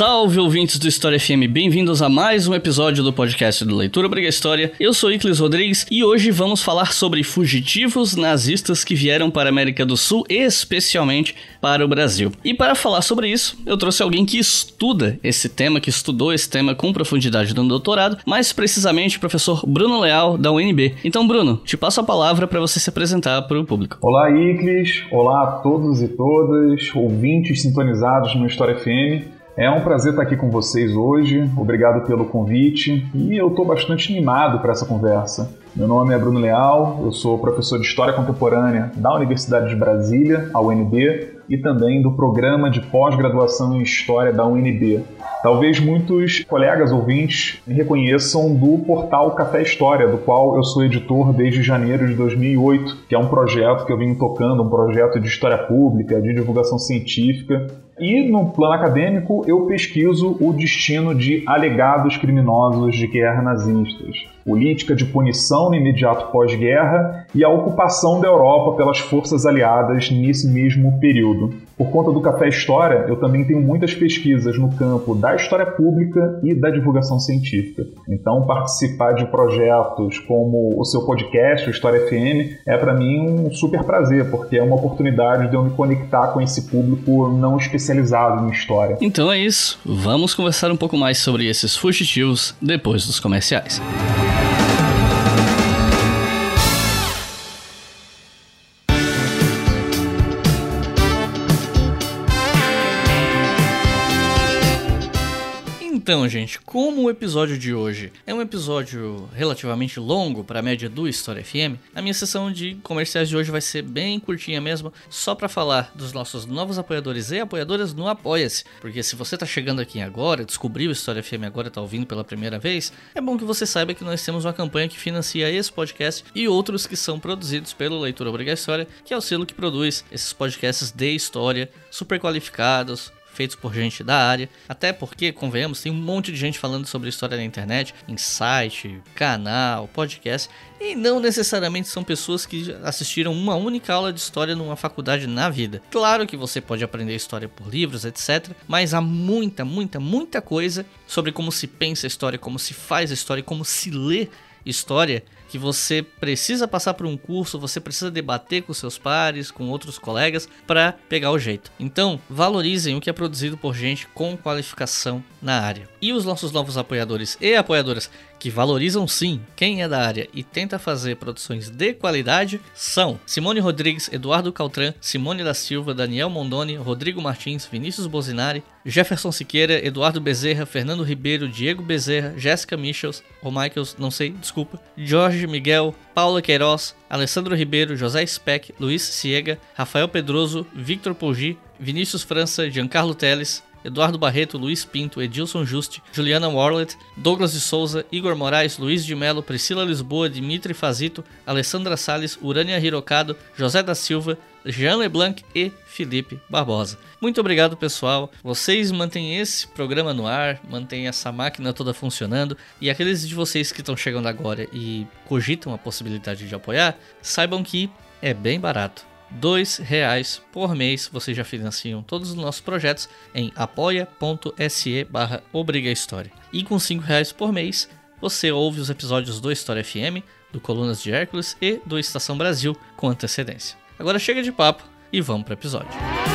Salve ouvintes do História FM, bem-vindos a mais um episódio do podcast do Leitura Briga História. Eu sou Iclis Rodrigues e hoje vamos falar sobre fugitivos nazistas que vieram para a América do Sul, especialmente para o Brasil. E para falar sobre isso, eu trouxe alguém que estuda esse tema, que estudou esse tema com profundidade no doutorado, mais precisamente o professor Bruno Leal, da UNB. Então, Bruno, te passo a palavra para você se apresentar para o público. Olá, Iclis. Olá a todos e todas, ouvintes sintonizados no História FM. É um prazer estar aqui com vocês hoje. Obrigado pelo convite e eu estou bastante animado para essa conversa. Meu nome é Bruno Leal, eu sou professor de História Contemporânea da Universidade de Brasília, a UNB, e também do programa de pós-graduação em História da UNB. Talvez muitos colegas ouvintes me reconheçam do portal Café História, do qual eu sou editor desde janeiro de 2008, que é um projeto que eu venho tocando, um projeto de história pública, de divulgação científica. E no plano acadêmico, eu pesquiso o destino de alegados criminosos de guerra nazistas política de punição no imediato pós-guerra e a ocupação da Europa pelas forças aliadas nesse mesmo período. Por conta do Café História, eu também tenho muitas pesquisas no campo da história pública e da divulgação científica. Então, participar de projetos como o seu podcast, o História FM, é para mim um super prazer, porque é uma oportunidade de eu me conectar com esse público não especializado em história. Então é isso. Vamos conversar um pouco mais sobre esses fugitivos depois dos comerciais. Então, gente, como o episódio de hoje é um episódio relativamente longo para a média do História FM, a minha sessão de comerciais de hoje vai ser bem curtinha mesmo, só para falar dos nossos novos apoiadores e apoiadoras no Apoia-se. Porque se você tá chegando aqui agora, descobriu o História FM agora, tá ouvindo pela primeira vez, é bom que você saiba que nós temos uma campanha que financia esse podcast e outros que são produzidos pelo Leitura Obriga História, que é o selo que produz esses podcasts de história super qualificados, feitos por gente da área. Até porque, convenhamos, tem um monte de gente falando sobre história na internet, em site, canal, podcast, e não necessariamente são pessoas que assistiram uma única aula de história numa faculdade na vida. Claro que você pode aprender história por livros, etc, mas há muita, muita, muita coisa sobre como se pensa a história, como se faz a história, como se lê história que você precisa passar por um curso, você precisa debater com seus pares, com outros colegas para pegar o jeito. Então, valorizem o que é produzido por gente com qualificação na área. E os nossos novos apoiadores e apoiadoras que valorizam sim quem é da área e tenta fazer produções de qualidade são Simone Rodrigues, Eduardo Caltran, Simone da Silva, Daniel Mondoni, Rodrigo Martins, Vinícius Bozinari, Jefferson Siqueira, Eduardo Bezerra, Fernando Ribeiro, Diego Bezerra, Jéssica Michels, ou Michaels, não sei, desculpa, Jorge Miguel, Paula Queiroz, Alessandro Ribeiro, José Speck, Luiz Ciega, Rafael Pedroso, Victor Poggi, Vinícius França, Giancarlo Teles, Eduardo Barreto, Luiz Pinto, Edilson Juste, Juliana Warlet, Douglas de Souza, Igor Moraes, Luiz de Melo, Priscila Lisboa, Dimitri Fazito, Alessandra Sales, Urânia Hirocado, José da Silva, Jean Leblanc e Felipe Barbosa. Muito obrigado, pessoal. Vocês mantêm esse programa no ar, mantêm essa máquina toda funcionando. E aqueles de vocês que estão chegando agora e cogitam a possibilidade de apoiar, saibam que é bem barato dois reais por mês vocês já financiam todos os nossos projetos em apoia.se barra E com cinco reais por mês você ouve os episódios do História FM, do Colunas de Hércules e do Estação Brasil com antecedência. Agora chega de papo e vamos para o episódio.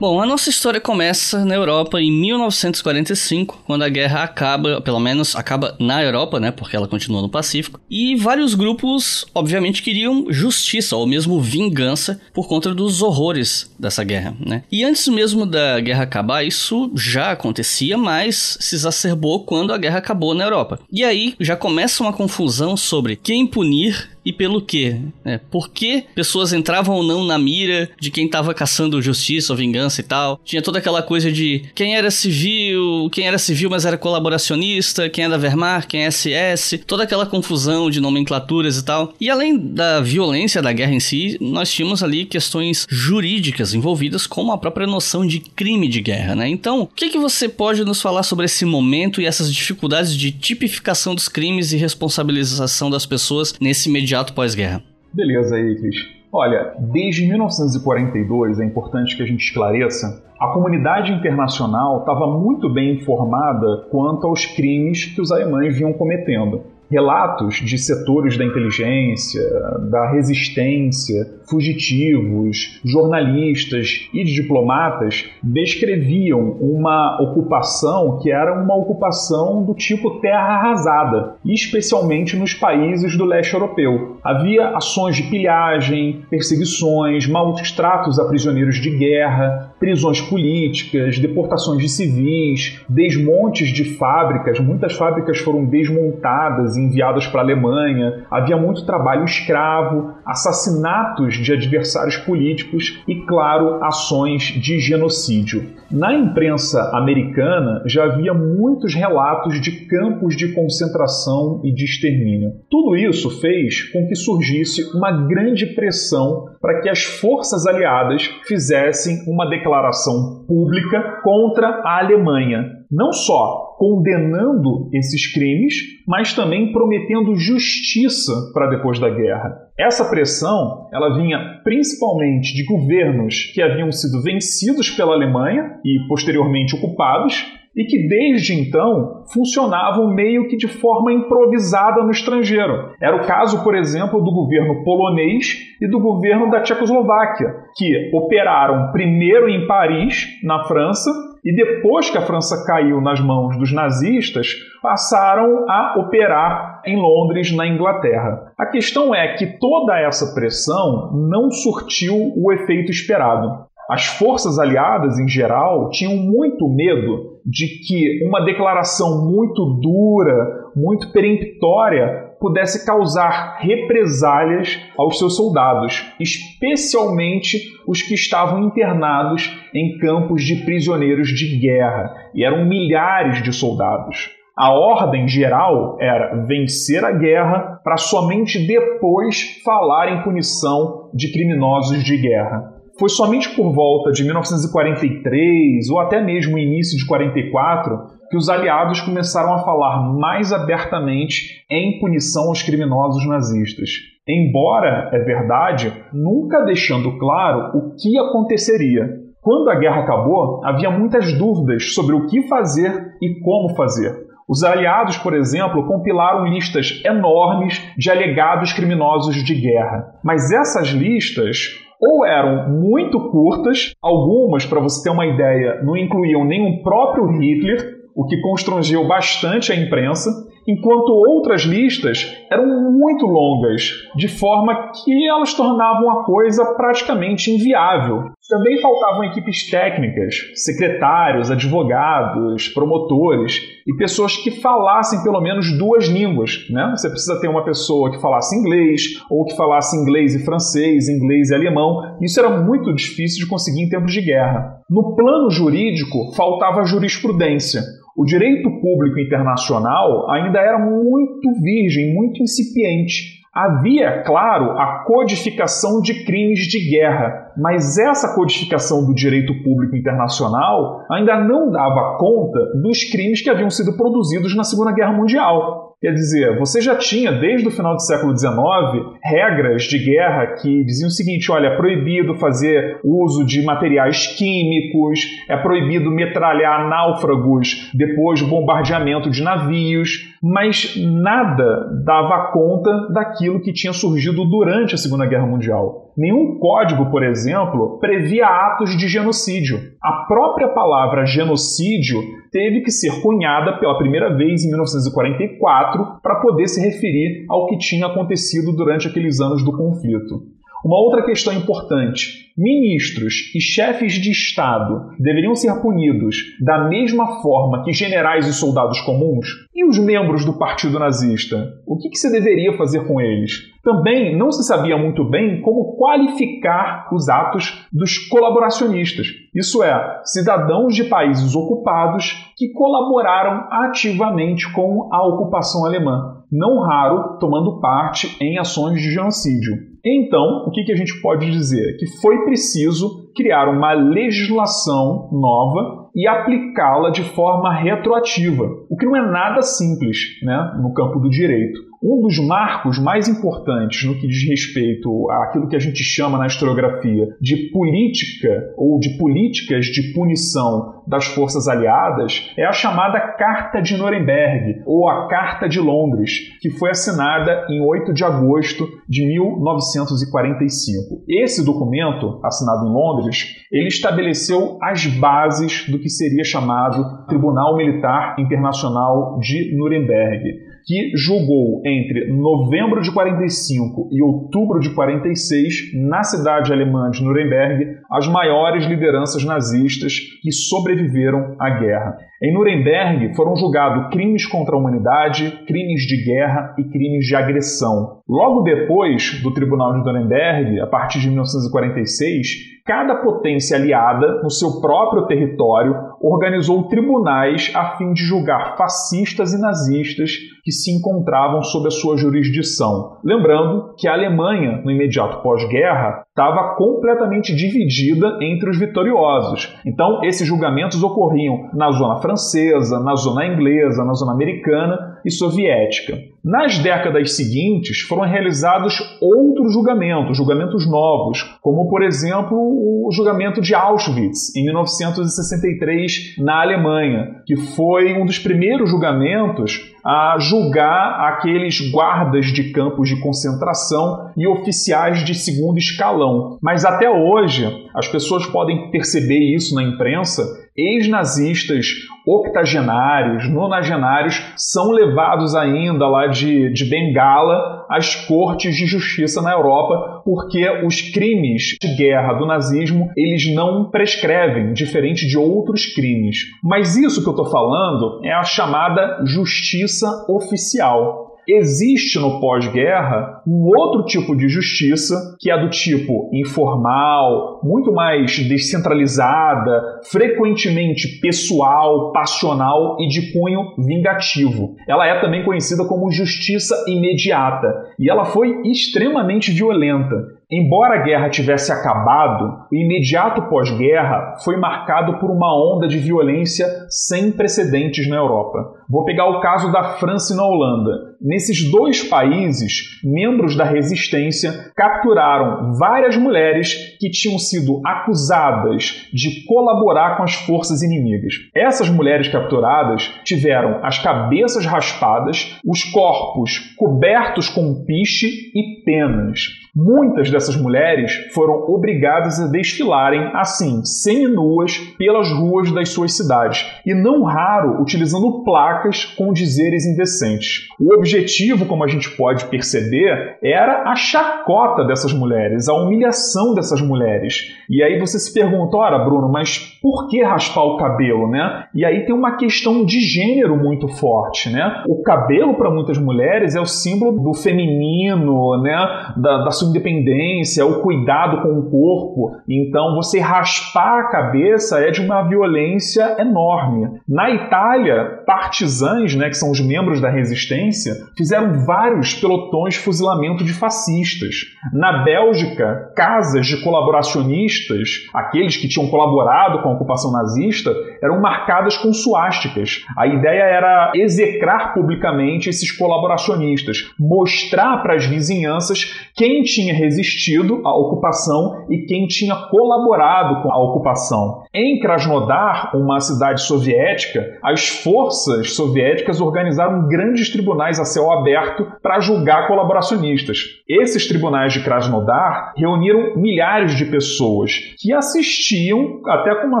Bom, a nossa história começa na Europa em 1945, quando a guerra acaba, pelo menos acaba na Europa, né, porque ela continua no Pacífico, e vários grupos, obviamente, queriam justiça ou mesmo vingança por conta dos horrores dessa guerra, né? E antes mesmo da guerra acabar, isso já acontecia, mas se exacerbou quando a guerra acabou na Europa. E aí já começa uma confusão sobre quem punir e pelo quê? É, por que pessoas entravam ou não na mira de quem tava caçando justiça ou vingança e tal? Tinha toda aquela coisa de quem era civil, quem era civil mas era colaboracionista, quem era Wehrmacht, quem é SS, toda aquela confusão de nomenclaturas e tal. E além da violência da guerra em si, nós tínhamos ali questões jurídicas envolvidas, como a própria noção de crime de guerra, né? Então, o que, que você pode nos falar sobre esse momento e essas dificuldades de tipificação dos crimes e responsabilização das pessoas nesse imediato pós-guerra? Beleza aí, Cris. Olha, desde 1942, é importante que a gente esclareça, a comunidade internacional estava muito bem informada quanto aos crimes que os alemães vinham cometendo relatos de setores da inteligência, da resistência, fugitivos, jornalistas e diplomatas descreviam uma ocupação que era uma ocupação do tipo terra arrasada, especialmente nos países do leste europeu. Havia ações de pilhagem, perseguições, maus tratos a prisioneiros de guerra, prisões políticas, deportações de civis, desmontes de fábricas, muitas fábricas foram desmontadas enviadas para a Alemanha, havia muito trabalho escravo, assassinatos de adversários políticos e, claro, ações de genocídio. Na imprensa americana já havia muitos relatos de campos de concentração e de extermínio. Tudo isso fez com que surgisse uma grande pressão para que as forças aliadas fizessem uma declaração pública contra a Alemanha, não só condenando esses crimes, mas também prometendo justiça para depois da guerra. Essa pressão, ela vinha principalmente de governos que haviam sido vencidos pela Alemanha e posteriormente ocupados, e que desde então funcionavam meio que de forma improvisada no estrangeiro. Era o caso, por exemplo, do governo polonês e do governo da Tchecoslováquia, que operaram primeiro em Paris, na França, e depois que a França caiu nas mãos dos nazistas, passaram a operar em Londres, na Inglaterra. A questão é que toda essa pressão não surtiu o efeito esperado. As forças aliadas, em geral, tinham muito medo de que uma declaração muito dura, muito peremptória, pudesse causar represálias aos seus soldados, especialmente os que estavam internados em campos de prisioneiros de guerra, e eram milhares de soldados. A ordem geral era vencer a guerra para somente depois falar em punição de criminosos de guerra. Foi somente por volta de 1943 ou até mesmo início de 44 que os aliados começaram a falar mais abertamente em punição aos criminosos nazistas. Embora, é verdade, nunca deixando claro o que aconteceria. Quando a guerra acabou, havia muitas dúvidas sobre o que fazer e como fazer. Os aliados, por exemplo, compilaram listas enormes de alegados criminosos de guerra. Mas essas listas ou eram muito curtas, algumas, para você ter uma ideia, não incluíam nem o próprio Hitler, o que constrangeu bastante a imprensa, enquanto outras listas eram muito longas, de forma que elas tornavam a coisa praticamente inviável. Também faltavam equipes técnicas, secretários, advogados, promotores e pessoas que falassem pelo menos duas línguas. Né? Você precisa ter uma pessoa que falasse inglês, ou que falasse inglês e francês, inglês e alemão. Isso era muito difícil de conseguir em tempos de guerra. No plano jurídico, faltava jurisprudência. O direito público internacional ainda era muito virgem, muito incipiente. Havia, claro, a codificação de crimes de guerra, mas essa codificação do direito público internacional ainda não dava conta dos crimes que haviam sido produzidos na Segunda Guerra Mundial. Quer dizer, você já tinha, desde o final do século XIX, regras de guerra que diziam o seguinte: olha, é proibido fazer uso de materiais químicos, é proibido metralhar náufragos depois do bombardeamento de navios, mas nada dava conta daquilo que tinha surgido durante a Segunda Guerra Mundial. Nenhum código, por exemplo, previa atos de genocídio. A própria palavra genocídio teve que ser cunhada pela primeira vez em 1944 para poder se referir ao que tinha acontecido durante aqueles anos do conflito. Uma outra questão importante: ministros e chefes de Estado deveriam ser punidos da mesma forma que generais e soldados comuns? E os membros do Partido Nazista? O que, que se deveria fazer com eles? Também não se sabia muito bem como qualificar os atos dos colaboracionistas, isso é, cidadãos de países ocupados que colaboraram ativamente com a ocupação alemã, não raro tomando parte em ações de genocídio. Então, o que, que a gente pode dizer? Que foi preciso criar uma legislação nova e aplicá-la de forma retroativa, o que não é nada simples né, no campo do direito. Um dos marcos mais importantes no que diz respeito àquilo que a gente chama na historiografia de política ou de políticas de punição das forças aliadas é a chamada Carta de Nuremberg ou a Carta de Londres, que foi assinada em 8 de agosto de 1945. Esse documento, assinado em Londres, ele estabeleceu as bases do que seria chamado Tribunal Militar Internacional de Nuremberg que julgou entre novembro de 45 e outubro de 46, na cidade alemã de Nuremberg, as maiores lideranças nazistas que sobreviveram à guerra. Em Nuremberg foram julgados crimes contra a humanidade, crimes de guerra e crimes de agressão. Logo depois do Tribunal de Nuremberg, a partir de 1946, cada potência aliada, no seu próprio território, organizou tribunais a fim de julgar fascistas e nazistas que se encontravam sob a sua jurisdição. Lembrando que a Alemanha, no imediato pós-guerra, estava completamente dividida entre os vitoriosos. Então, esses julgamentos ocorriam na zona francesa, na zona inglesa, na zona americana e soviética. Nas décadas seguintes, foram realizados outros julgamentos, julgamentos novos, como, por exemplo, o julgamento de Auschwitz, em 1963, na Alemanha, que foi um dos primeiros julgamentos a julgar aqueles guardas de campos de concentração e oficiais de segundo escalão. Mas até hoje, as pessoas podem perceber isso na imprensa, ex-nazistas octogenários, nonagenários são levados ainda lá de, de Bengala às cortes de justiça na Europa porque os crimes de guerra do nazismo eles não prescrevem, diferente de outros crimes. Mas isso que eu estou falando é a chamada justiça oficial existe no pós-guerra um outro tipo de justiça, que é do tipo informal, muito mais descentralizada, frequentemente pessoal, passional e de cunho vingativo. Ela é também conhecida como justiça imediata e ela foi extremamente violenta. Embora a guerra tivesse acabado, o imediato pós-guerra foi marcado por uma onda de violência sem precedentes na Europa. Vou pegar o caso da França e na Holanda. Nesses dois países, membros da resistência capturaram várias mulheres que tinham sido acusadas de colaborar com as forças inimigas. Essas mulheres capturadas tiveram as cabeças raspadas, os corpos cobertos com piche e penas. Muitas dessas mulheres foram obrigadas a desfilarem assim, semi-nuas, pelas ruas das suas cidades, e não raro utilizando placas com dizeres indecentes. O objetivo, como a gente pode perceber, era a chacota dessas mulheres, a humilhação dessas mulheres. E aí você se pergunta, ora, Bruno, mas por que raspar o cabelo, né? E aí tem uma questão de gênero muito forte, né? O cabelo para muitas mulheres é o símbolo do feminino, né? Da, da independência, o cuidado com o corpo. Então, você raspar a cabeça é de uma violência enorme. Na Itália, partisãs, né, que são os membros da resistência, fizeram vários pelotões de fuzilamento de fascistas. Na Bélgica, casas de colaboracionistas, aqueles que tinham colaborado com a ocupação nazista, eram marcadas com suásticas. A ideia era execrar publicamente esses colaboracionistas, mostrar para as vizinhanças quem tinha resistido à ocupação e quem tinha colaborado com a ocupação. Em Krasnodar, uma cidade soviética, as forças soviéticas organizaram grandes tribunais a céu aberto para julgar colaboracionistas. Esses tribunais de Krasnodar reuniram milhares de pessoas que assistiam, até com uma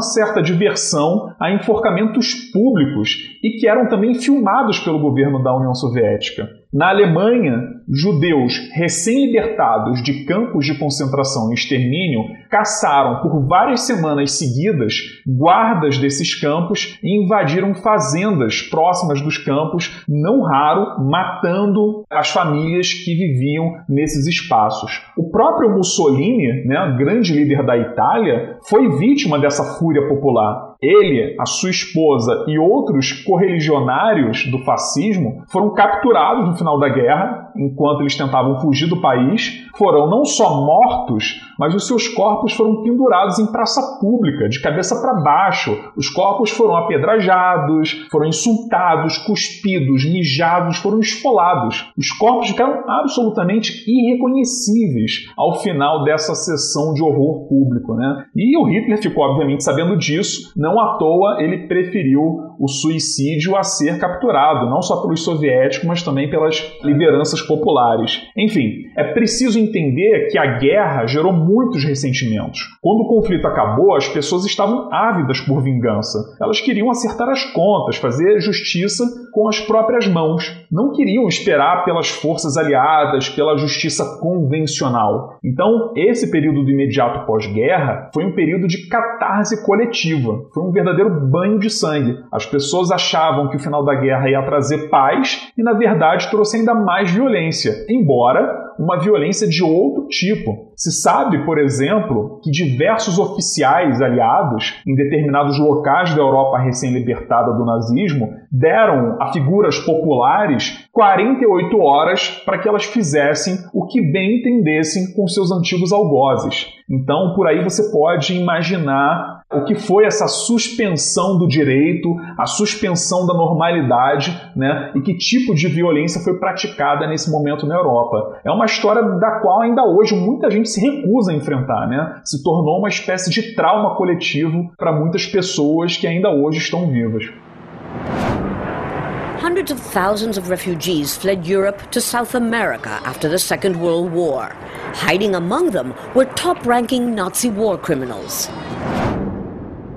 certa diversão, a enforcamentos públicos e que eram também filmados pelo governo da União Soviética. Na Alemanha, judeus recém-libertados de campos de concentração e extermínio caçaram por várias semanas seguidas guardas desses campos e invadiram fazendas próximas dos campos, não raro matando as famílias que viviam nesses espaços. O próprio Mussolini, né, grande líder da Itália, foi vítima dessa fúria popular. Ele, a sua esposa e outros correligionários do fascismo foram capturados no final da guerra, enquanto eles tentavam fugir do país, foram não só mortos, mas os seus corpos foram pendurados em praça pública, de cabeça para baixo. Os corpos foram apedrajados, foram insultados, cuspidos, mijados, foram esfolados. Os corpos ficaram absolutamente irreconhecíveis ao final dessa sessão de horror público. Né? E o Hitler ficou, obviamente, sabendo disso, não à toa ele preferiu o suicídio a ser capturado, não só pelos soviéticos, mas também pelas lideranças populares. Enfim, é preciso entender que a guerra gerou muitos ressentimentos. Quando o conflito acabou, as pessoas estavam ávidas por vingança. Elas queriam acertar as contas, fazer justiça com as próprias mãos. Não queriam esperar pelas forças aliadas, pela justiça convencional. Então, esse período do imediato pós-guerra foi um período de catarse coletiva. Foi um verdadeiro banho de sangue. As pessoas achavam que o final da guerra ia trazer paz e, na verdade, trouxe ainda mais violência, embora uma violência de outro tipo. Se sabe, por exemplo, que diversos oficiais aliados em determinados locais da Europa recém-libertada do nazismo deram a figuras populares 48 horas para que elas fizessem o que bem entendessem com seus antigos algozes. Então, por aí você pode imaginar o que foi essa suspensão do direito, a suspensão da normalidade, né? E que tipo de violência foi praticada nesse momento na Europa. É uma história da qual ainda hoje muita gente se recusa a enfrentar, né? Se tornou uma espécie de trauma coletivo para muitas pessoas que ainda hoje estão vivas. Hundreds of thousands of refugees fled Europe to South America after the Second World War. Hiding among them were top ranking Nazi war criminals.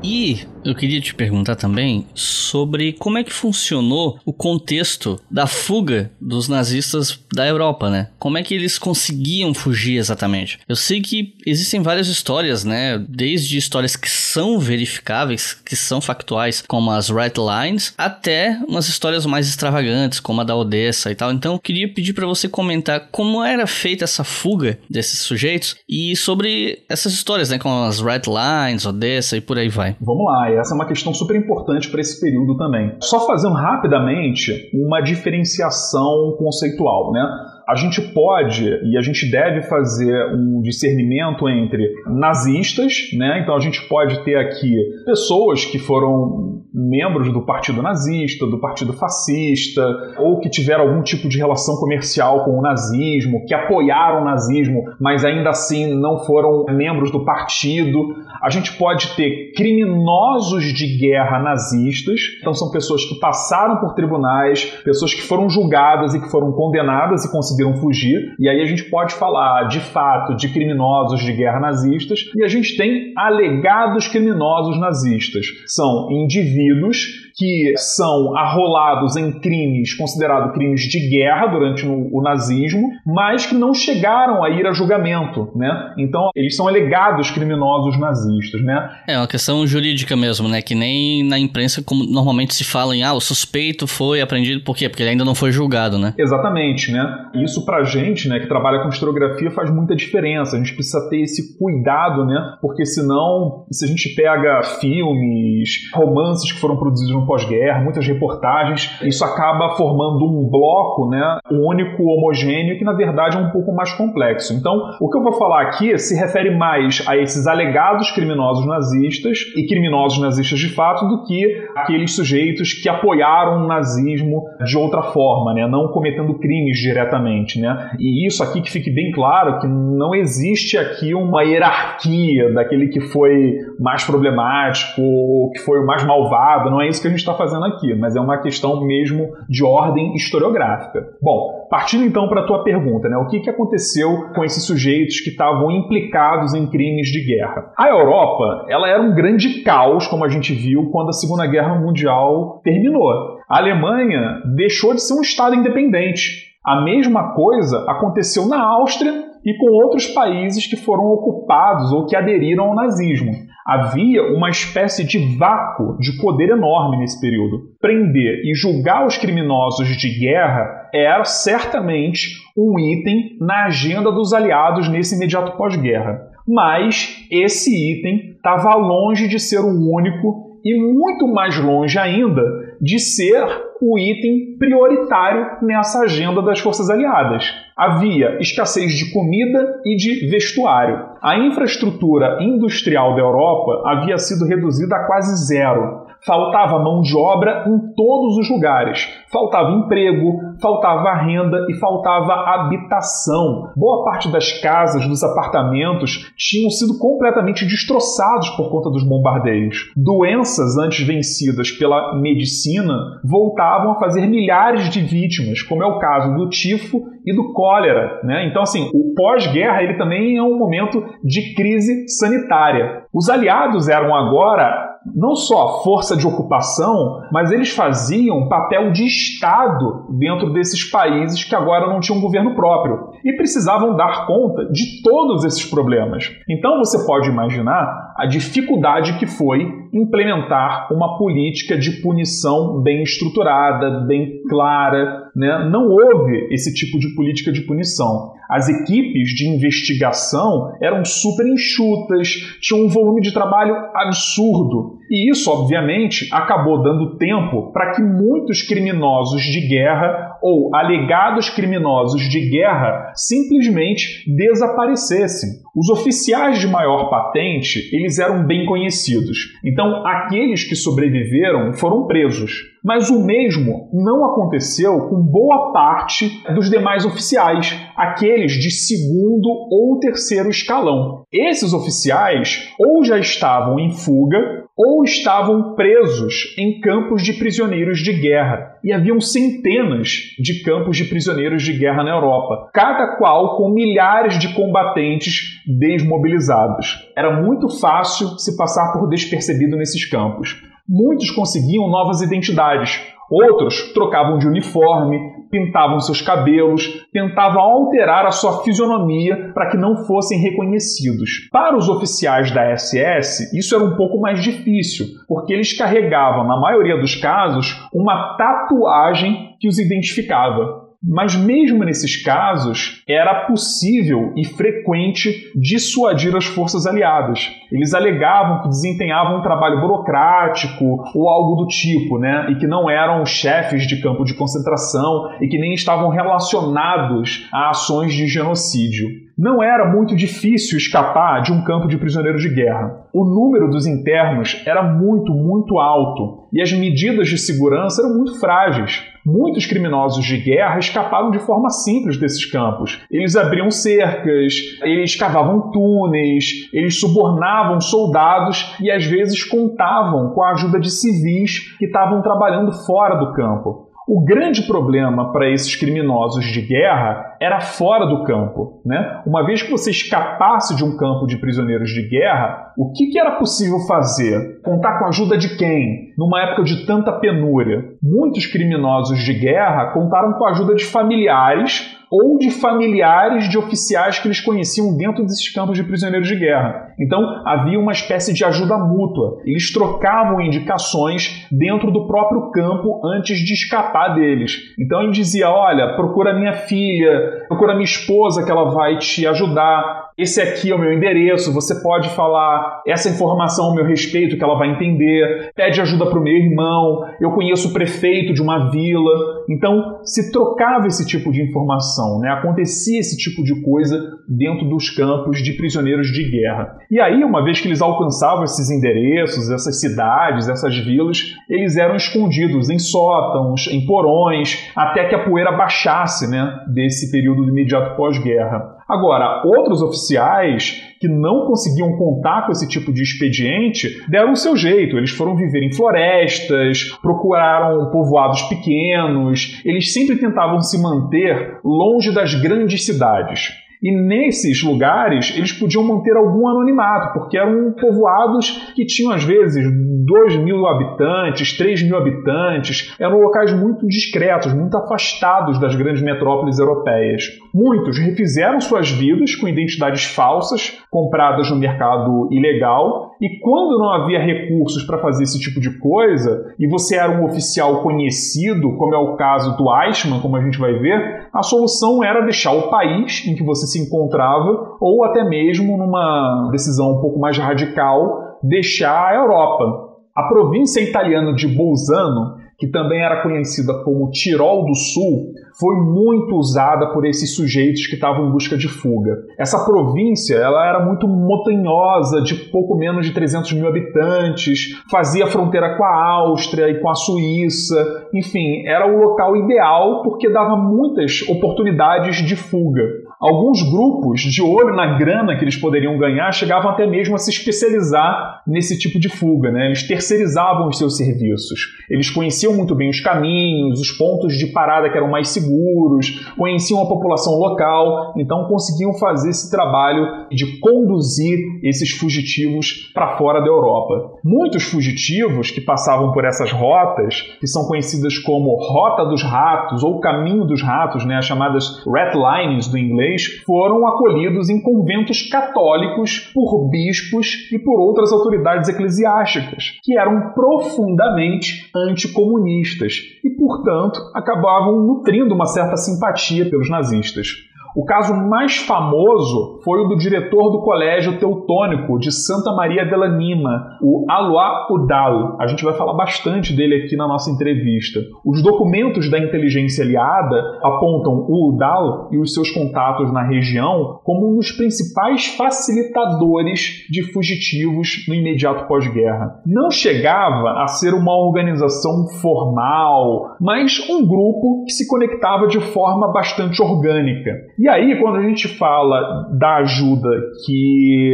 E eu queria te perguntar também sobre como é que funcionou o contexto da fuga dos nazistas da Europa, né? Como é que eles conseguiam fugir exatamente? Eu sei que existem várias histórias, né? Desde histórias que são verificáveis, que são factuais, como as Red Lines, até umas histórias mais extravagantes, como a da Odessa e tal. Então, eu queria pedir para você comentar como era feita essa fuga desses sujeitos e sobre essas histórias, né? Como as Red Lines, Odessa e por aí vai. Vamos lá e essa é uma questão super importante para esse período também. Só fazendo rapidamente uma diferenciação conceitual, né? A gente pode e a gente deve fazer um discernimento entre nazistas, né? Então a gente pode ter aqui pessoas que foram membros do partido nazista, do partido fascista, ou que tiveram algum tipo de relação comercial com o nazismo, que apoiaram o nazismo, mas ainda assim não foram membros do partido. A gente pode ter criminosos de guerra nazistas, então são pessoas que passaram por tribunais, pessoas que foram julgadas e que foram condenadas e conseguiram conseguiram fugir. E aí a gente pode falar, de fato, de criminosos de guerra nazistas. E a gente tem alegados criminosos nazistas. São indivíduos que são arrolados em crimes considerados crimes de guerra durante o, nazismo, mas que não chegaram a ir a julgamento, né? Então eles são alegados criminosos nazistas, né? É uma questão jurídica mesmo, né? Que nem na imprensa como normalmente se fala em ah, o suspeito foi apreendido por quê? Porque ele ainda não foi julgado, né? Exatamente, né? Isso pra gente, né, que trabalha com historiografia faz muita diferença. A gente precisa ter esse cuidado, né? Porque senão, se a gente pega filmes, romances que foram produzidos no pós-guerra, muitas reportagens, isso acaba formando um bloco, né, único, homogêneo, que na verdade é um pouco mais complexo. Então, o que eu vou falar aqui se refere mais a esses alegados criminosos nazistas e criminosos nazistas de fato do que aqueles sujeitos que apoiaram o nazismo de outra forma, né, não cometendo crimes diretamente, né? E isso aqui que fique bem claro que não existe aqui uma hierarquia daquele que foi mais problemático, ou que foi o mais malvado, não é isso que a gente está fazendo aqui, mas é uma questão mesmo de ordem historiográfica. Bom, partindo então para a tua pergunta, né? O que, que aconteceu com esses sujeitos que estavam implicados em crimes de guerra? A Europa, ela era um grande caos, como a gente viu quando a Segunda Guerra Mundial terminou. A Alemanha deixou de ser um estado independente. A mesma coisa aconteceu na Áustria e com outros países que foram ocupados ou que aderiram ao nazismo. Havia uma espécie de vácuo de poder enorme nesse período. Prender e julgar os criminosos de guerra era certamente um item na agenda dos aliados nesse imediato pós-guerra. Mas esse item estava longe de ser o único e muito mais longe ainda de ser o item prioritário nessa agenda das forças aliadas. Havia escassez de comida e de vestuário. A infraestrutura industrial da Europa havia sido reduzida a quase zero. Faltava mão de obra em todos os lugares. Faltava emprego, faltava renda e faltava habitação. Boa parte das casas, dos apartamentos tinham sido completamente destroçados por conta dos bombardeios. Doenças antes vencidas pela medicina voltavam a fazer milhares de vítimas, como é o caso do tifo e do cólera. Né? Então, assim, o pós-guerra ele também é um momento de crise sanitária. Os aliados eram agora não só força de ocupação, mas eles faziam papel de Estado dentro desses países que agora não tinham governo próprio e precisavam dar conta de todos esses problemas. Então você pode imaginar a dificuldade que foi implementar uma política de punição bem estruturada, bem clara. Né? Não houve esse tipo de política de punição. As equipes de investigação eram super enxutas, tinham um volume de trabalho absurdo. E isso, obviamente, acabou dando tempo para que muitos criminosos de guerra ou alegados criminosos de guerra simplesmente desaparecessem. Os oficiais de maior patente, eles eram bem conhecidos. Então, aqueles que sobreviveram foram presos. Mas o mesmo não aconteceu com boa parte dos demais oficiais, aqueles de segundo ou terceiro escalão. Esses oficiais ou já estavam em fuga ou estavam presos em campos de prisioneiros de guerra. E haviam centenas de campos de prisioneiros de guerra na Europa, cada qual com milhares de combatentes desmobilizados. Era muito fácil se passar por despercebido nesses campos. Muitos conseguiam novas identidades, outros trocavam de uniforme, pintavam seus cabelos, tentavam alterar a sua fisionomia para que não fossem reconhecidos. Para os oficiais da SS, isso era um pouco mais difícil, porque eles carregavam, na maioria dos casos, uma tatuagem que os identificava. Mas mesmo nesses casos, era possível e frequente dissuadir as forças aliadas. Eles alegavam que desempenhavam um trabalho burocrático ou algo do tipo, né? E que não eram chefes de campo de concentração e que nem estavam relacionados a ações de genocídio. Não era muito difícil escapar de um campo de prisioneiros de guerra. O número dos internos era muito, muito alto e as medidas de segurança eram muito frágeis. Muitos criminosos de guerra escaparam de forma simples desses campos. Eles abriam cercas, eles cavavam túneis, eles subornavam soldados e às vezes contavam com a ajuda de civis que estavam trabalhando fora do campo. O grande problema para esses criminosos de guerra era fora do campo. Né? Uma vez que você escapasse de um campo de prisioneiros de guerra, o que, que era possível fazer? Contar com a ajuda de quem? Numa época de tanta penúria. Muitos criminosos de guerra contaram com a ajuda de familiares ou de familiares de oficiais que eles conheciam dentro desses campos de prisioneiros de guerra. Então havia uma espécie de ajuda mútua. Eles trocavam indicações dentro do próprio campo antes de escapar deles. Então ele dizia: Olha, procura minha filha, procura minha esposa que ela vai te ajudar. Esse aqui é o meu endereço, você pode falar essa informação ao meu respeito que ela vai entender. Pede ajuda para o meu irmão, eu conheço o prefeito de uma vila. Então, se trocava esse tipo de informação, né? acontecia esse tipo de coisa dentro dos campos de prisioneiros de guerra. E aí, uma vez que eles alcançavam esses endereços, essas cidades, essas vilas, eles eram escondidos em sótãos, em porões, até que a poeira baixasse né? desse período imediato pós-guerra. Agora, outros oficiais que não conseguiam contar com esse tipo de expediente deram o seu jeito. Eles foram viver em florestas, procuraram povoados pequenos, eles sempre tentavam se manter longe das grandes cidades. E nesses lugares eles podiam manter algum anonimato, porque eram povoados que tinham às vezes 2 mil habitantes, 3 mil habitantes, eram locais muito discretos, muito afastados das grandes metrópoles europeias. Muitos refizeram suas vidas com identidades falsas, compradas no mercado ilegal, e quando não havia recursos para fazer esse tipo de coisa, e você era um oficial conhecido, como é o caso do Eichmann, como a gente vai ver, a solução era deixar o país em que você se encontrava, ou até mesmo, numa decisão um pouco mais radical, deixar a Europa. A província italiana de Bolzano que também era conhecida como Tirol do Sul, foi muito usada por esses sujeitos que estavam em busca de fuga. Essa província ela era muito montanhosa, de pouco menos de 300 mil habitantes, fazia fronteira com a Áustria e com a Suíça, enfim, era o local ideal porque dava muitas oportunidades de fuga. Alguns grupos, de olho na grana que eles poderiam ganhar, chegavam até mesmo a se especializar nesse tipo de fuga. Né? Eles terceirizavam os seus serviços. Eles conheciam muito bem os caminhos, os pontos de parada que eram mais seguros, conheciam a população local, então conseguiam fazer esse trabalho de conduzir esses fugitivos para fora da Europa. Muitos fugitivos que passavam por essas rotas, que são conhecidas como Rota dos Ratos ou Caminho dos Ratos, né? as chamadas Rat Lines do inglês, foram acolhidos em conventos católicos por bispos e por outras autoridades eclesiásticas, que eram profundamente anticomunistas e, portanto, acabavam nutrindo uma certa simpatia pelos nazistas. O caso mais famoso foi o do diretor do Colégio Teutônico de Santa Maria della Nima, o Alois Udal. A gente vai falar bastante dele aqui na nossa entrevista. Os documentos da inteligência aliada apontam o Udal e os seus contatos na região como um dos principais facilitadores de fugitivos no imediato pós-guerra. Não chegava a ser uma organização formal, mas um grupo que se conectava de forma bastante orgânica. E aí, quando a gente fala da ajuda que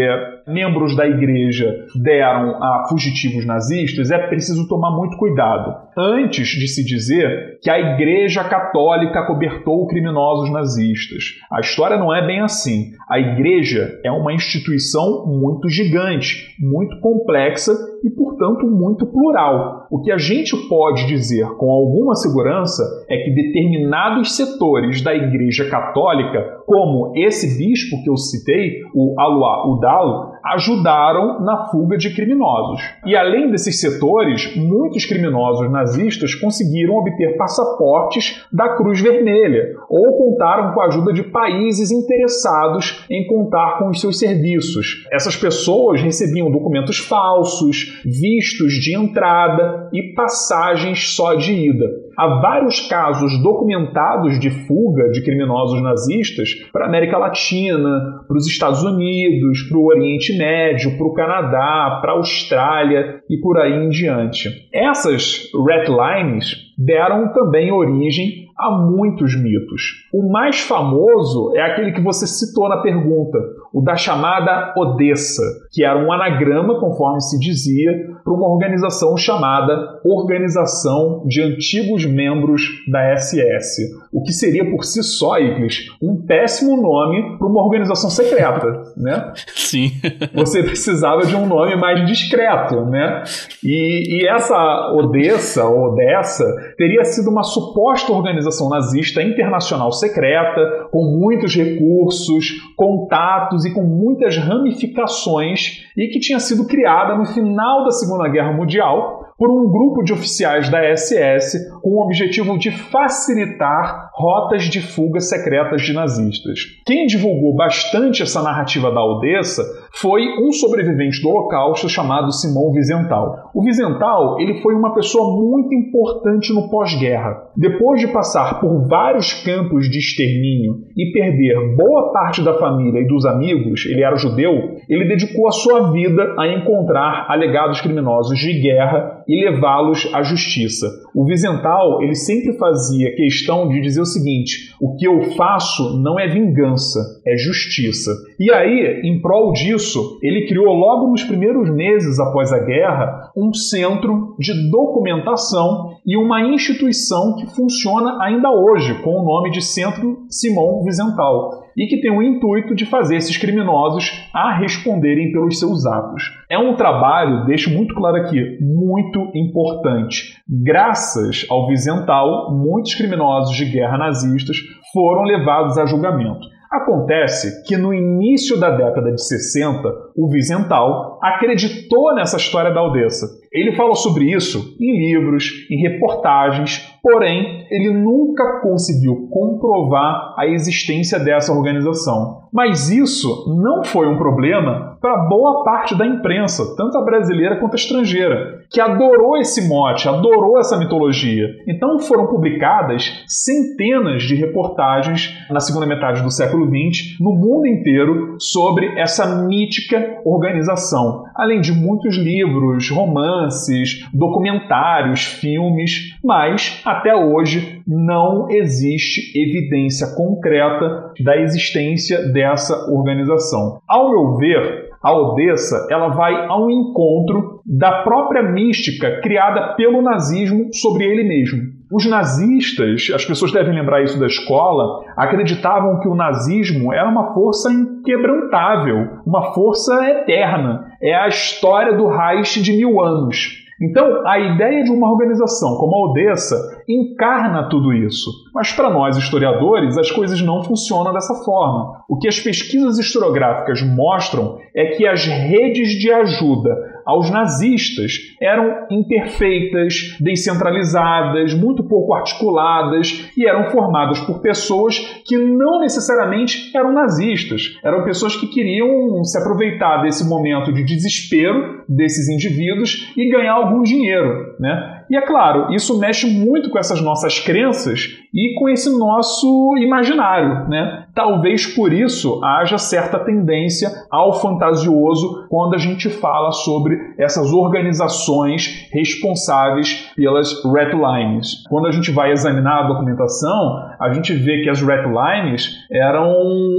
membros da igreja deram a fugitivos nazistas, é preciso tomar muito cuidado. Antes de se dizer que a igreja católica cobertou criminosos nazistas. A história não é bem assim. A igreja é uma instituição muito gigante, muito complexa e, portanto, muito plural. O que a gente pode dizer com alguma segurança é que determinados setores da igreja católica, como esse bispo que eu citei, o Alois Udal, ajudaram na fuga de criminosos. E além desses setores, muitos criminosos nazistas conseguiram obter passaportes da Cruz Vermelha ou contaram com a ajuda de países interessados em contar com os seus serviços. Essas pessoas recebiam documentos falsos, vistos de entrada e passagens só de ida. Há vários casos documentados de fuga de criminosos nazistas para a América Latina, para os Estados Unidos, para o Oriente Médio, para o Canadá, para a Austrália e por aí em diante. Essas red lines deram também origem a muitos mitos. O mais famoso é aquele que você citou na pergunta, o da chamada Odessa, que era um anagrama, conforme se dizia, para uma organização chamada Organização de Antigos Membros da SS, o que seria por si só, Iclis, um péssimo nome para uma organização secreta, né? Sim. Você precisava de um nome mais discreto, né? E, e essa Odessa, ou Odessa, teria sido uma suposta organização nazista internacional secreta, com muitos recursos, contatos e com muitas ramificações, e que tinha sido criada no final da Segunda Guerra Mundial por um grupo de oficiais da SS com o objetivo de facilitar rotas de fuga secretas de nazistas. Quem divulgou bastante essa narrativa da Odessa foi um sobrevivente do Holocausto chamado Simão Wiesenthal. O Wiesenthal ele foi uma pessoa muito importante no pós-guerra. Depois de passar por vários campos de extermínio e perder boa parte da família e dos amigos, ele era judeu, ele dedicou a sua vida a encontrar alegados criminosos de guerra e levá-los à justiça. O Wiesenthal ele sempre fazia questão de dizer o seguinte: o que eu faço não é vingança, é justiça. E aí, em prol disso, ele criou logo nos primeiros meses após a guerra um centro de documentação e uma instituição que funciona ainda hoje com o nome de Centro Simão Wiesenthal e que tem o intuito de fazer esses criminosos a responderem pelos seus atos. É um trabalho, deixo muito claro aqui, muito importante. Graças ao Wiesenthal, muitos criminosos de guerra nazistas foram levados a julgamento. Acontece que no início da década de 60, o Wiesenthal acreditou nessa história da Aldessa. Ele falou sobre isso em livros, em reportagens, porém, ele nunca conseguiu comprovar a existência dessa organização. Mas isso não foi um problema para boa parte da imprensa, tanto a brasileira quanto a estrangeira, que adorou esse mote, adorou essa mitologia. Então foram publicadas centenas de reportagens na segunda metade do século XX no mundo inteiro sobre essa mítica organização, além de muitos livros, romances, documentários, filmes, mas até hoje não existe evidência concreta da existência dessa organização. Ao meu ver, a Odessa ela vai ao encontro da própria mística criada pelo nazismo sobre ele mesmo. Os nazistas, as pessoas devem lembrar isso da escola, acreditavam que o nazismo era uma força inquebrantável, uma força eterna. É a história do Reich de mil anos. Então, a ideia de uma organização como a Odessa encarna tudo isso. Mas para nós historiadores, as coisas não funcionam dessa forma. O que as pesquisas historiográficas mostram é que as redes de ajuda aos nazistas eram imperfeitas, descentralizadas, muito pouco articuladas e eram formadas por pessoas que não necessariamente eram nazistas. Eram pessoas que queriam se aproveitar desse momento de desespero desses indivíduos e ganhar algum dinheiro, né? E é claro, isso mexe muito com essas nossas crenças e com esse nosso imaginário, né? Talvez por isso haja certa tendência ao fantasioso quando a gente fala sobre essas organizações responsáveis pelas red lines. Quando a gente vai examinar a documentação, a gente vê que as red lines eram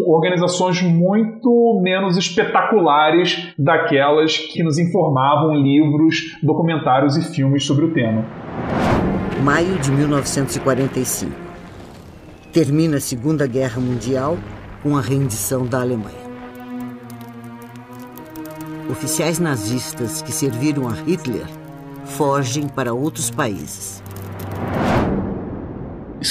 organizações muito menos espetaculares daquelas que nos informavam livros, documentários e filmes sobre o tema. Maio de 1945. Termina a Segunda Guerra Mundial com a rendição da Alemanha. Oficiais nazistas que serviram a Hitler fogem para outros países.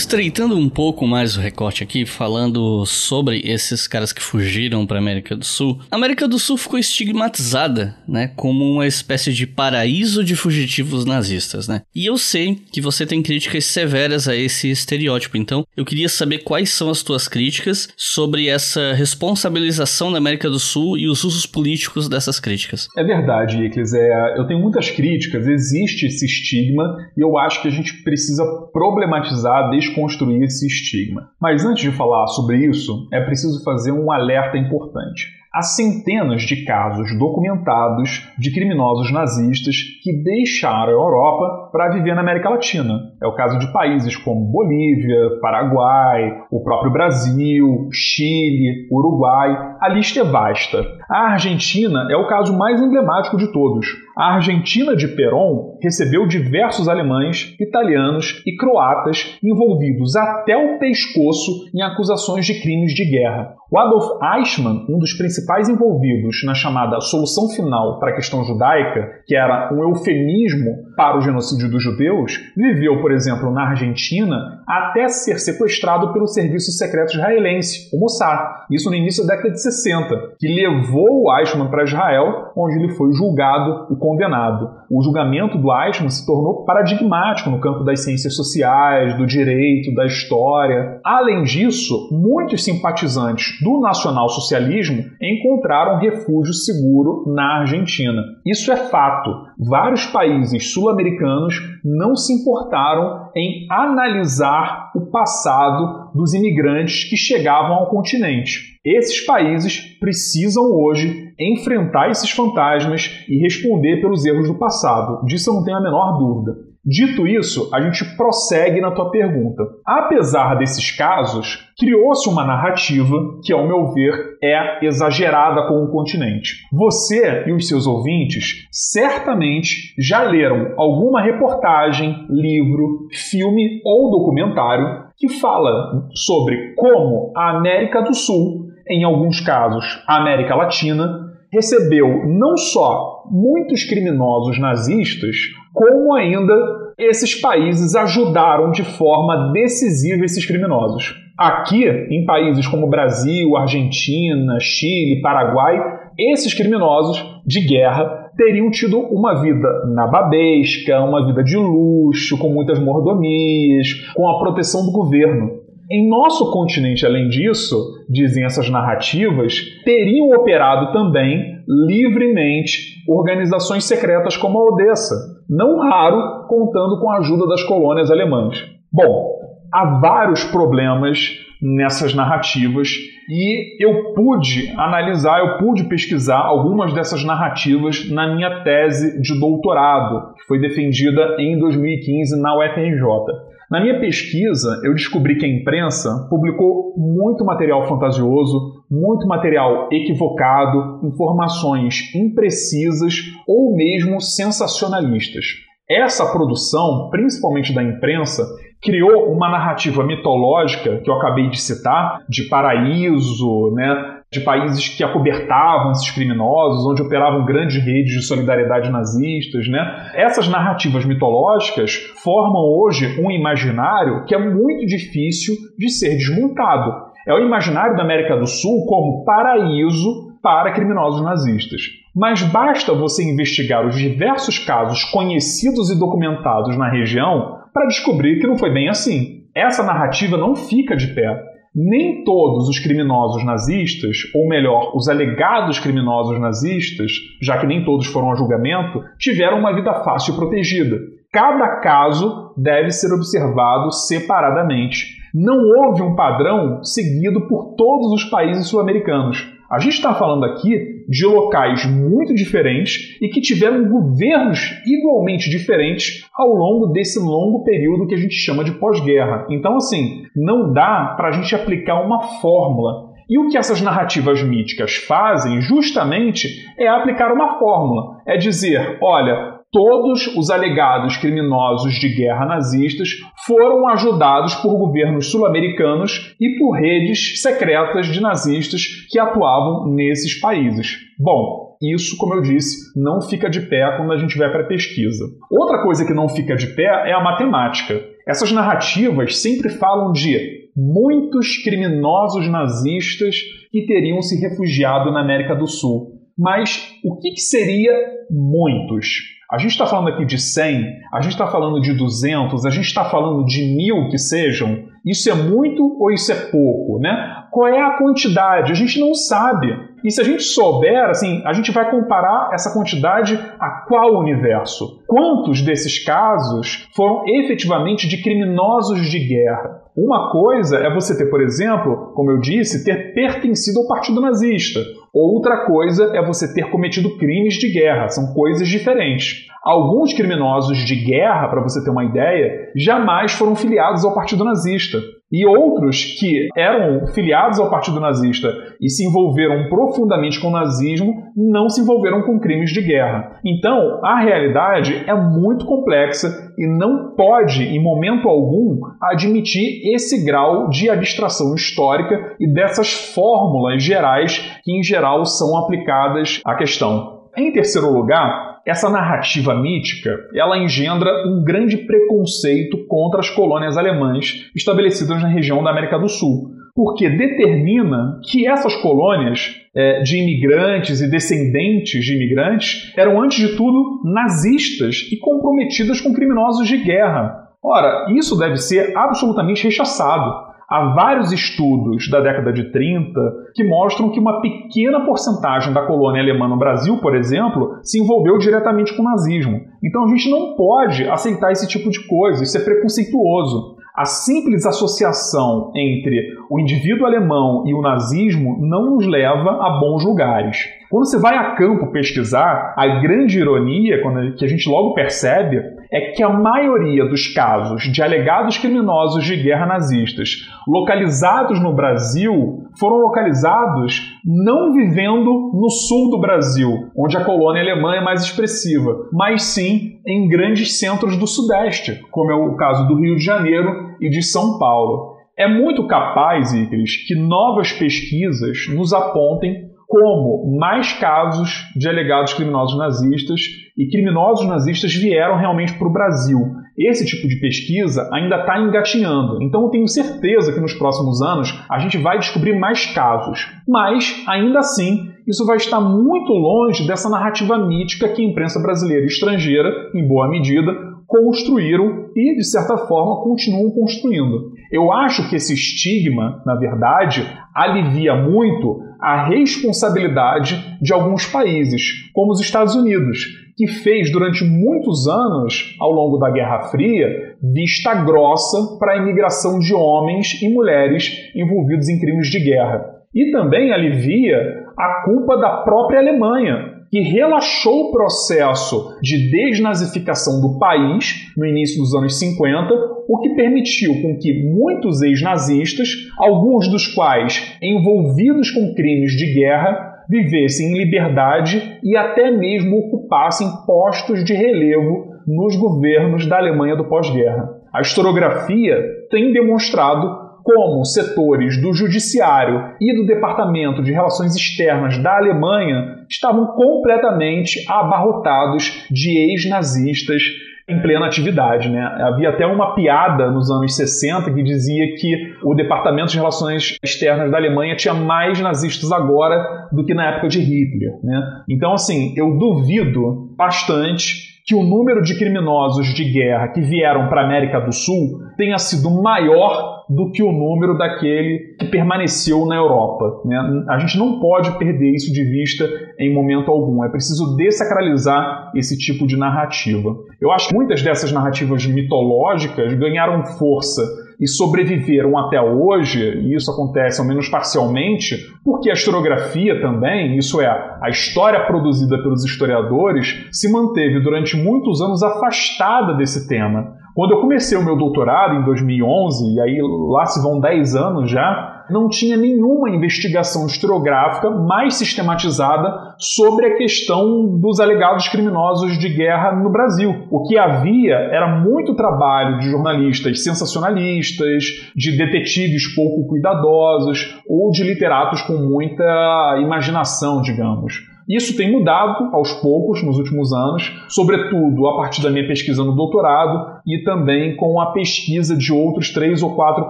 Estreitando um pouco mais o recorte aqui, falando sobre esses caras que fugiram para América do Sul. A América do Sul ficou estigmatizada, né, como uma espécie de paraíso de fugitivos nazistas, né? E eu sei que você tem críticas severas a esse estereótipo, então eu queria saber quais são as tuas críticas sobre essa responsabilização da América do Sul e os usos políticos dessas críticas. É verdade, Iclis. É, eu tenho muitas críticas, existe esse estigma e eu acho que a gente precisa problematizar desconstruir esse estigma. Mas antes de falar sobre isso, é preciso fazer um alerta importante. Há centenas de casos documentados de criminosos nazistas que deixaram a Europa para viver na América Latina. É o caso de países como Bolívia, Paraguai, o próprio Brasil, Chile, Uruguai. A lista é vasta. A Argentina é o caso mais emblemático de todos. A Argentina de Perón recebeu diversos alemães, italianos e croatas envolvidos até o pescoço em acusações de crimes de guerra. O Adolf Eichmann, um dos principais envolvidos na chamada solução final para a questão judaica, que era um eufemismo para o genocídio dos judeus, viveu, por exemplo, na Argentina até ser sequestrado pelo serviço secreto israelense, o Mossad. Isso no início da década de 60, que levou Eichmann para Israel, onde ele foi julgado e condenado. O julgamento do Eichmann se tornou paradigmático no campo das ciências sociais, do direito, da história. Além disso, muitos simpatizantes do nacionalsocialismo encontraram refúgio seguro na Argentina. Isso é fato. Vários países sul-americanos não se importaram em analisar o passado dos imigrantes que chegavam ao continente. Esses países precisam hoje enfrentar esses fantasmas e responder pelos erros do passado. Disso eu não tenho a menor dúvida. Dito isso, a gente prossegue na tua pergunta. Apesar desses casos, criou-se uma narrativa que, ao meu ver, é exagerada com o continente. Você e os seus ouvintes certamente já leram alguma reportagem, livro, filme ou documentário que fala sobre como a América do Sul, em alguns casos a América Latina, recebeu não só muitos criminosos nazistas, como ainda esses países ajudaram de forma decisiva esses criminosos. Aqui, em países como Brasil, Argentina, Chile, Paraguai, esses criminosos de guerra teriam tido uma vida nababesca, uma vida de luxo, com muitas mordomias, com a proteção do governo. Em nosso continente, além disso, dizem essas narrativas, teriam operado também livremente organizações secretas como a Odessa, não raro contando com a ajuda das colônias alemãs. Bom, há vários problemas nessas narrativas e eu pude analisar, eu pude pesquisar algumas dessas narrativas na minha tese de doutorado, que foi defendida em 2015 na UFRJ. Na minha pesquisa, eu descobri que a imprensa publicou muito material fantasioso, muito material equivocado, informações imprecisas ou mesmo sensacionalistas. Essa produção, principalmente da imprensa, criou uma narrativa mitológica que eu acabei de citar, de paraíso, né, de países que acobertavam esses criminosos, onde operavam grandes redes de solidariedade nazistas. Né? Essas narrativas mitológicas formam hoje um imaginário que é muito difícil de ser desmontado. É o imaginário da América do Sul como paraíso para criminosos nazistas. Mas basta você investigar os diversos casos conhecidos e documentados na região para descobrir que não foi bem assim. Essa narrativa não fica de pé. Nem todos os criminosos nazistas, ou melhor, os alegados criminosos nazistas, já que nem todos foram a julgamento, tiveram uma vida fácil e protegida. Cada caso deve ser observado separadamente. Não houve um padrão seguido por todos os países sul-americanos. A gente está falando aqui de locais muito diferentes e que tiveram governos igualmente diferentes ao longo desse longo período que a gente chama de pós-guerra. Então, assim, não dá para a gente aplicar uma fórmula. E o que essas narrativas míticas fazem, justamente, é aplicar uma fórmula. É dizer, olha, todos os alegados criminosos de guerra nazistas foram ajudados por governos sul-americanos e por redes secretas de nazistas que atuavam nesses países. Bom, isso, como eu disse, não fica de pé quando a gente vai para a pesquisa. Outra coisa que não fica de pé é a matemática. Essas narrativas sempre falam de muitos criminosos nazistas que teriam se refugiado na América do Sul. Mas o que, que seria muitos? A gente está falando aqui de 100, a gente está falando de 200, a gente está falando de mil que sejam. Isso é muito ou isso é pouco, né? Qual é a quantidade? A gente não sabe. E se a gente souber, assim, a gente vai comparar essa quantidade a qual universo? Quantos desses casos foram efetivamente de criminosos de guerra? Uma coisa é você ter, por exemplo, como eu disse, ter pertencido ao partido nazista. Outra coisa é você ter cometido crimes de guerra, são coisas diferentes. Alguns criminosos de guerra, para você ter uma ideia, jamais foram filiados ao Partido Nazista. E outros que eram filiados ao Partido Nazista e se envolveram profundamente com o nazismo não se envolveram com crimes de guerra. Então, a realidade é muito complexa e não pode, em momento algum, admitir esse grau de abstração histórica e dessas fórmulas gerais que, em geral, são aplicadas à questão. Em terceiro lugar, essa narrativa mítica, ela engendra um grande preconceito contra as colônias alemãs estabelecidas na região da América do Sul, porque determina que essas colônias é, de imigrantes e descendentes de imigrantes eram, antes de tudo, nazistas e comprometidas com criminosos de guerra. Ora, isso deve ser absolutamente rechaçado. Há vários estudos da década de 30 que mostram que uma pequena porcentagem da colônia alemã no Brasil, por exemplo, se envolveu diretamente com o nazismo. Então a gente não pode aceitar esse tipo de coisa, isso é preconceituoso. A simples associação entre o indivíduo alemão e o nazismo não nos leva a bons lugares. Quando você vai a campo pesquisar, a grande ironia que a gente logo percebe é que a maioria dos casos de alegados criminosos de guerra nazistas localizados no Brasil foram localizados não vivendo no sul do Brasil, onde a colônia alemã é mais expressiva, mas sim em grandes centros do Sudeste, como é o caso do Rio de Janeiro e de São Paulo. É muito capaz, Icris, que novas pesquisas nos apontem como mais casos de alegados criminosos nazistas e criminosos nazistas vieram realmente para o Brasil. Esse tipo de pesquisa ainda está engatinhando, então eu tenho certeza que nos próximos anos a gente vai descobrir mais casos. Mas, ainda assim, isso vai estar muito longe dessa narrativa mítica que a imprensa brasileira e estrangeira, em boa medida, construíram e, de certa forma, continuam construindo. Eu acho que esse estigma, na verdade, alivia muito a responsabilidade de alguns países, como os Estados Unidos, que fez durante muitos anos, ao longo da Guerra Fria, vista grossa para a imigração de homens e mulheres envolvidos em crimes de guerra. E também alivia a culpa da própria Alemanha, que relaxou o processo de desnazificação do país no início dos anos 50, o que permitiu com que muitos ex-nazistas, alguns dos quais envolvidos com crimes de guerra, vivessem em liberdade e até mesmo ocupassem postos de relevo nos governos da Alemanha do pós-guerra. A historiografia tem demonstrado como setores do Judiciário e do Departamento de Relações Externas da Alemanha estavam completamente abarrotados de ex-nazistas em plena atividade. Né? Havia até uma piada nos anos 60 que dizia que o Departamento de Relações Externas da Alemanha tinha mais nazistas agora do que na época de Hitler. Né? Então, assim, eu duvido bastante que o número de criminosos de guerra que vieram para a América do Sul tenha sido maior do que o número daquele que permaneceu na Europa. Né? A gente não pode perder isso de vista em momento algum. É preciso desacralizar esse tipo de narrativa. Eu acho que muitas dessas narrativas mitológicas ganharam força e sobreviveram até hoje, e isso acontece ao menos parcialmente, porque a historiografia também, isso é, a história produzida pelos historiadores, se manteve durante muitos anos afastada desse tema. Quando eu comecei o meu doutorado em 2011, e aí lá se vão 10 anos já, não tinha nenhuma investigação historiográfica mais sistematizada sobre a questão dos alegados criminosos de guerra no Brasil. O que havia era muito trabalho de jornalistas sensacionalistas, de detetives pouco cuidadosos ou de literatos com muita imaginação, digamos. Isso tem mudado aos poucos nos últimos anos, sobretudo a partir da minha pesquisa no doutorado e também com a pesquisa de outros três ou quatro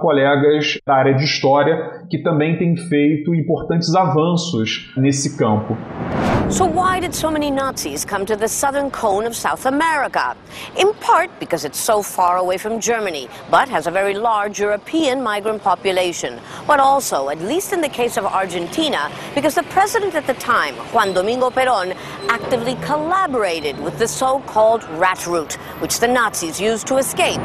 colegas da área de história que também têm feito importantes avanços nesse campo. So why did so many Nazis come to the southern cone of South America? In part because it's so far away from Germany, but has a very large European migrant population. But also, at least in the case of Argentina, because the president at the time, Juan Domingo Perón, actively collaborated with the so-called rat route, which the Nazis used to escape.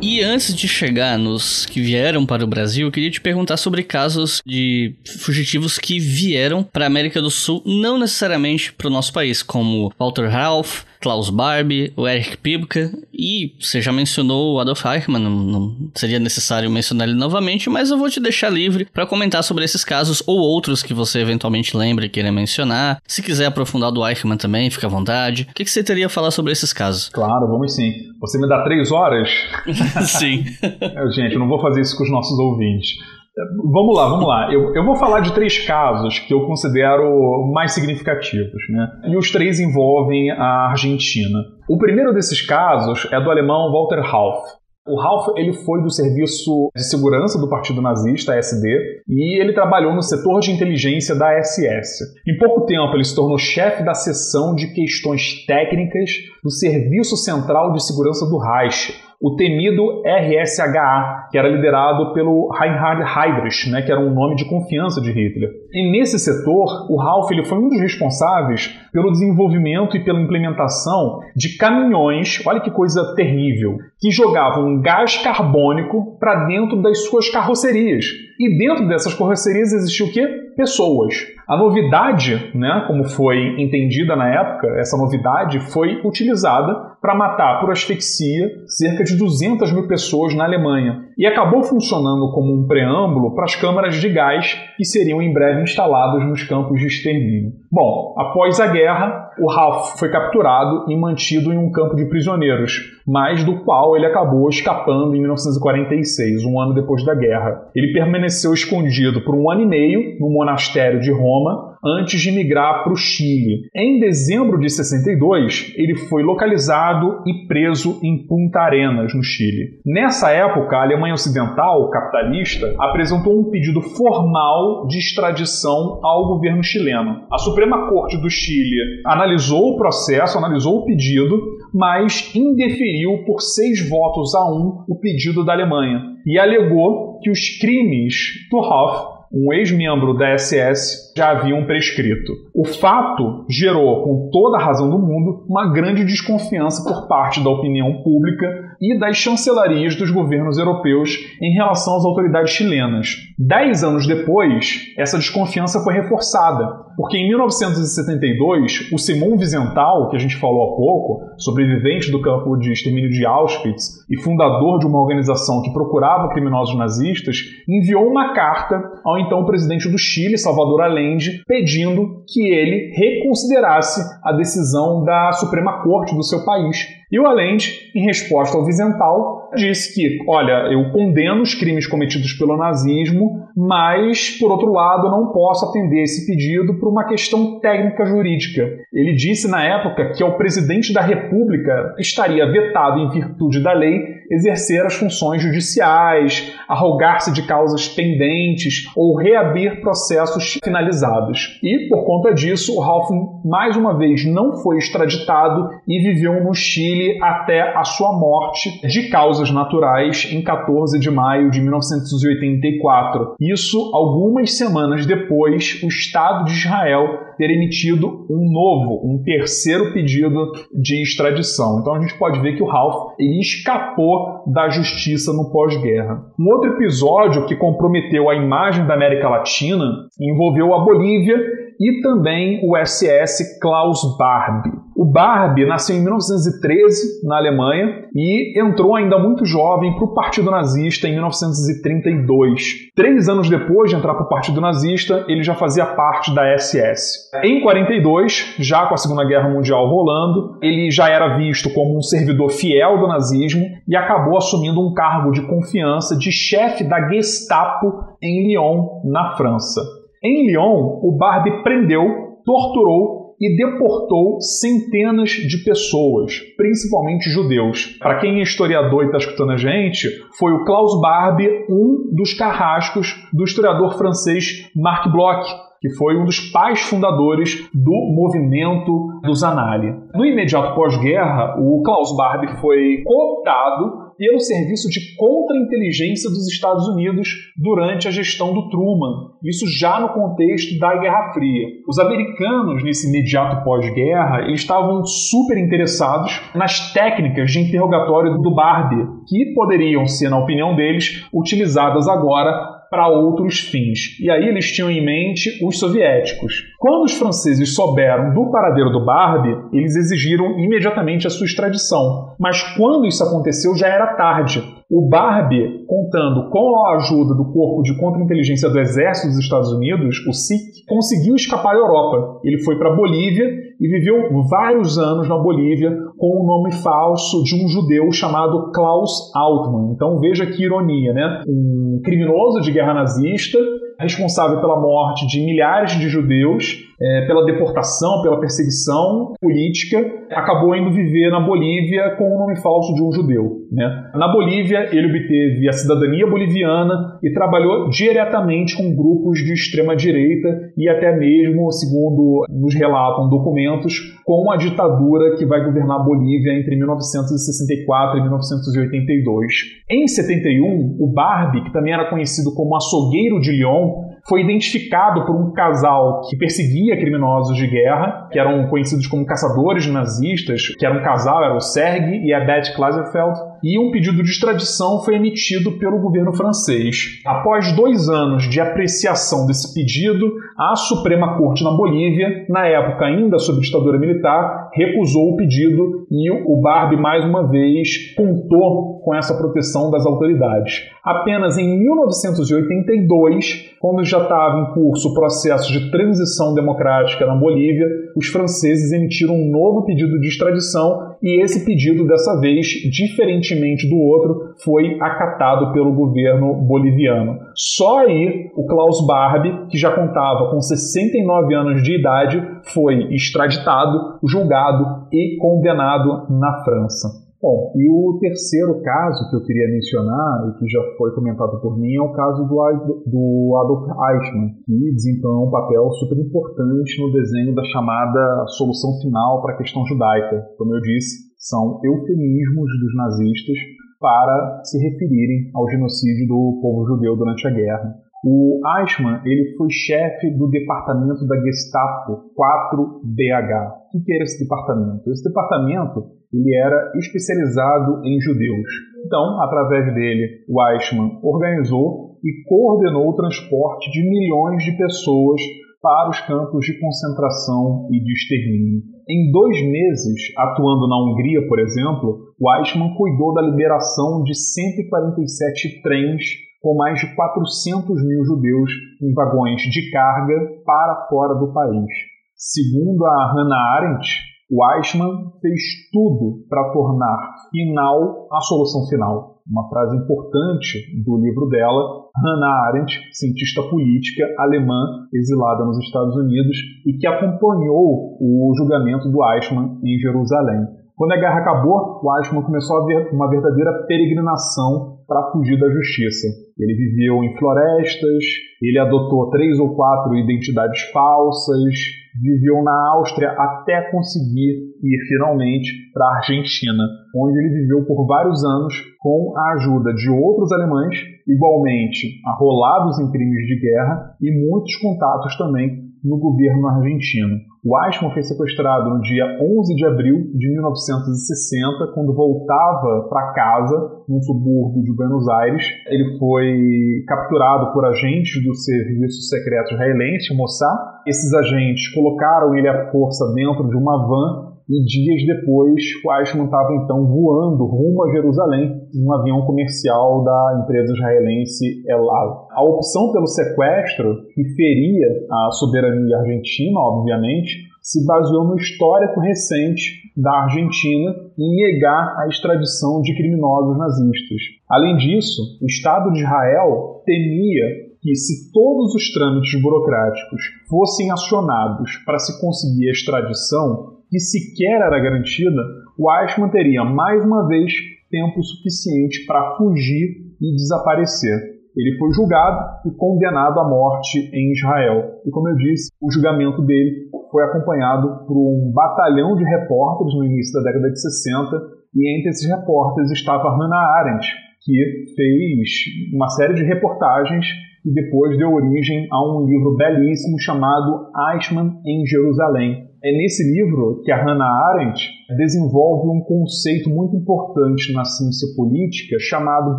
E antes de chegar nos que vieram para o Brasil, eu queria te perguntar sobre casos de fugitivos que vieram para a América do Sul, não necessariamente para o nosso país, como Walter Ralph, Klaus Barbie, o Eric Pibka e você já mencionou o Adolf Eichmann, não, não, seria necessário mencionar ele novamente, mas eu vou te deixar livre para comentar sobre esses casos ou outros que você eventualmente lembre e queira mencionar. Se quiser aprofundar do Eichmann também, fica à vontade. O que, que você teria a falar sobre esses casos? Claro, vamos sim. Você me dá três horas? sim. Gente, eu não vou fazer isso com os nossos ouvintes. Vamos lá, vamos lá. Eu, eu vou falar de três casos que eu considero mais significativos, né? E os três envolvem a Argentina. O primeiro desses casos é do alemão Walter Hauff. O Ralph ele foi do Serviço de Segurança do Partido Nazista, SD, e ele trabalhou no setor de inteligência da SS. Em pouco tempo, ele se tornou chefe da seção de questões técnicas do Serviço Central de Segurança do Reich, o temido RSHA, que era liderado pelo Reinhard Heydrich, né, que era um nome de confiança de Hitler. E nesse setor, o Ralph ele foi um dos responsáveis pelo desenvolvimento e pela implementação de caminhões, olha que coisa terrível, que jogavam gás carbônico para dentro das suas carrocerias. E dentro dessas carrocerias existia o quê? Pessoas. A novidade, né, como foi entendida na época, essa novidade foi utilizada para matar por asfixia cerca de 200 mil pessoas na Alemanha e acabou funcionando como um preâmbulo para as câmaras de gás que seriam em breve instaladas nos campos de extermínio. Bom, após a guerra, o Ralph foi capturado e mantido em um campo de prisioneiros, mas do qual ele acabou escapando em 1946, um ano depois da guerra. Ele permaneceu escondido por um ano e meio no monastério de Roma antes de migrar para o Chile. Em dezembro de 62, ele foi localizado e preso em Punta Arenas, no Chile. Nessa época, a Alemanha Ocidental, capitalista, apresentou um pedido formal de extradição ao governo chileno. A Suprema Corte do Chile analisou o processo, analisou o pedido, mas indeferiu por seis votos a um o pedido da Alemanha e alegou que os crimes do Hoff um ex-membro da SS, já haviam prescrito. O fato gerou, com toda a razão do mundo, uma grande desconfiança por parte da opinião pública e das chancelarias dos governos europeus em relação às autoridades chilenas. Dez anos depois, essa desconfiança foi reforçada, porque em 1972, o Simon Wiesenthal, que a gente falou há pouco, sobrevivente do campo de extermínio de Auschwitz e fundador de uma organização que procurava criminosos nazistas, enviou uma carta ao então presidente do Chile, Salvador Allende, pedindo que ele reconsiderasse a decisão da Suprema Corte do seu país. E o Allende, em resposta ao Vizental, disse que, olha, eu condeno os crimes cometidos pelo nazismo, mas, por outro lado, não posso atender esse pedido por uma questão técnica jurídica. Ele disse na época que ao presidente da República estaria vetado, em virtude da lei, exercer as funções judiciais, arrogar-se de causas pendentes ou reabrir processos finalizados. E, por conta disso, o Ralph, mais uma vez, não foi extraditado e viveu no Chile até a sua morte de causas naturais em 14 de maio de 1984. Isso algumas semanas depois, o Estado de Israel ter emitido um novo, um terceiro pedido de extradição. Então a gente pode ver que o Ralph ele escapou da justiça no pós-guerra. Um outro episódio que comprometeu a imagem da América Latina envolveu a Bolívia e também o SS Klaus Barbie. O Barbie nasceu em 1913 na Alemanha e entrou ainda muito jovem para o Partido Nazista em 1932. Três anos depois de entrar para o Partido Nazista, ele já fazia parte da SS. Em 42, já com a Segunda Guerra Mundial rolando, ele já era visto como um servidor fiel do nazismo e acabou assumindo um cargo de confiança de chefe da Gestapo em Lyon, na França. Em Lyon, o Barbie prendeu, torturou e deportou centenas de pessoas, principalmente judeus. Para quem é historiador e está escutando a gente, foi o Klaus Barbie um dos carrascos do historiador francês Marc Bloch, que foi um dos pais fundadores do movimento do Zanali. No imediato pós-guerra, o Klaus Barbie foi cooptado pelo Serviço de Contra-Inteligência dos Estados Unidos durante a gestão do Truman, isso já no contexto da Guerra Fria. Os americanos, nesse imediato pós-guerra, estavam super interessados nas técnicas de interrogatório do Barbie, que poderiam ser, na opinião deles, utilizadas agora para outros fins. E aí eles tinham em mente os soviéticos. Quando os franceses souberam do paradeiro do Barbie, eles exigiram imediatamente a sua extradição. Mas quando isso aconteceu já era tarde. O Barbie, contando com a ajuda do Corpo de Contra-Inteligência do Exército dos Estados Unidos, o SIC, conseguiu escapar à Europa. Ele foi para a Bolívia e viveu vários anos na Bolívia, com o nome falso de um judeu chamado Klaus Altmann. Então veja que ironia, né? Um criminoso de guerra nazista responsável pela morte de milhares de judeus, é, pela deportação, pela perseguição política, acabou indo viver na Bolívia com o nome falso de um judeu. Né? Na Bolívia, ele obteve a cidadania boliviana e trabalhou diretamente com grupos de extrema-direita e até mesmo, segundo nos relatam documentos, com a ditadura que vai governar a Bolívia entre 1964 e 1982. Em 71, o Barbie, que também era conhecido como açougueiro de Lyon, foi identificado por um casal que perseguia criminosos de guerra, que eram conhecidos como caçadores nazistas, que era um casal, era o Serge e a Beth Klaserfeld, e um pedido de extradição foi emitido pelo governo francês. Após dois anos de apreciação desse pedido, a Suprema Corte na Bolívia, na época ainda sob ditadura militar, recusou o pedido e o Barbie mais uma vez contou com essa proteção das autoridades. Apenas em 1982, quando já estava em curso o processo de transição democrática na Bolívia, os franceses emitiram um novo pedido de extradição e esse pedido, dessa vez, diferentemente do outro, foi acatado pelo governo boliviano. Só aí o Klaus Barbie, que já contava com 69 anos de idade, foi extraditado, julgado e condenado na França. Bom, e o terceiro caso que eu queria mencionar, e que já foi comentado por mim, é o caso do, do Adolf Eichmann, que desempenhou um papel super importante no desenho da chamada solução final para a questão judaica. Como eu disse, são eufemismos dos nazistas para se referirem ao genocídio do povo judeu durante a guerra. O Eichmann ele foi chefe do departamento da Gestapo 4BH. O que era esse departamento? Esse departamento ele era especializado em judeus. Então, através dele, o Eichmann organizou e coordenou o transporte de milhões de pessoas para os campos de concentração e de extermínio. Em dois meses, atuando na Hungria, por exemplo, o Eichmann cuidou da liberação de 147 trens com mais de 400 mil judeus em vagões de carga para fora do país. Segundo a Hannah Arendt, o Eichmann fez tudo para tornar final a solução final. Uma frase importante do livro dela, Hannah Arendt, cientista política alemã exilada nos Estados Unidos e que acompanhou o julgamento do Eichmann em Jerusalém. Quando a guerra acabou, o Eichmann começou a ver uma verdadeira peregrinação para fugir da justiça. Ele viveu em florestas, ele adotou três ou quatro identidades falsas, viveu na Áustria até conseguir ir finalmente para a Argentina, onde ele viveu por vários anos com a ajuda de outros alemães, igualmente arrolados em crimes de guerra, e muitos contatos também no governo argentino. O Eichmann foi sequestrado no dia 11 de abril de 1960, quando voltava para casa, num subúrbio de Buenos Aires. Ele foi capturado por agentes do Serviço Secreto Israelense, o Mossad. Esses agentes colocaram ele à força dentro de uma van e dias depois, o Eichmann estava então voando rumo a Jerusalém um avião comercial da empresa israelense El Al. A opção pelo sequestro, que feria a soberania argentina, obviamente, se baseou no histórico recente da Argentina em negar a extradição de criminosos nazistas. Além disso, o Estado de Israel temia que, se todos os trâmites burocráticos fossem acionados para se conseguir a extradição, que sequer era garantida, o Eichmann teria mais uma vez tempo suficiente para fugir e desaparecer. Ele foi julgado e condenado à morte em Israel. E como eu disse, o julgamento dele foi acompanhado por um batalhão de repórteres no início da década de 60, e entre esses repórteres estava Hannah Arendt, que fez uma série de reportagens e depois deu origem a um livro belíssimo chamado Eichmann em Jerusalém, é nesse livro que a Hannah Arendt desenvolve um conceito muito importante na ciência política chamado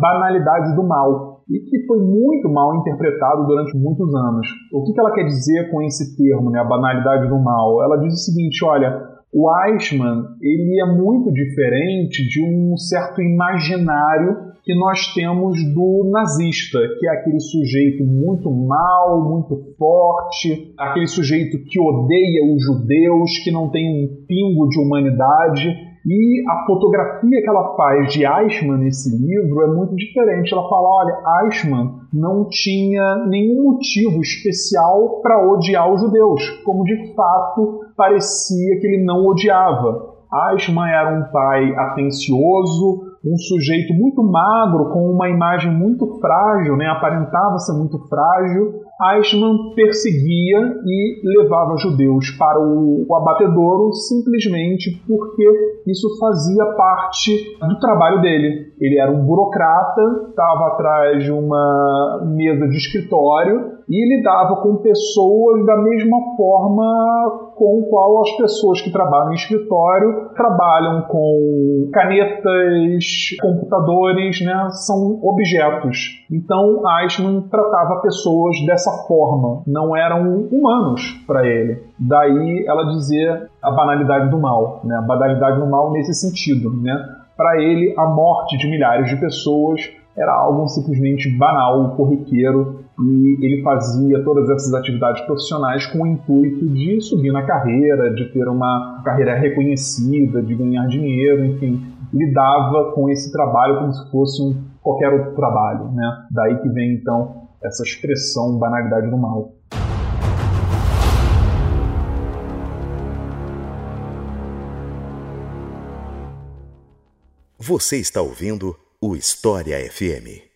banalidade do mal, e que foi muito mal interpretado durante muitos anos. O que ela quer dizer com esse termo, né, a banalidade do mal? Ela diz o seguinte, olha, o Eichmann ele é muito diferente de um certo imaginário que nós temos do nazista, que é aquele sujeito muito mal, muito forte, aquele sujeito que odeia os judeus, que não tem um pingo de humanidade. E a fotografia que ela faz de Eichmann nesse livro é muito diferente. Ela fala: olha, Eichmann não tinha nenhum motivo especial para odiar os judeus, como de fato parecia que ele não odiava. Eichmann era um pai atencioso, um sujeito muito magro, com uma imagem muito frágil, né? aparentava ser muito frágil, Eichmann perseguia e levava judeus para o, o abatedouro simplesmente porque isso fazia parte do trabalho dele. Ele era um burocrata, estava atrás de uma mesa de escritório e lidava com pessoas da mesma forma com qual as pessoas que trabalham em escritório trabalham com canetas, computadores, né? são objetos. Então Eichmann tratava pessoas dessa forma, não eram humanos para ele. Daí ela dizer a banalidade do mal, né? a banalidade do mal nesse sentido. Né? Para ele, a morte de milhares de pessoas era algo simplesmente banal, corriqueiro, e ele fazia todas essas atividades profissionais com o intuito de subir na carreira, de ter uma carreira reconhecida, de ganhar dinheiro, enfim, lidava com esse trabalho como se fosse um qualquer outro trabalho, né? Daí que vem então essa expressão banalidade do mal. Você está ouvindo o História FM.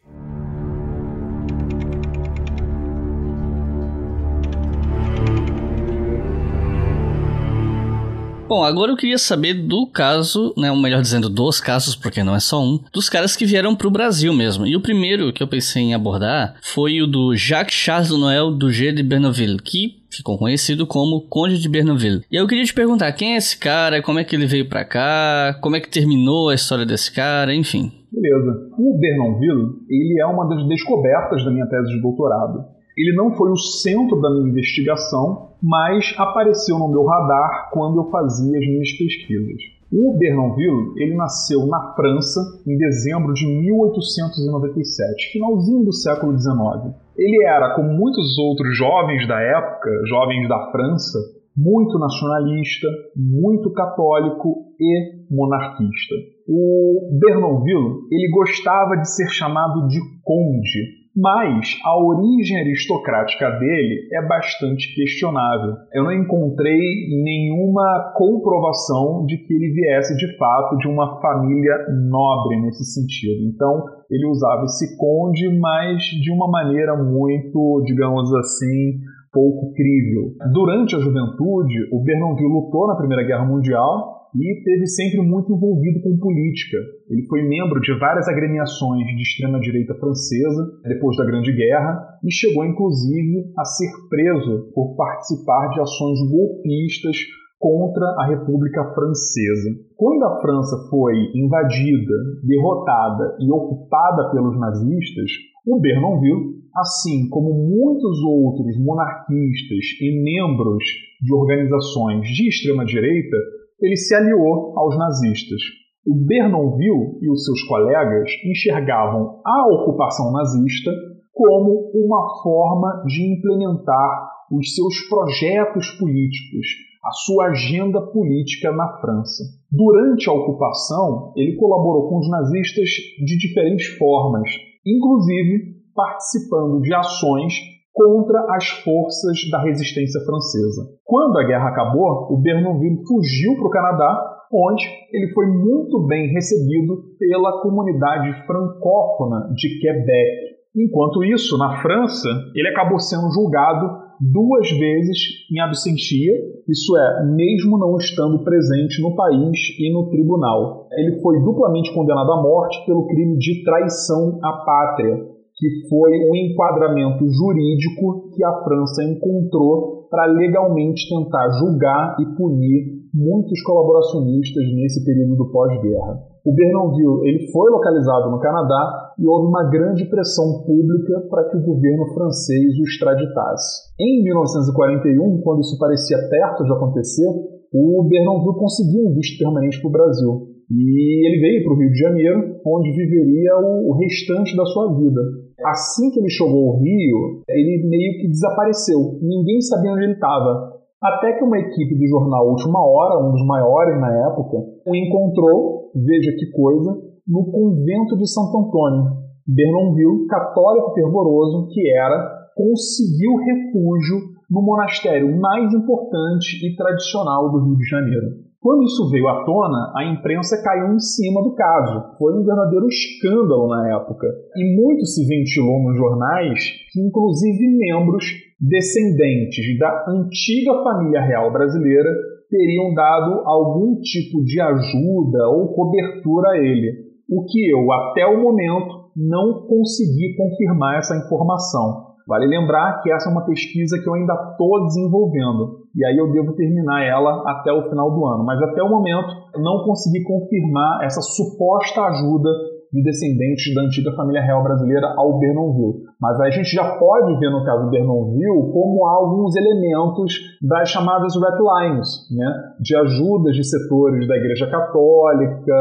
Bom, agora eu queria saber do caso, né, ou melhor dizendo, dos casos, porque não é só um, dos caras que vieram pro Brasil mesmo. E o primeiro que eu pensei em abordar foi o do Jacques Charles Noël Duguay de Berneville, que ficou conhecido como Conde de Berneville. E eu queria te perguntar, quem é esse cara, como é que ele veio para cá, como é que terminou a história desse cara, enfim. Beleza. O Bernonville, ele é uma das descobertas da minha tese de doutorado. Ele não foi o centro da minha investigação, mas apareceu no meu radar quando eu fazia as minhas pesquisas. O Bernonville, ele nasceu na França em dezembro de 1897, finalzinho do século XIX. Ele era, como muitos outros jovens da época, jovens da França, muito nacionalista, muito católico e monarquista. O Bernonville, ele gostava de ser chamado de conde, mas a origem aristocrática dele é bastante questionável. Eu não encontrei nenhuma comprovação de que ele viesse de fato de uma família nobre nesse sentido. Então, ele usava esse conde, mas de uma maneira muito, digamos assim, pouco crível. Durante a juventude, o Bernonville lutou na Primeira Guerra Mundial e teve sempre muito envolvido com política. Ele foi membro de várias agremiações de extrema-direita francesa depois da Grande Guerra e chegou inclusive a ser preso por participar de ações golpistas contra a República Francesa. Quando a França foi invadida, derrotada e ocupada pelos nazistas, o Bernonville, assim como muitos outros monarquistas e membros de organizações de extrema direita, ele se aliou aos nazistas. O Bernonville e os seus colegas enxergavam a ocupação nazista como uma forma de implementar os seus projetos políticos, a sua agenda política na França. Durante a ocupação, ele colaborou com os nazistas de diferentes formas, inclusive participando de ações contra as forças da resistência francesa. Quando a guerra acabou, o Bernonville fugiu para o Canadá, onde ele foi muito bem recebido pela comunidade francófona de Quebec. Enquanto isso, na França, ele acabou sendo julgado duas vezes em absentia, isso é, mesmo não estando presente no país e no tribunal. Ele foi duplamente condenado à morte pelo crime de traição à pátria, que foi um enquadramento jurídico que a França encontrou para legalmente tentar julgar e punir muitos colaboracionistas nesse período do pós-guerra. O Bernonville ele foi localizado no Canadá e houve uma grande pressão pública para que o governo francês o extraditasse. Em 1941, quando isso parecia perto de acontecer, o Bernonville conseguiu um visto permanente para o Brasil. E ele veio para o Rio de Janeiro, onde viveria o restante da sua vida. Assim que ele chegou ao Rio, ele meio que desapareceu. Ninguém sabia onde ele estava. Até que uma equipe do jornal Última Hora, um dos maiores na época, o encontrou, veja que coisa, no convento de Santo Antônio. Bernonville, católico fervoroso que era, conseguiu refúgio no monastério mais importante e tradicional do Rio de Janeiro. Quando isso veio à tona, a imprensa caiu em cima do caso. Foi um verdadeiro escândalo na época. E muito se ventilou nos jornais que, inclusive, membros descendentes da antiga família real brasileira teriam dado algum tipo de ajuda ou cobertura a ele. O que eu, até o momento, não consegui confirmar essa informação. Vale lembrar que essa é uma pesquisa que eu ainda estou desenvolvendo e aí eu devo terminar ela até o final do ano. Mas até o momento não consegui confirmar essa suposta ajuda de descendentes da antiga família real brasileira ao Bernonville. Mas a gente já pode ver no caso do Bernonville como há alguns elementos das chamadas red lines, né? de ajudas de setores da Igreja Católica,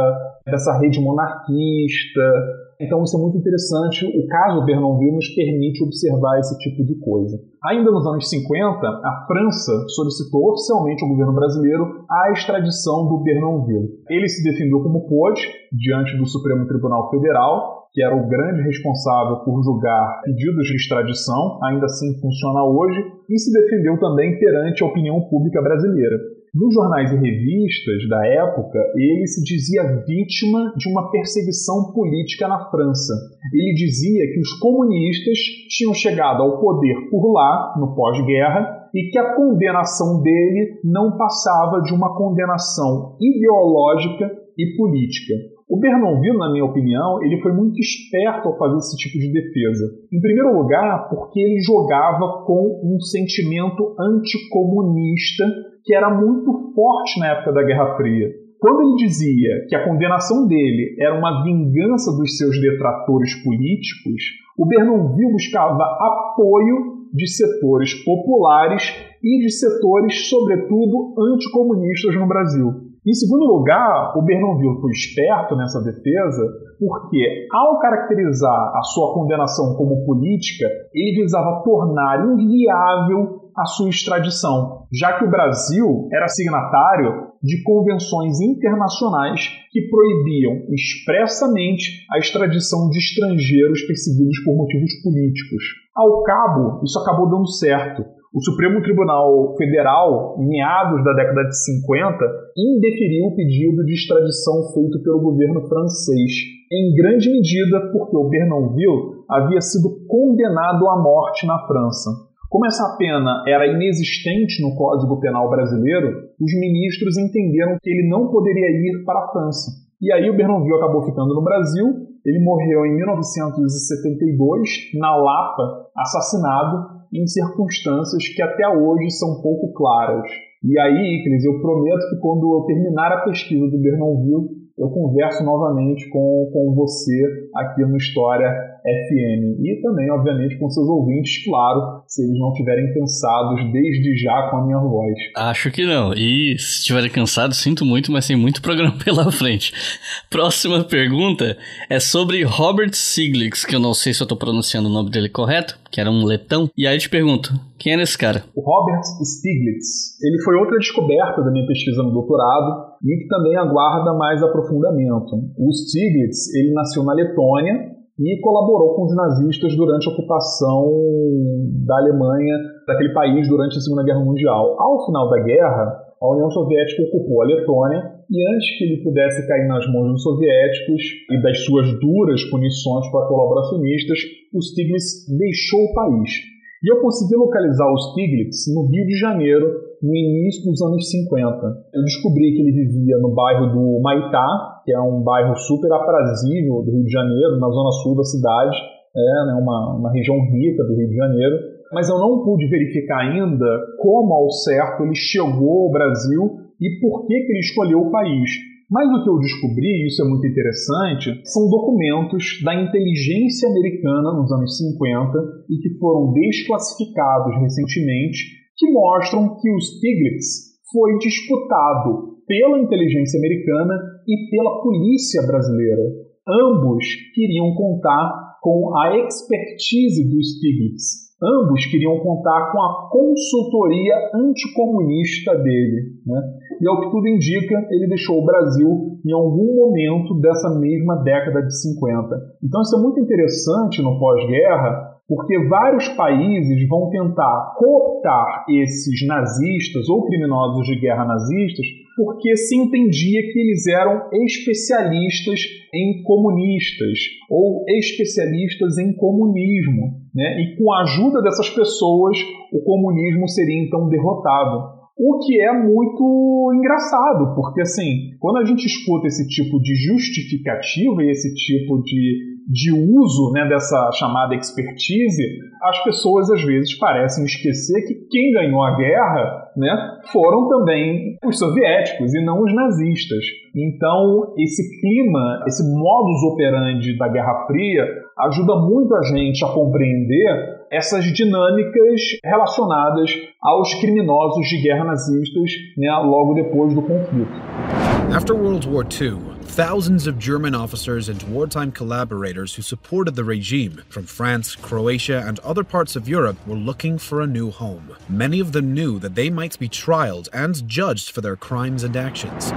dessa rede monarquista, então isso é muito interessante. O caso Bernonville nos permite observar esse tipo de coisa. Ainda nos anos 50, a França solicitou oficialmente ao governo brasileiro a extradição do Bernonville. Ele se defendeu como pôde diante do Supremo Tribunal Federal, que era o grande responsável por julgar pedidos de extradição, ainda assim funciona hoje, e se defendeu também perante a opinião pública brasileira. Nos jornais e revistas da época, ele se dizia vítima de uma perseguição política na França. Ele dizia que os comunistas tinham chegado ao poder por lá, no pós-guerra, e que a condenação dele não passava de uma condenação ideológica e política. O Bernonville, na minha opinião, ele foi muito esperto ao fazer esse tipo de defesa. Em primeiro lugar, porque ele jogava com um sentimento anticomunista que era muito forte na época da Guerra Fria. Quando ele dizia que a condenação dele era uma vingança dos seus detratores políticos, o Bernonville buscava apoio de setores populares e de setores, sobretudo, anticomunistas no Brasil. Em segundo lugar, o Bernonville foi esperto nessa defesa porque, ao caracterizar a sua condenação como política, ele visava tornar inviável a sua extradição, já que o Brasil era signatário de convenções internacionais que proibiam expressamente a extradição de estrangeiros perseguidos por motivos políticos. Ao cabo, isso acabou dando certo. O Supremo Tribunal Federal, em meados da década de 50, indeferiu o pedido de extradição feito pelo governo francês, em grande medida porque o Bernonville havia sido condenado à morte na França. Como essa pena era inexistente no Código Penal brasileiro, os ministros entenderam que ele não poderia ir para a França. E aí o Bernonville acabou ficando no Brasil. Ele morreu em 1972 na Lapa, assassinado em circunstâncias que até hoje são pouco claras. E aí, Iclis, eu prometo que quando eu terminar a pesquisa do Bernonville, eu converso novamente com, com você aqui no História FM. E também, obviamente, com seus ouvintes, claro, se eles não estiverem cansados desde já com a minha voz. Acho que não. E se estiverem cansados, sinto muito, mas tem muito programa pela frente. Próxima pergunta é sobre Robert Stiglitz, que eu não sei se eu estou pronunciando o nome dele correto, que era um letão. E aí eu te pergunto, quem é esse cara? O Robert Stiglitz. Ele foi outra descoberta da minha pesquisa no doutorado e que também aguarda mais aprofundamento. O Stiglitz, ele nasceu na Letônia e colaborou com os nazistas durante a ocupação da Alemanha, daquele país, durante a Segunda Guerra Mundial. Ao final da guerra, a União Soviética ocupou a Letônia e antes que ele pudesse cair nas mãos dos soviéticos e das suas duras punições para colaboracionistas, o Stiglitz deixou o país. E eu consegui localizar o Stiglitz no Rio de Janeiro, no início dos anos 50. Eu descobri que ele vivia no bairro do Maitá, que é um bairro super aprazível do Rio de Janeiro, na zona sul da cidade, é né, uma, uma região rica do Rio de Janeiro. Mas eu não pude verificar ainda como ao certo ele chegou ao Brasil e por que, que ele escolheu o país. Mas o que eu descobri, isso é muito interessante, são documentos da inteligência americana nos anos 50 e que foram desclassificados recentemente que mostram que o Stiglitz foi disputado pela inteligência americana e pela polícia brasileira. Ambos queriam contar com a expertise do Stiglitz. Ambos queriam contar com a consultoria anticomunista dele. Né? E ao que tudo indica, ele deixou o Brasil em algum momento dessa mesma década de 50. Então isso é muito interessante no pós-guerra, porque vários países vão tentar cooptar esses nazistas ou criminosos de guerra nazistas, porque se entendia que eles eram especialistas em comunistas ou especialistas em comunismo, né? E com a ajuda dessas pessoas, o comunismo seria então derrotado. O que é muito engraçado, porque assim, quando a gente escuta esse tipo de justificativa e esse tipo de de uso né, dessa chamada expertise, as pessoas às vezes parecem esquecer que quem ganhou a guerra né, foram também os soviéticos e não os nazistas. Então, esse clima, esse modus operandi da Guerra Fria ajuda muito a gente a compreender essas dinâmicas relacionadas aos criminosos de guerra nazistas né, logo depois do conflito. After World War II, thousands of German officers and wartime collaborators who supported the regime from France, Croatia, and other parts of Europe were looking for a new home. Many of them knew that they might be trialed and judged for their crimes and actions.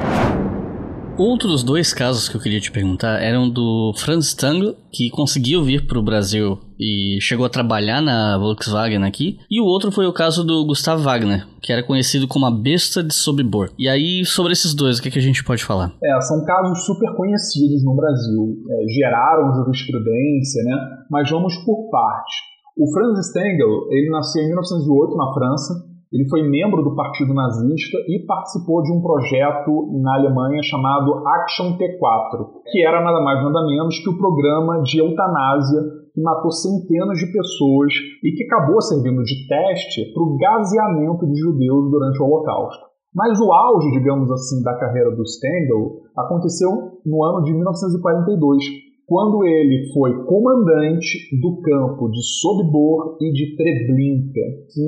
Outros dois casos que eu queria te perguntar eram do Franz Stangl, que conseguiu vir para o Brasil e chegou a trabalhar na Volkswagen aqui, e o outro foi o caso do Gustav Wagner, que era conhecido como a besta de Sobibor. E aí, sobre esses dois, o que, que a gente pode falar? É, são casos super conhecidos no Brasil, é, geraram jurisprudência, né? Mas vamos por parte. O Franz Stengel, ele nasceu em 1908 na França, ele foi membro do Partido Nazista e participou de um projeto na Alemanha chamado Action T4, que era nada mais nada menos que o programa de eutanásia que matou centenas de pessoas e que acabou servindo de teste para o gaseamento de judeus durante o Holocausto. Mas o auge, digamos assim, da carreira do Stengel aconteceu no ano de 1942, quando ele foi comandante do campo de Sobibor e de Treblinka.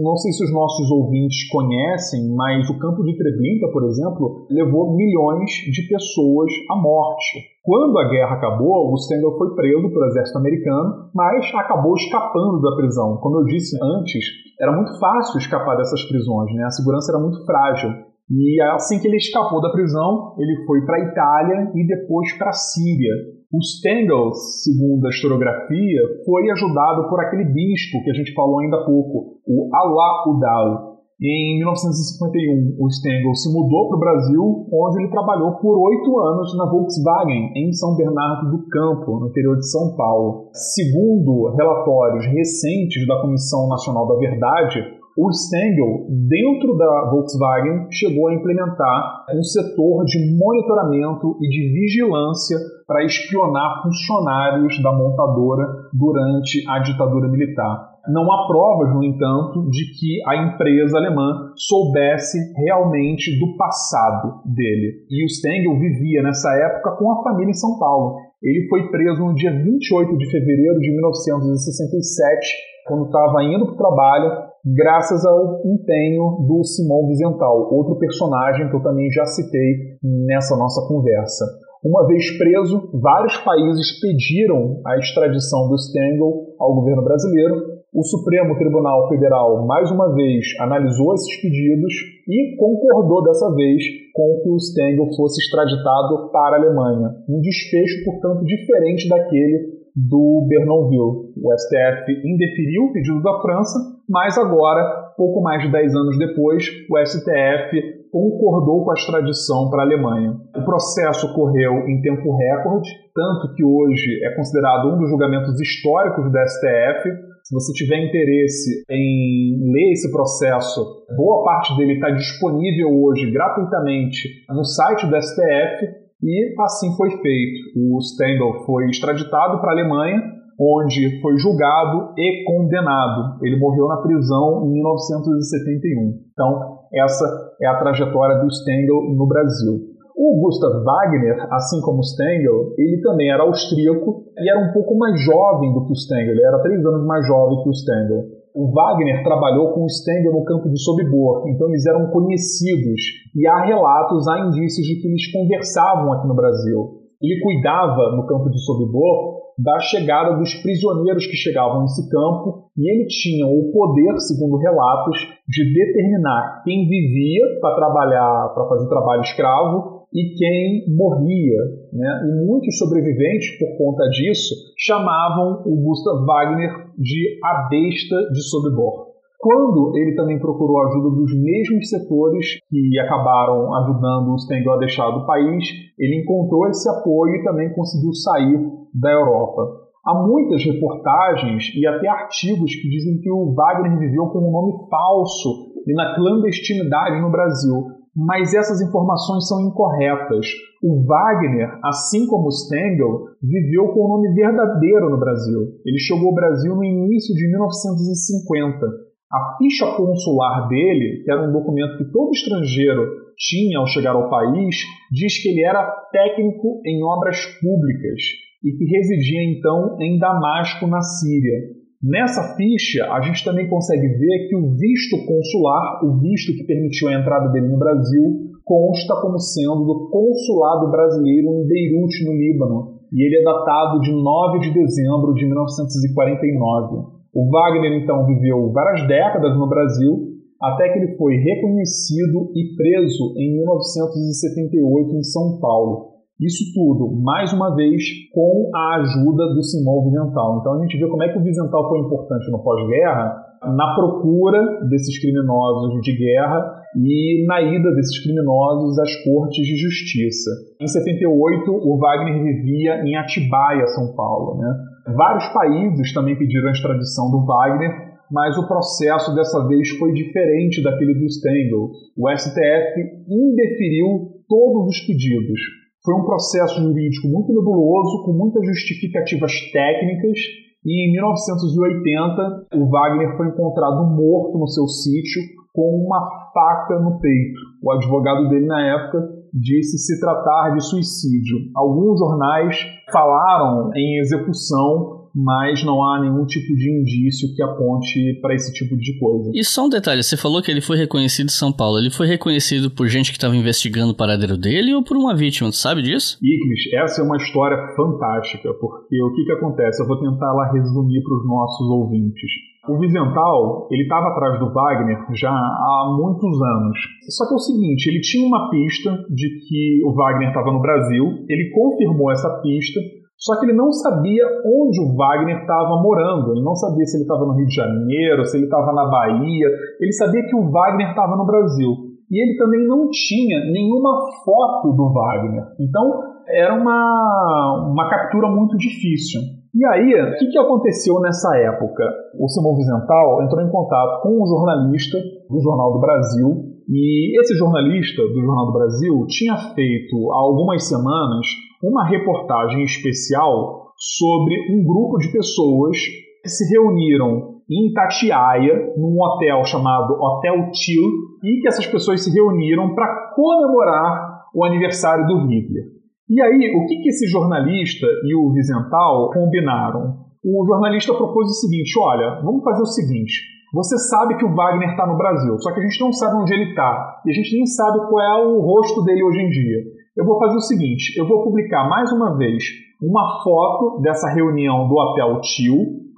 Não sei se os nossos ouvintes conhecem, mas o campo de Treblinka, por exemplo, levou milhões de pessoas à morte. Quando a guerra acabou, o Stengel foi preso pelo exército americano, mas acabou escapando da prisão. Como eu disse antes, era muito fácil escapar dessas prisões, né? a segurança era muito frágil. E assim que ele escapou da prisão, ele foi para a Itália e depois para a Síria. O Stengel, segundo a historiografia, foi ajudado por aquele bispo que a gente falou ainda há pouco, o Alá Udal. Em 1951, o Stengel se mudou para o Brasil, onde ele trabalhou por oito anos na Volkswagen, em São Bernardo do Campo, no interior de São Paulo. Segundo relatórios recentes da Comissão Nacional da Verdade, o Stengel, dentro da Volkswagen, chegou a implementar um setor de monitoramento e de vigilância para espionar funcionários da montadora durante a ditadura militar. Não há provas, no entanto, de que a empresa alemã soubesse realmente do passado dele. E o Stengel vivia nessa época com a família em São Paulo. Ele foi preso no dia 28 de fevereiro de 1967, quando estava indo para o trabalho, graças ao empenho do Simão Vizental, outro personagem que eu também já citei nessa nossa conversa. Uma vez preso, vários países pediram a extradição do Stengel ao governo brasileiro. O Supremo Tribunal Federal, mais uma vez, analisou esses pedidos e concordou dessa vez com que o Stengel fosse extraditado para a Alemanha. Um desfecho, portanto, diferente daquele do Bernonville. O STF indeferiu o pedido da França, mas agora, pouco mais de 10 anos depois, o STF concordou com a extradição para a Alemanha. O processo ocorreu em tempo recorde, tanto que hoje é considerado um dos julgamentos históricos do STF. Se você tiver interesse em ler esse processo, boa parte dele está disponível hoje gratuitamente no site do STF e assim foi feito. O Stengel foi extraditado para a Alemanha, onde foi julgado e condenado. Ele morreu na prisão em 1971. Então, essa é a trajetória do Stengel no Brasil. O Gustav Wagner, assim como Stengel, ele também era austríaco e era um pouco mais jovem do que o Stengel. Ele era três anos mais jovem que o Stengel. O Wagner trabalhou com o Stengel no campo de Sobibor, então eles eram conhecidos e há relatos, há indícios de que eles conversavam aqui no Brasil. Ele cuidava no campo de Sobibor da chegada dos prisioneiros que chegavam nesse campo e ele tinha o poder, segundo relatos, de determinar quem vivia para trabalhar, para fazer trabalho escravo e quem morria. Né? E muitos sobreviventes, por conta disso, chamavam o Gustav Wagner de a besta de Sobibor. Quando ele também procurou a ajuda dos mesmos setores que acabaram ajudando o Stengel a deixar do país, ele encontrou esse apoio e também conseguiu sair da Europa. Há muitas reportagens e até artigos que dizem que o Wagner viveu com um nome falso e na clandestinidade no Brasil, mas essas informações são incorretas. O Wagner, assim como o Stengel, viveu com o nome verdadeiro no Brasil. Ele chegou ao Brasil no início de 1950. A ficha consular dele, que era um documento que todo estrangeiro tinha ao chegar ao país, diz que ele era técnico em obras públicas e que residia então em Damasco, na Síria. Nessa ficha, a gente também consegue ver que o visto consular, o visto que permitiu a entrada dele no Brasil, consta como sendo do consulado brasileiro em Beirute, no Líbano, e ele é datado de 9 de dezembro de 1949. O Wagner, então, viveu várias décadas no Brasil, até que ele foi reconhecido e preso em 1978 em São Paulo. Isso tudo, mais uma vez, com a ajuda do Simão Vizental. Então a gente vê como é que o Vizental foi importante no pós-guerra na procura desses criminosos de guerra e na ida desses criminosos às cortes de justiça. Em 78, o Wagner vivia em Atibaia, São Paulo. Né? Vários países também pediram a extradição do Wagner, mas o processo dessa vez foi diferente daquele do Stengel. O STF indeferiu todos os pedidos. Foi um processo jurídico muito nebuloso, com muitas justificativas técnicas, e em 1980 o Wagner foi encontrado morto no seu sítio com uma faca no peito. O advogado dele na época disse se tratar de suicídio. Alguns jornais falaram em execução mas não há nenhum tipo de indício que aponte para esse tipo de coisa. E só um detalhe, você falou que ele foi reconhecido em São Paulo. Ele foi reconhecido por gente que estava investigando o paradeiro dele ou por uma vítima, tu sabe disso? Ignis, essa é uma história fantástica, porque o que, que acontece? Eu vou tentar lá resumir para os nossos ouvintes. O Vizental, ele estava atrás do Wagner já há muitos anos. Só que é o seguinte, ele tinha uma pista de que o Wagner estava no Brasil, ele confirmou essa pista, só que ele não sabia onde o Wagner estava morando. Ele não sabia se ele estava no Rio de Janeiro, se ele estava na Bahia. Ele sabia que o Wagner estava no Brasil. E ele também não tinha nenhuma foto do Wagner. Então era uma, uma captura muito difícil. E aí, o que, que aconteceu nessa época? O Simão Vizental entrou em contato com um jornalista do Jornal do Brasil. E esse jornalista do Jornal do Brasil tinha feito há algumas semanas uma reportagem especial sobre um grupo de pessoas que se reuniram em Itatiaia, num hotel chamado Hotel Til, e que essas pessoas se reuniram para comemorar o aniversário do Hitler. E aí, o que, que esse jornalista e o Vizental combinaram? O jornalista propôs o seguinte: olha, vamos fazer o seguinte. Você sabe que o Wagner está no Brasil, só que a gente não sabe onde ele está. E a gente nem sabe qual é o rosto dele hoje em dia. Eu vou fazer o seguinte: eu vou publicar mais uma vez uma foto dessa reunião do Hotel Tio,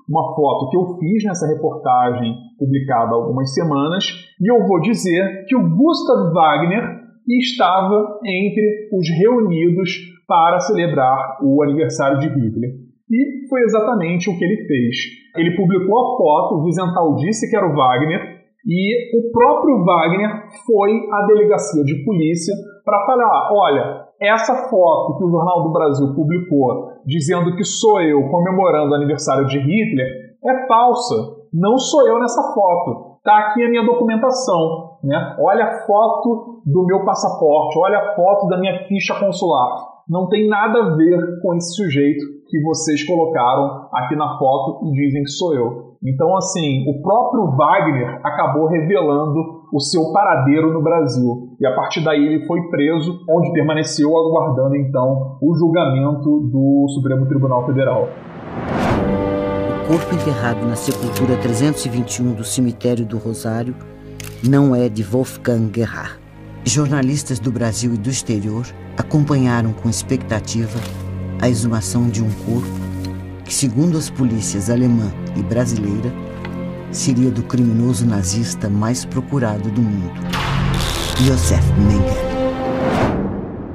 uma foto que eu fiz nessa reportagem publicada há algumas semanas, e eu vou dizer que o Gustav Wagner estava entre os reunidos para celebrar o aniversário de Hitler. E foi exatamente o que ele fez. Ele publicou a foto, o Vizental disse que era o Wagner, e o próprio Wagner foi à delegacia de polícia para falar: olha, essa foto que o Jornal do Brasil publicou dizendo que sou eu comemorando o aniversário de Hitler é falsa. Não sou eu nessa foto. Está aqui a minha documentação. Né? Olha a foto do meu passaporte, olha a foto da minha ficha consular. Não tem nada a ver com esse sujeito que vocês colocaram aqui na foto e dizem que sou eu. Então, assim, o próprio Wagner acabou revelando o seu paradeiro no Brasil. E a partir daí ele foi preso, onde permaneceu aguardando então o julgamento do Supremo Tribunal Federal. O corpo enterrado na sepultura 321 do cemitério do Rosário não é de Wolfgang Gerhard. jornalistas do Brasil e do exterior acompanharam com expectativa a exumação de um corpo que, segundo as polícias alemã e brasileira, seria do criminoso nazista mais procurado do mundo, Josef Mengele.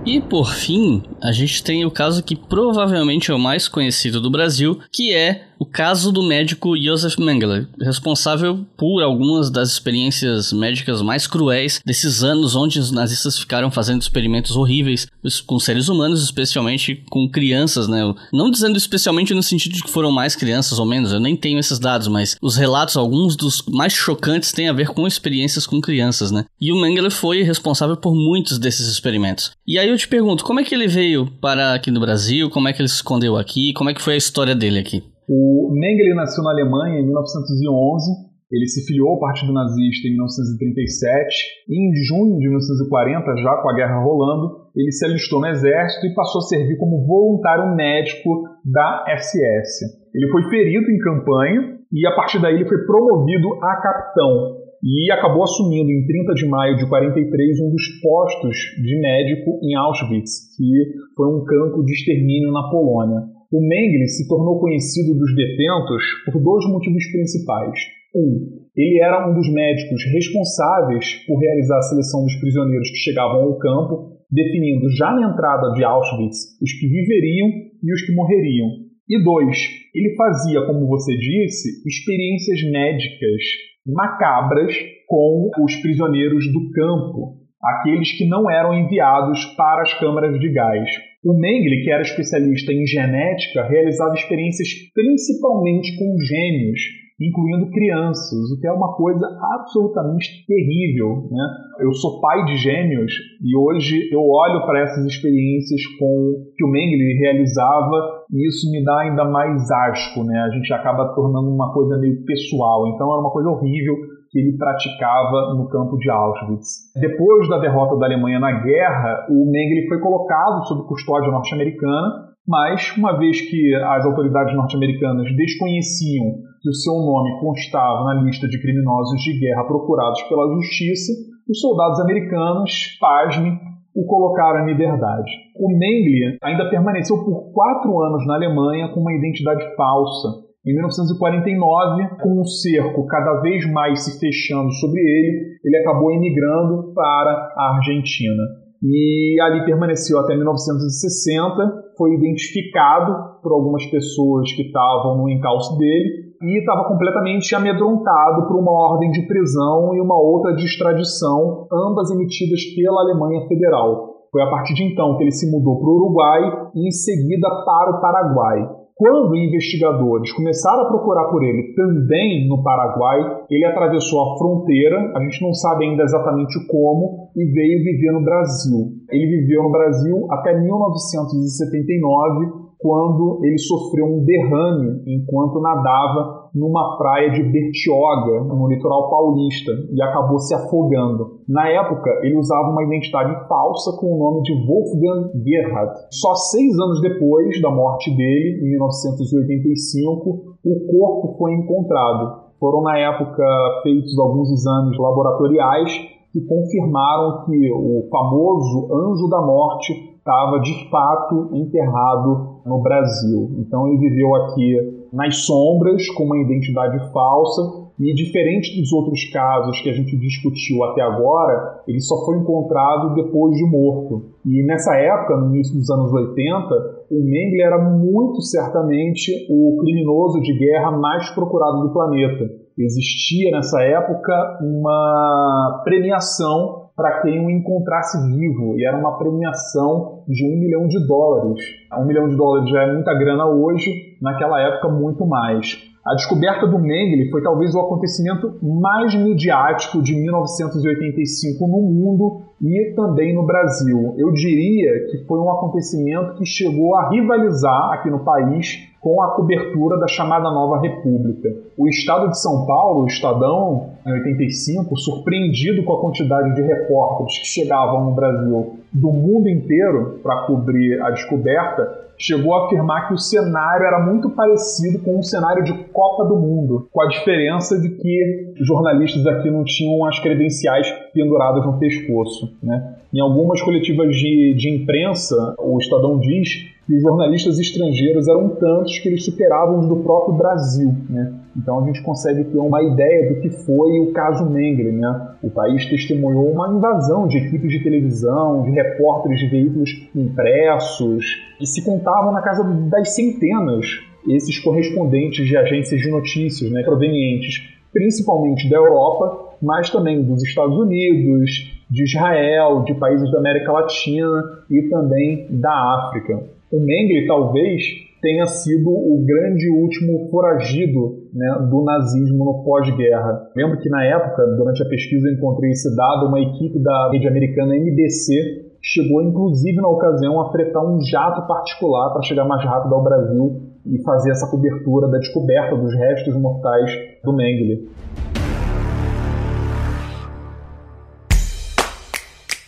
E por fim, a gente tem o caso que provavelmente é o mais conhecido do Brasil, que é o caso do médico Josef Mengele, responsável por algumas das experiências médicas mais cruéis desses anos onde os nazistas ficaram fazendo experimentos horríveis com seres humanos, especialmente com crianças, né? Não dizendo especialmente no sentido de que foram mais crianças ou menos, eu nem tenho esses dados, mas os relatos, alguns dos mais chocantes, têm a ver com experiências com crianças, né? E o Mengele foi responsável por muitos desses experimentos. E aí eu te pergunto, como é que ele veio para aqui no Brasil? Como é que ele se escondeu aqui? Como é que foi a história dele aqui? O Mengele nasceu na Alemanha em 1911. Ele se filiou ao Partido Nazista em 1937 e em junho de 1940, já com a guerra rolando, ele se alistou no exército e passou a servir como voluntário médico da SS. Ele foi ferido em campanha e a partir daí ele foi promovido a capitão e acabou assumindo em 30 de maio de 43 um dos postos de médico em Auschwitz, que foi um campo de extermínio na Polônia. O Mengele se tornou conhecido dos detentos por dois motivos principais. Um, ele era um dos médicos responsáveis por realizar a seleção dos prisioneiros que chegavam ao campo, definindo já na entrada de Auschwitz os que viveriam e os que morreriam. E dois, ele fazia, como você disse, experiências médicas macabras com os prisioneiros do campo, aqueles que não eram enviados para as câmaras de gás. O Mengele, que era especialista em genética, realizava experiências principalmente com gêmeos, incluindo crianças, o que é uma coisa absolutamente terrível. Né? Eu sou pai de gêmeos e hoje eu olho para essas experiências com que o Mengele realizava e isso me dá ainda mais asco. Né? A gente acaba tornando uma coisa meio pessoal. Então era uma coisa horrível que ele praticava no campo de Auschwitz. Depois da derrota da Alemanha na guerra, o Mengele foi colocado sob custódia norte-americana, mas uma vez que as autoridades norte-americanas desconheciam que o seu nome constava na lista de criminosos de guerra procurados pela justiça, os soldados americanos, pasme, o colocaram em liberdade. O Mengele ainda permaneceu por quatro anos na Alemanha com uma identidade falsa, em 1949, com o cerco cada vez mais se fechando sobre ele, ele acabou emigrando para a Argentina. E ali permaneceu até 1960, foi identificado por algumas pessoas que estavam no encalço dele e estava completamente amedrontado por uma ordem de prisão e uma outra de extradição, ambas emitidas pela Alemanha Federal. Foi a partir de então que ele se mudou para o Uruguai e em seguida para o Paraguai. Quando investigadores começaram a procurar por ele também no Paraguai, ele atravessou a fronteira, a gente não sabe ainda exatamente como, e veio viver no Brasil. Ele viveu no Brasil até 1979, quando ele sofreu um derrame enquanto nadava numa praia de Bertioga, no litoral paulista, e acabou se afogando. Na época, ele usava uma identidade falsa com o nome de Wolfgang Gerhard. Só seis anos depois da morte dele, em 1985, o corpo foi encontrado. Foram, na época, feitos alguns exames laboratoriais que confirmaram que o famoso anjo da morte estava de fato enterrado no Brasil. Então ele viveu aqui nas sombras com uma identidade falsa e diferente dos outros casos que a gente discutiu até agora, ele só foi encontrado depois de morto. E nessa época, no início dos anos 80, o Mengele era muito certamente o criminoso de guerra mais procurado do planeta. Existia nessa época uma premiação para quem o encontrasse vivo, e era uma premiação de um milhão de dólares. Um milhão de dólares já é muita grana hoje, naquela época muito mais. A descoberta do Mengele foi talvez o acontecimento mais midiático de 1985 no mundo e também no Brasil. Eu diria que foi um acontecimento que chegou a rivalizar aqui no país com a cobertura da chamada Nova República. O Estado de São Paulo, o Estadão, em 85, surpreendido com a quantidade de repórteres que chegavam no Brasil do mundo inteiro para cobrir a descoberta chegou a afirmar que o cenário era muito parecido com um cenário de Copa do Mundo, com a diferença de que jornalistas aqui não tinham as credenciais penduradas no pescoço. Né? Em algumas coletivas de, de imprensa, o Estadão diz que os jornalistas estrangeiros eram tantos que eles superavam os do próprio Brasil. Né? Então a gente consegue ter uma ideia do que foi o caso Mengele. Né? O país testemunhou uma invasão de equipes de televisão, de repórteres de veículos impressos, e se contavam na casa das centenas esses correspondentes de agências de notícias né, provenientes principalmente da Europa, mas também dos Estados Unidos, de Israel, de países da América Latina e também da África. O Mengele talvez tenha sido o grande último foragido né, do nazismo no pós-guerra. Lembro que na época, durante a pesquisa, eu encontrei esse dado, uma equipe da rede americana NBC chegou inclusive na ocasião a fretar um jato particular para chegar mais rápido ao Brasil e fazer essa cobertura da descoberta dos restos mortais do Mengele.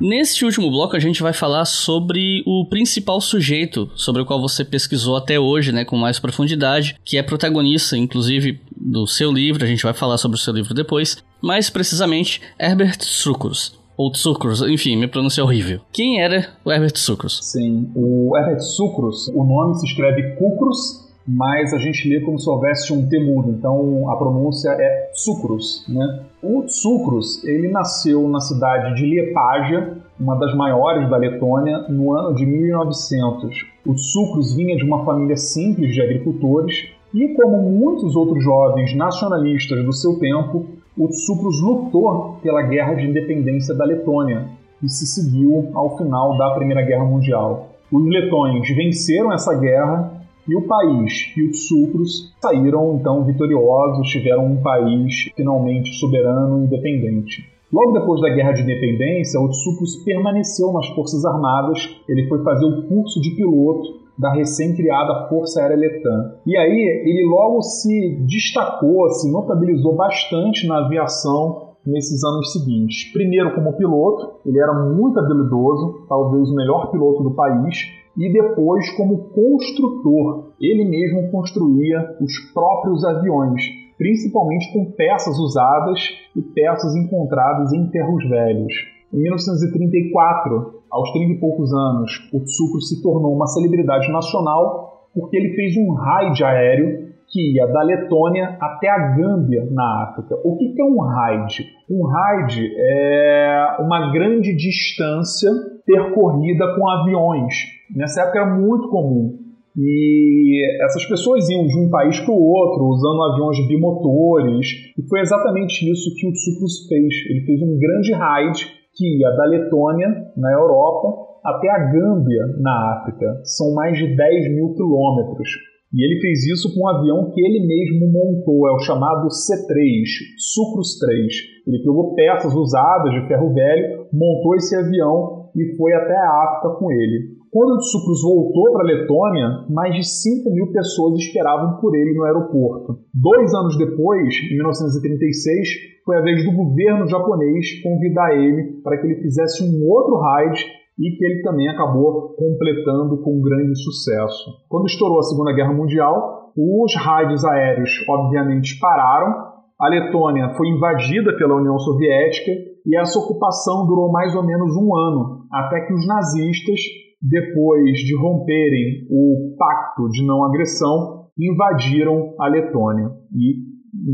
Neste último bloco, a gente vai falar sobre o principal sujeito sobre o qual você pesquisou até hoje, né, com mais profundidade, que é protagonista, inclusive, do seu livro. A gente vai falar sobre o seu livro depois. Mais precisamente, Herbert Sucrus ou Sucrus, enfim, minha pronúncia é horrível. Quem era o Herbert Sucrus? Sim, o Herbert Sucrus, o nome se escreve Cucrus, mas a gente lê como se houvesse um T mudo, então a pronúncia é Sucrus. Né? O Sucrus ele nasceu na cidade de Liepágia, uma das maiores da Letônia, no ano de 1900. O Sucrus vinha de uma família simples de agricultores e, como muitos outros jovens nacionalistas do seu tempo, o Sucrus lutou pela guerra de independência da Letônia, que se seguiu ao final da Primeira Guerra Mundial. Os letões venceram essa guerra e o país e os sucros saíram então vitoriosos, tiveram um país finalmente soberano e independente. Logo depois da Guerra de Independência, o Tsupros permaneceu nas Forças Armadas, ele foi fazer o curso de piloto da recém-criada Força Aérea Letã. E aí ele logo se destacou, se notabilizou bastante na aviação nesses anos seguintes. Primeiro como piloto, ele era muito habilidoso, talvez o melhor piloto do país, e depois como construtor. Ele mesmo construía os próprios aviões, principalmente com peças usadas e peças encontradas em ferros velhos. Em 1934, aos 30 e poucos anos, o Tsukro se tornou uma celebridade nacional porque ele fez um raid aéreo que ia da Letônia até a Gâmbia, na África. O que é um raid? Um raid é uma grande distância percorrida com aviões. Nessa época era muito comum. E essas pessoas iam de um país para o outro, usando aviões bimotores. E foi exatamente isso que o Tsouplus fez. Ele fez um grande raid que ia da Letônia, na Europa, até a Gâmbia, na África. São mais de 10 mil quilômetros. E ele fez isso com um avião que ele mesmo montou, é o chamado C3, Sucrus 3. Ele pegou peças usadas de ferro velho, montou esse avião e foi até a África com ele. Quando o voltou para a Letônia, mais de 5 mil pessoas esperavam por ele no aeroporto. Dois anos depois, em 1936, foi a vez do governo japonês convidar ele para que ele fizesse um outro raid e que ele também acabou completando com grande sucesso. Quando estourou a Segunda Guerra Mundial, os raids aéreos obviamente pararam, a Letônia foi invadida pela União Soviética e essa ocupação durou mais ou menos um ano, até que os nazistas, depois de romperem o pacto de não agressão, invadiram a Letônia. E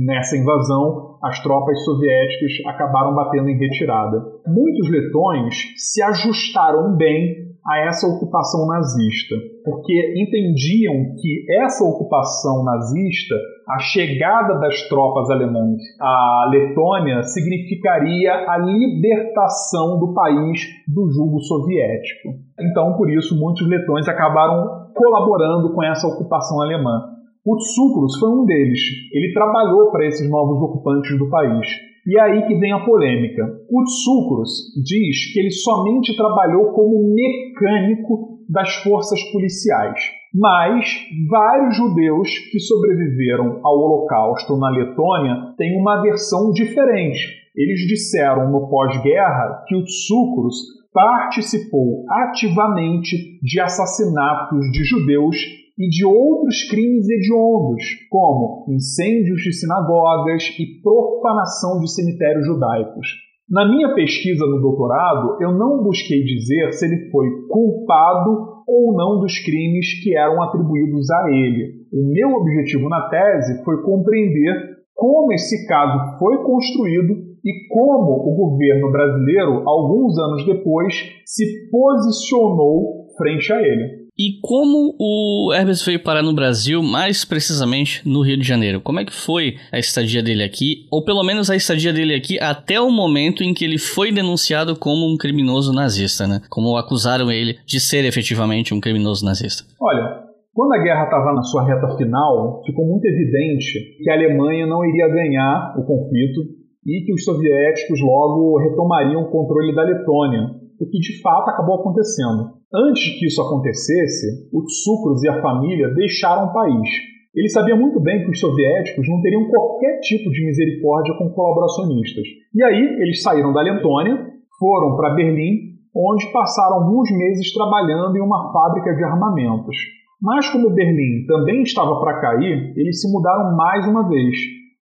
nessa invasão, as tropas soviéticas acabaram batendo em retirada. Muitos letões se ajustaram bem a essa ocupação nazista, porque entendiam que essa ocupação nazista, a chegada das tropas alemãs à Letônia, significaria a libertação do país do jugo soviético. Então, por isso, muitos letões acabaram colaborando com essa ocupação alemã. O foi um deles. Ele trabalhou para esses novos ocupantes do país. E é aí que vem a polêmica. O diz que ele somente trabalhou como mecânico das forças policiais. Mas vários judeus que sobreviveram ao Holocausto na Letônia têm uma versão diferente. Eles disseram no pós-guerra que o Tsoukalos participou ativamente de assassinatos de judeus e de outros crimes hediondos, como incêndios de sinagogas e profanação de cemitérios judaicos. Na minha pesquisa no doutorado, eu não busquei dizer se ele foi culpado ou não dos crimes que eram atribuídos a ele. O meu objetivo na tese foi compreender como esse caso foi construído e como o governo brasileiro, alguns anos depois, se posicionou frente a ele. E como o Hermes veio parar no Brasil, mais precisamente no Rio de Janeiro? Como é que foi a estadia dele aqui, ou pelo menos a estadia dele aqui até o momento em que ele foi denunciado como um criminoso nazista, né? Como acusaram ele de ser efetivamente um criminoso nazista? Olha, quando a guerra estava na sua reta final, ficou muito evidente que a Alemanha não iria ganhar o conflito e que os soviéticos logo retomariam o controle da Letônia, o que de fato acabou acontecendo. Antes que isso acontecesse, o Tsoukalos e a família deixaram o país. Ele sabia muito bem que os soviéticos não teriam qualquer tipo de misericórdia com colaboracionistas. E aí eles saíram da Letônia, foram para Berlim, onde passaram alguns meses trabalhando em uma fábrica de armamentos. Mas como Berlim também estava para cair, eles se mudaram mais uma vez.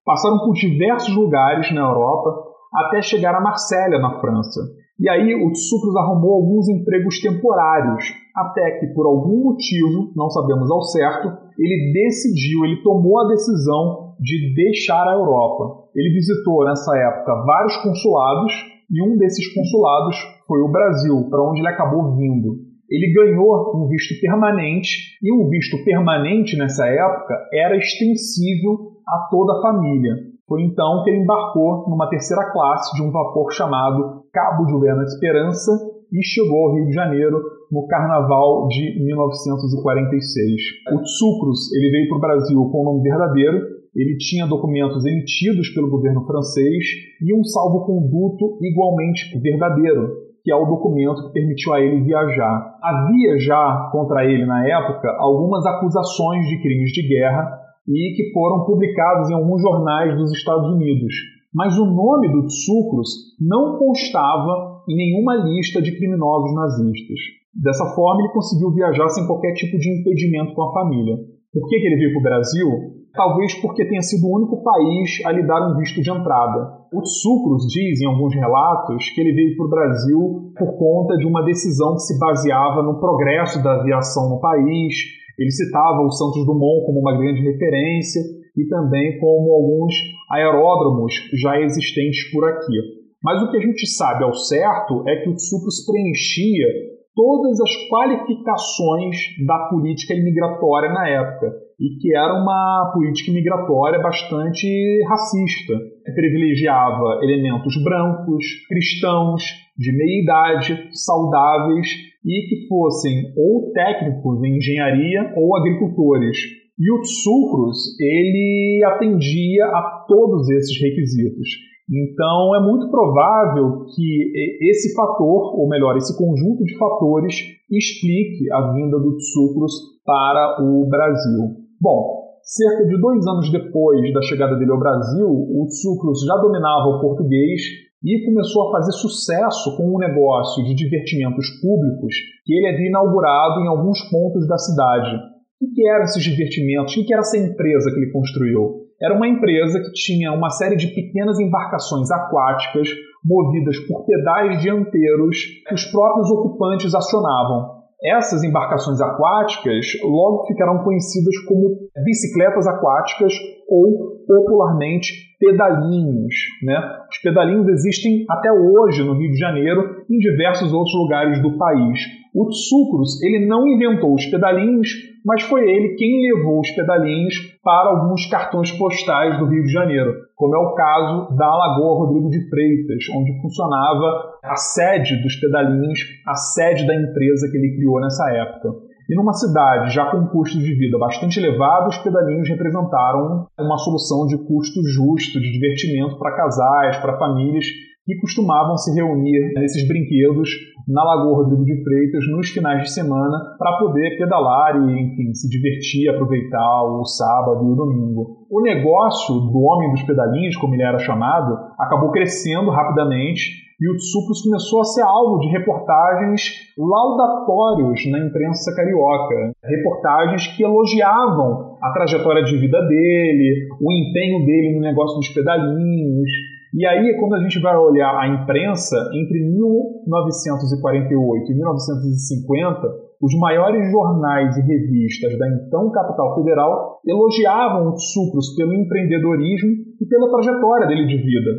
Passaram por diversos lugares na Europa até chegar a Marsella, na França. E aí o Tsoukalos arrumou alguns empregos temporários, até que por algum motivo, não sabemos ao certo, ele decidiu, ele tomou a decisão de deixar a Europa. Ele visitou nessa época vários consulados e um desses consulados foi o Brasil, para onde ele acabou vindo ele ganhou um visto permanente, e um visto permanente nessa época era extensível a toda a família. Foi então que ele embarcou numa terceira classe de um vapor chamado Cabo de Buena Esperança e chegou ao Rio de Janeiro no Carnaval de 1946. O Tsoukalos ele veio para o Brasil com o nome verdadeiro, ele tinha documentos emitidos pelo governo francês e um salvo-conduto igualmente verdadeiro, que é o documento que permitiu a ele viajar. Havia já contra ele, na época, algumas acusações de crimes de guerra e que foram publicadas em alguns jornais dos Estados Unidos. Mas o nome do Tsoukalos não constava em nenhuma lista de criminosos nazistas. Dessa forma, ele conseguiu viajar sem qualquer tipo de impedimento com a família. Por que, que ele veio para o Brasil? Talvez porque tenha sido o único país a lhe dar um visto de entrada. O Tsoukalos diz em alguns relatos que ele veio para o Brasil por conta de uma decisão que se baseava no progresso da aviação no país. Ele citava o Santos Dumont como uma grande referência e também como alguns aeródromos já existentes por aqui. Mas o que a gente sabe ao certo é que o Tsoukalos preenchia todas as qualificações da política imigratória na época e que era uma política migratória bastante racista, privilegiava elementos brancos, cristãos, de meia idade, saudáveis e que fossem ou técnicos em engenharia ou agricultores. E o Tsoukalos, ele atendia a todos esses requisitos. Então é muito provável que esse fator, ou melhor, esse conjunto de fatores, explique a vinda do Tsoukalos para o Brasil. Bom, cerca de dois anos depois da chegada dele ao Brasil, o Tsoukalos já dominava o português e começou a fazer sucesso com um negócio de divertimentos públicos que ele havia inaugurado em alguns pontos da cidade. O que eram esses divertimentos? O que era essa empresa que ele construiu? Era uma empresa que tinha uma série de pequenas embarcações aquáticas movidas por pedais dianteiros que os próprios ocupantes acionavam. Essas embarcações aquáticas logo ficarão conhecidas como bicicletas aquáticas ou popularmente pedalinhos. Né? Os pedalinhos existem até hoje no Rio de Janeiro e em diversos outros lugares do país. O Tsoukalos ele não inventou os pedalinhos, mas foi ele quem levou os pedalinhos para alguns cartões postais do Rio de Janeiro, como é o caso da Lagoa Rodrigo de Freitas, onde funcionava a sede dos pedalinhos, a sede da empresa que ele criou nessa época. E numa cidade já com custos de vida bastante elevados, os pedalinhos representaram uma solução de custo justo de divertimento para casais, para famílias que costumavam se reunir nesses brinquedos na Lagoa Rodrigo de Freitas nos finais de semana para poder pedalar e, enfim, se divertir, aproveitar o sábado e o domingo. O negócio do Homem dos Pedalinhos, como ele era chamado, acabou crescendo rapidamente e o Tsupros começou a ser alvo de reportagens laudatórios na imprensa carioca. Reportagens que elogiavam a trajetória de vida dele, o empenho dele no negócio dos pedalinhos, e aí, quando a gente vai olhar a imprensa, entre 1948 e 1950, os maiores jornais e revistas da então capital federal elogiavam o Tsukros pelo empreendedorismo e pela trajetória dele de vida.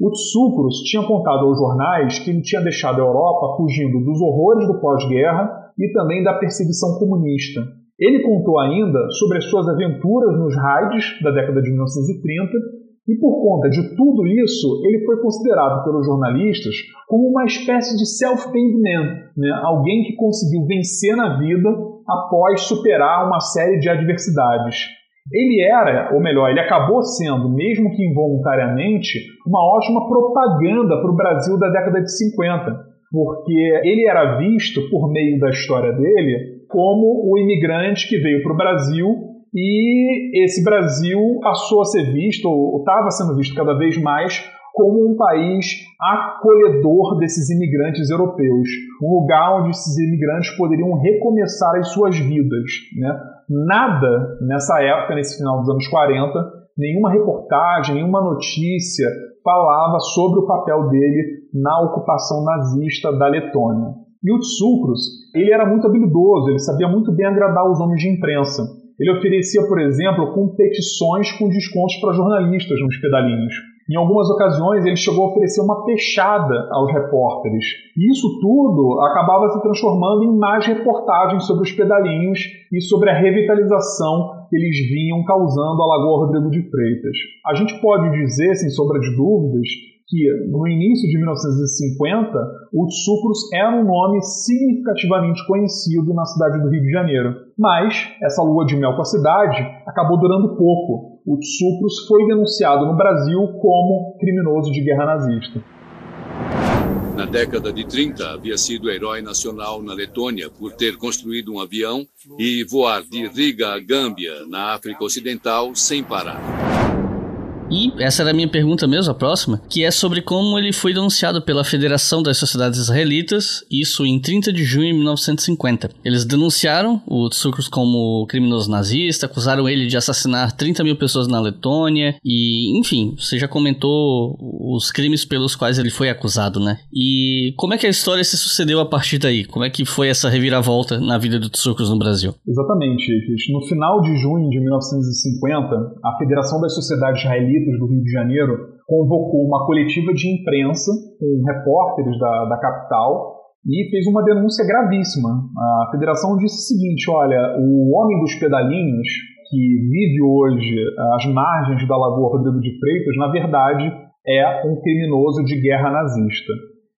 O Tsukros tinha contado aos jornais que ele tinha deixado a Europa fugindo dos horrores do pós-guerra e também da perseguição comunista. Ele contou ainda sobre as suas aventuras nos raids da década de 1930 e por conta de tudo isso, ele foi considerado pelos jornalistas como uma espécie de self-made man, né? alguém que conseguiu vencer na vida após superar uma série de adversidades. Ele era, ou melhor, ele acabou sendo, mesmo que involuntariamente, uma ótima propaganda para o Brasil da década de 50, porque ele era visto, por meio da história dele, como o imigrante que veio para o Brasil e esse Brasil passou a ser visto, ou estava sendo visto cada vez mais, como um país acolhedor desses imigrantes europeus, um lugar onde esses imigrantes poderiam recomeçar as suas vidas. Né? Nada nessa época, nesse final dos anos 40, nenhuma reportagem, nenhuma notícia falava sobre o papel dele na ocupação nazista da Letônia. E o Tsukros, ele era muito habilidoso, ele sabia muito bem agradar os homens de imprensa. Ele oferecia, por exemplo, competições com descontos para jornalistas nos pedalinhos. Em algumas ocasiões, ele chegou a oferecer uma fechada aos repórteres. E isso tudo acabava se transformando em mais reportagens sobre os pedalinhos e sobre a revitalização que eles vinham causando à Lagoa Rodrigo de Freitas. A gente pode dizer, sem sombra de dúvidas, que no início de 1950 o Sucros era um nome significativamente conhecido na cidade do Rio de Janeiro. Mas essa lua de mel com a cidade acabou durando pouco. O Sucros foi denunciado no Brasil como criminoso de guerra nazista. Na década de 30, havia sido herói nacional na Letônia por ter construído um avião e voar de Riga a Gâmbia, na África Ocidental, sem parar. E essa era a minha pergunta mesmo, a próxima, que é sobre como ele foi denunciado pela Federação das Sociedades Israelitas, isso em 30 de junho de 1950. Eles denunciaram o Tsukros como criminoso nazista, acusaram ele de assassinar 30 mil pessoas na Letônia, e enfim, você já comentou os crimes pelos quais ele foi acusado, né? E como é que a história se sucedeu a partir daí? Como é que foi essa reviravolta na vida do Tsukros no Brasil? Exatamente, No final de junho de 1950, a Federação das Sociedades Israelitas do Rio de Janeiro convocou uma coletiva de imprensa com repórteres da, da capital e fez uma denúncia gravíssima. A federação disse o seguinte: olha, o homem dos pedalinhos, que vive hoje às margens da Lagoa Rodrigo de Freitas, na verdade é um criminoso de guerra nazista.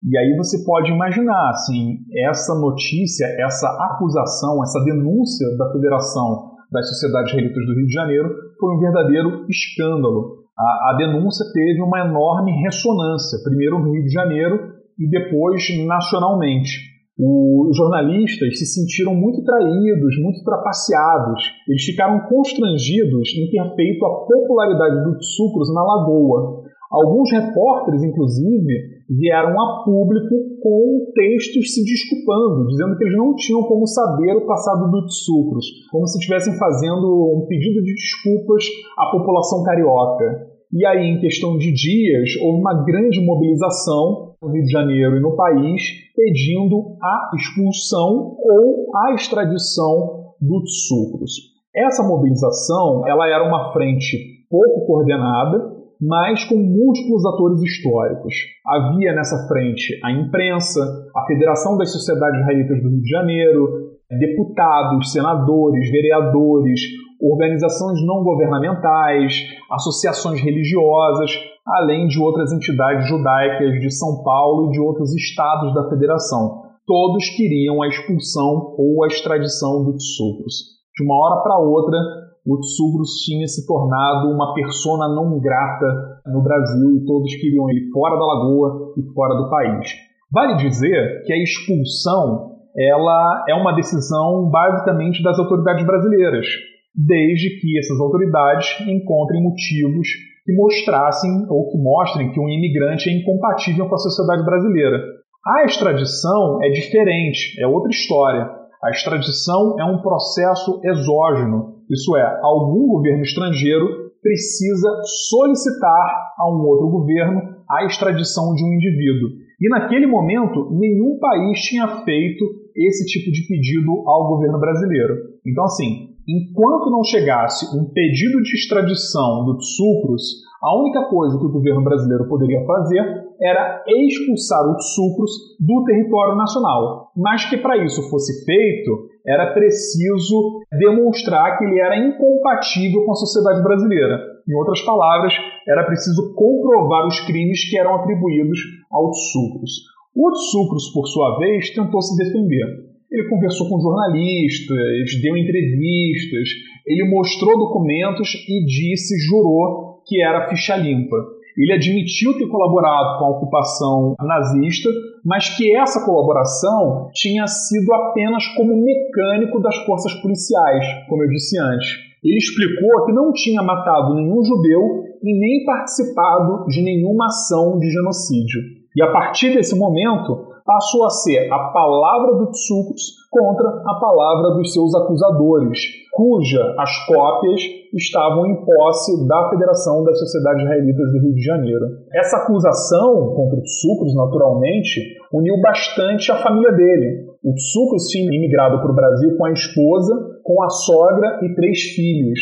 E aí você pode imaginar, assim, essa notícia, essa acusação, essa denúncia da Federação das Sociedades Relitas do Rio de Janeiro foi um verdadeiro escândalo a, a denúncia teve uma enorme ressonância, primeiro no Rio de Janeiro e depois nacionalmente. Os jornalistas se sentiram muito traídos, muito trapaceados. Eles ficaram constrangidos em ter feito a popularidade do Sucros na Lagoa. Alguns repórteres, inclusive, vieram a público com textos se desculpando, dizendo que eles não tinham como saber o passado do Sucros, como se estivessem fazendo um pedido de desculpas à população carioca. E aí, em questão de dias, houve uma grande mobilização no Rio de Janeiro e no país pedindo a expulsão ou a extradição do Sucros. Essa mobilização ela era uma frente pouco coordenada, mas com múltiplos atores históricos. Havia nessa frente a imprensa, a Federação das Sociedades Israelitas do Rio de Janeiro, deputados, senadores, vereadores, organizações não governamentais, associações religiosas, além de outras entidades judaicas de São Paulo e de outros estados da federação. todos queriam a expulsão ou a extradição do Tsoucros. De uma hora para outra, o Tsoucros tinha se tornado uma persona não grata no Brasil e todos queriam ele fora da lagoa e fora do país. Vale dizer que a expulsão ela é uma decisão basicamente das autoridades brasileiras, desde que essas autoridades encontrem motivos que mostrassem ou que mostrem que um imigrante é incompatível com a sociedade brasileira. A extradição é diferente, é outra história. A extradição é um processo exógeno, isso é, algum governo estrangeiro precisa solicitar a um outro governo a extradição de um indivíduo. E naquele momento, nenhum país tinha feito esse tipo de pedido ao governo brasileiro. Então, assim, enquanto não chegasse um pedido de extradição do Tsoucros, a única coisa que o governo brasileiro poderia fazer era expulsar o Tsoucros do território nacional. Mas que para isso fosse feito, era preciso demonstrar que ele era incompatível com a sociedade brasileira. Em outras palavras, era preciso comprovar os crimes que eram atribuídos ao Tsoucros. O Tsoucros, por sua vez, tentou se defender. Ele conversou com jornalistas, deu entrevistas, ele mostrou documentos e disse, jurou que era ficha limpa. Ele admitiu ter colaborado com a ocupação nazista, mas que essa colaboração tinha sido apenas como mecânico das forças policiais, como eu disse antes. Ele explicou que não tinha matado nenhum judeu e nem participado de nenhuma ação de genocídio. E a partir desse momento, passou a ser a palavra do Tsukos contra a palavra dos seus acusadores, cuja as cópias estavam em posse da Federação das Sociedades Israelitas do Rio de Janeiro. Essa acusação contra o Tsukos, naturalmente, uniu bastante a família dele. O Tsukos tinha imigrado para o Brasil com a esposa, com a sogra e três filhos.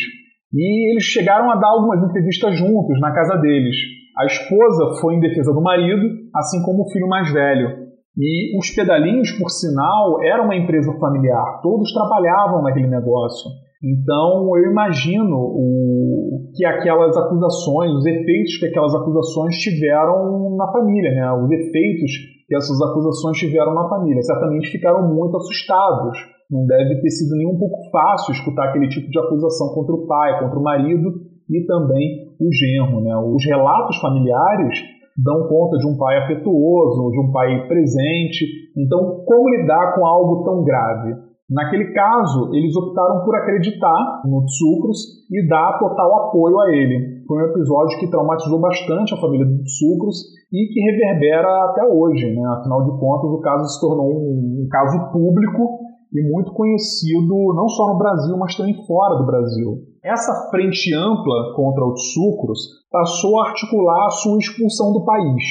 E eles chegaram a dar algumas entrevistas juntos na casa deles. A esposa foi em defesa do marido, assim como o filho mais velho. E os pedalinhos, por sinal, era uma empresa familiar, todos trabalhavam naquele negócio. Então eu imagino o, que aquelas acusações, os efeitos que aquelas acusações tiveram na família, né? os efeitos que essas acusações tiveram na família. Certamente ficaram muito assustados. Não deve ter sido nem um pouco fácil escutar aquele tipo de acusação contra o pai, contra o marido e também o genro. Né? Os relatos familiares dão conta de um pai afetuoso, de um pai presente. Então, como lidar com algo tão grave? Naquele caso, eles optaram por acreditar no Tsukros e dar total apoio a ele. Foi um episódio que traumatizou bastante a família do Tsukros e que reverbera até hoje. Né? Afinal de contas, o caso se tornou um, um caso público e muito conhecido não só no Brasil, mas também fora do Brasil. Essa frente ampla contra os sucros passou a articular a sua expulsão do país.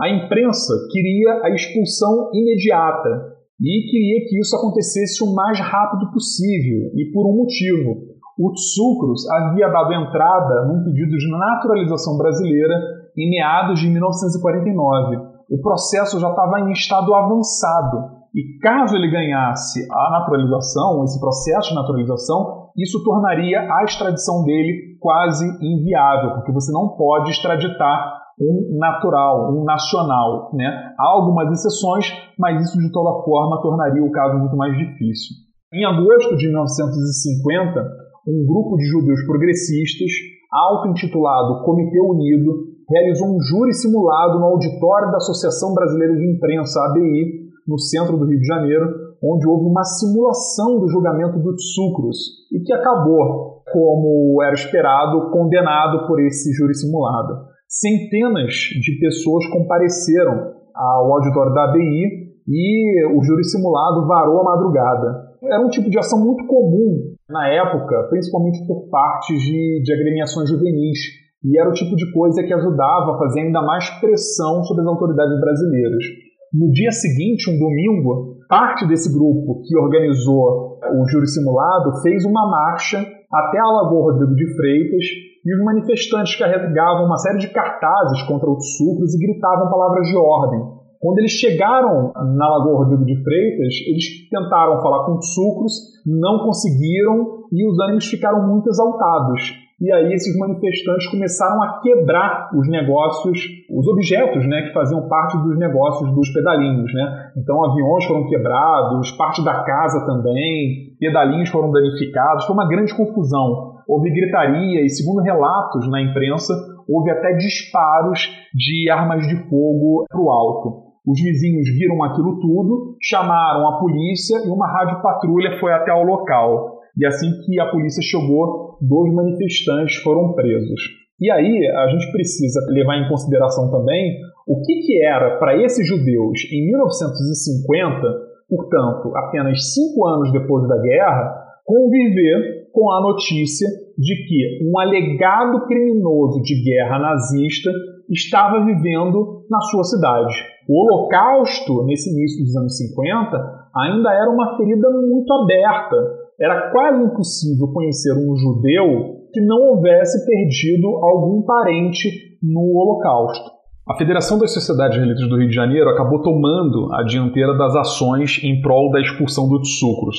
A imprensa queria a expulsão imediata e queria que isso acontecesse o mais rápido possível, e por um motivo. O Tsukros havia dado entrada num pedido de naturalização brasileira em meados de 1949. O processo já estava em estado avançado e caso ele ganhasse a naturalização, esse processo de naturalização, isso tornaria a extradição dele quase inviável, porque você não pode extraditar um natural, um nacional. Né? Há algumas exceções, mas isso de toda forma tornaria o caso muito mais difícil. Em agosto de 1950, um grupo de judeus progressistas, auto-intitulado Comitê Unido, realizou um júri simulado no auditório da Associação Brasileira de Imprensa, ABI, no centro do Rio de Janeiro, onde houve uma simulação do julgamento do Tsukros e que acabou, como era esperado, condenado por esse júri simulado. Centenas de pessoas compareceram ao auditório da ABI e o júri simulado varou a madrugada. Era um tipo de ação muito comum na época, principalmente por parte de, de agremiações juvenis, e era o tipo de coisa que ajudava a fazer ainda mais pressão sobre as autoridades brasileiras. No dia seguinte, um domingo, parte desse grupo que organizou o júri simulado fez uma marcha até a Lagoa Rodrigo de Freitas e os manifestantes carregavam uma série de cartazes contra os sucros e gritavam palavras de ordem. Quando eles chegaram na Lagoa Rodrigo de Freitas, eles tentaram falar com os sucros, não conseguiram e os ânimos ficaram muito exaltados. E aí esses manifestantes começaram a quebrar os negócios, os objetos né, que faziam parte dos negócios dos pedalinhos. Né? Então, aviões foram quebrados, parte da casa também, pedalinhos foram danificados, foi uma grande confusão. Houve gritaria e, segundo relatos na imprensa, houve até disparos de armas de fogo para o alto. Os vizinhos viram aquilo tudo, chamaram a polícia e uma rádio patrulha foi até o local. E assim que a polícia chegou, dois manifestantes foram presos. E aí a gente precisa levar em consideração também o que, que era para esses judeus em 1950, portanto, apenas cinco anos depois da guerra, conviver com a notícia de que um alegado criminoso de guerra nazista estava vivendo na sua cidade. O Holocausto, nesse início dos anos 50, ainda era uma ferida muito aberta. Era quase impossível conhecer um judeu que não houvesse perdido algum parente no Holocausto. A Federação das Sociedades Religiosas do Rio de Janeiro acabou tomando a dianteira das ações em prol da expulsão dos sucros,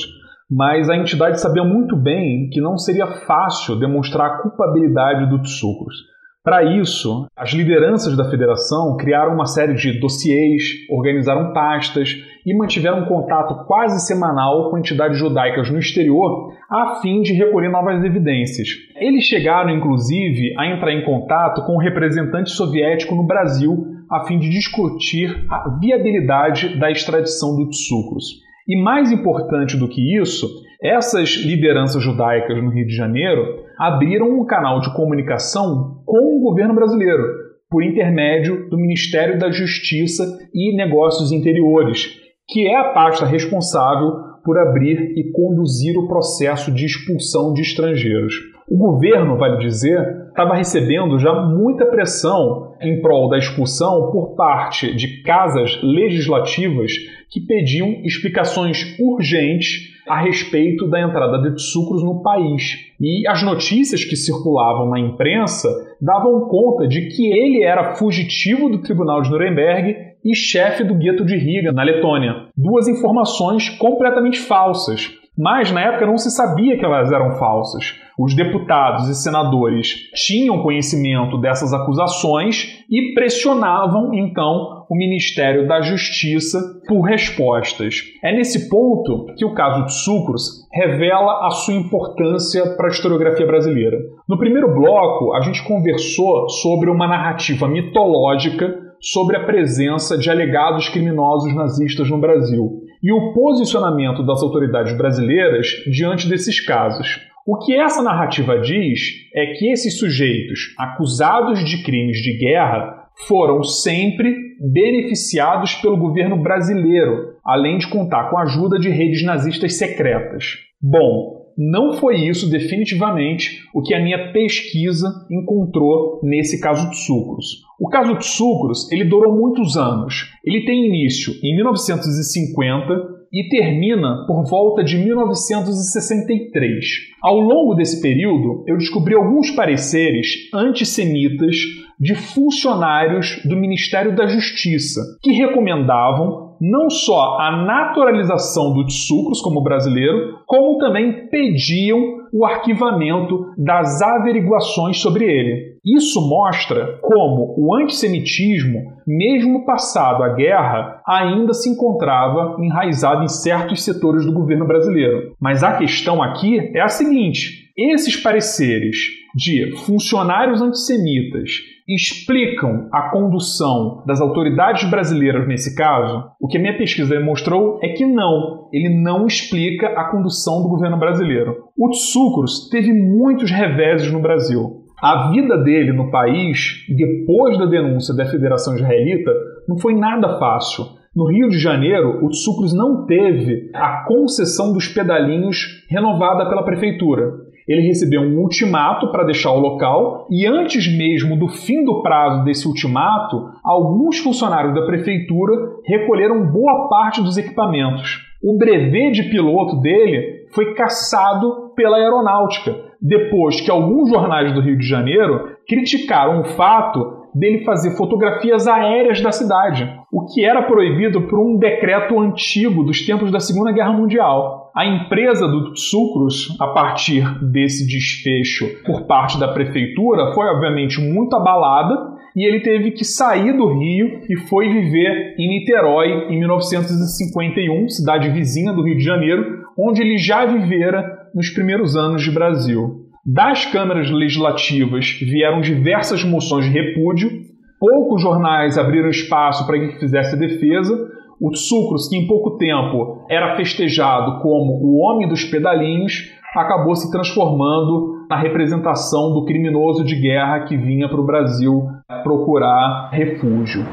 mas a entidade sabia muito bem que não seria fácil demonstrar a culpabilidade do Tsucros. Para isso, as lideranças da federação criaram uma série de dossiês, organizaram pastas e mantiveram um contato quase semanal com entidades judaicas no exterior a fim de recolher novas evidências. Eles chegaram, inclusive, a entrar em contato com o um representante soviético no Brasil a fim de discutir a viabilidade da extradição do Tsukros. E mais importante do que isso, essas lideranças judaicas no Rio de Janeiro abriram um canal de comunicação com o governo brasileiro, por intermédio do Ministério da Justiça e Negócios Interiores, que é a pasta responsável por abrir e conduzir o processo de expulsão de estrangeiros. O governo, vale dizer, estava recebendo já muita pressão em prol da expulsão por parte de casas legislativas que pediam explicações urgentes a respeito da entrada de sucros no país. E as notícias que circulavam na imprensa davam conta de que ele era fugitivo do Tribunal de Nuremberg e chefe do gueto de Riga, na Letônia. Duas informações completamente falsas, mas na época não se sabia que elas eram falsas. Os deputados e senadores tinham conhecimento dessas acusações e pressionavam então o Ministério da Justiça por respostas. É nesse ponto que o caso de Sucros revela a sua importância para a historiografia brasileira. No primeiro bloco, a gente conversou sobre uma narrativa mitológica sobre a presença de alegados criminosos nazistas no Brasil e o posicionamento das autoridades brasileiras diante desses casos. O que essa narrativa diz é que esses sujeitos acusados de crimes de guerra foram sempre beneficiados pelo governo brasileiro, além de contar com a ajuda de redes nazistas secretas. Bom, não foi isso definitivamente o que a minha pesquisa encontrou nesse caso de Sucros. O caso de Sucros ele durou muitos anos. Ele tem início em 1950 e termina por volta de 1963. Ao longo desse período, eu descobri alguns pareceres antissemitas de funcionários do Ministério da Justiça que recomendavam não só a naturalização do Tsukros como brasileiro, como também pediam o arquivamento das averiguações sobre ele. Isso mostra como o antissemitismo, mesmo passado a guerra, ainda se encontrava enraizado em certos setores do governo brasileiro. Mas a questão aqui é a seguinte: esses pareceres de funcionários antissemitas explicam a condução das autoridades brasileiras nesse caso? O que a minha pesquisa demonstrou é que não, ele não explica a condução do governo brasileiro. O Tsukros teve muitos reveses no Brasil. A vida dele no país, depois da denúncia da Federação Israelita, não foi nada fácil. No Rio de Janeiro, o Tsukros não teve a concessão dos pedalinhos renovada pela prefeitura ele recebeu um ultimato para deixar o local e antes mesmo do fim do prazo desse ultimato, alguns funcionários da prefeitura recolheram boa parte dos equipamentos. O brevet de piloto dele foi cassado pela aeronáutica, depois que alguns jornais do Rio de Janeiro criticaram o fato dele fazer fotografias aéreas da cidade, o que era proibido por um decreto antigo dos tempos da Segunda Guerra Mundial. A empresa do Sucros, a partir desse desfecho por parte da prefeitura, foi obviamente muito abalada e ele teve que sair do Rio e foi viver em Niterói em 1951, cidade vizinha do Rio de Janeiro, onde ele já vivera nos primeiros anos de Brasil. Das câmaras legislativas vieram diversas moções de repúdio, poucos jornais abriram espaço para que fizesse defesa, o Sucros, que em pouco tempo era festejado como o homem dos pedalinhos, acabou se transformando na representação do criminoso de guerra que vinha para o Brasil procurar refúgio.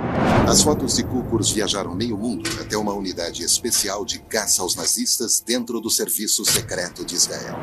As fotos de Kukurs viajaram meio mundo até uma unidade especial de caça aos nazistas dentro do Serviço Secreto de Israel.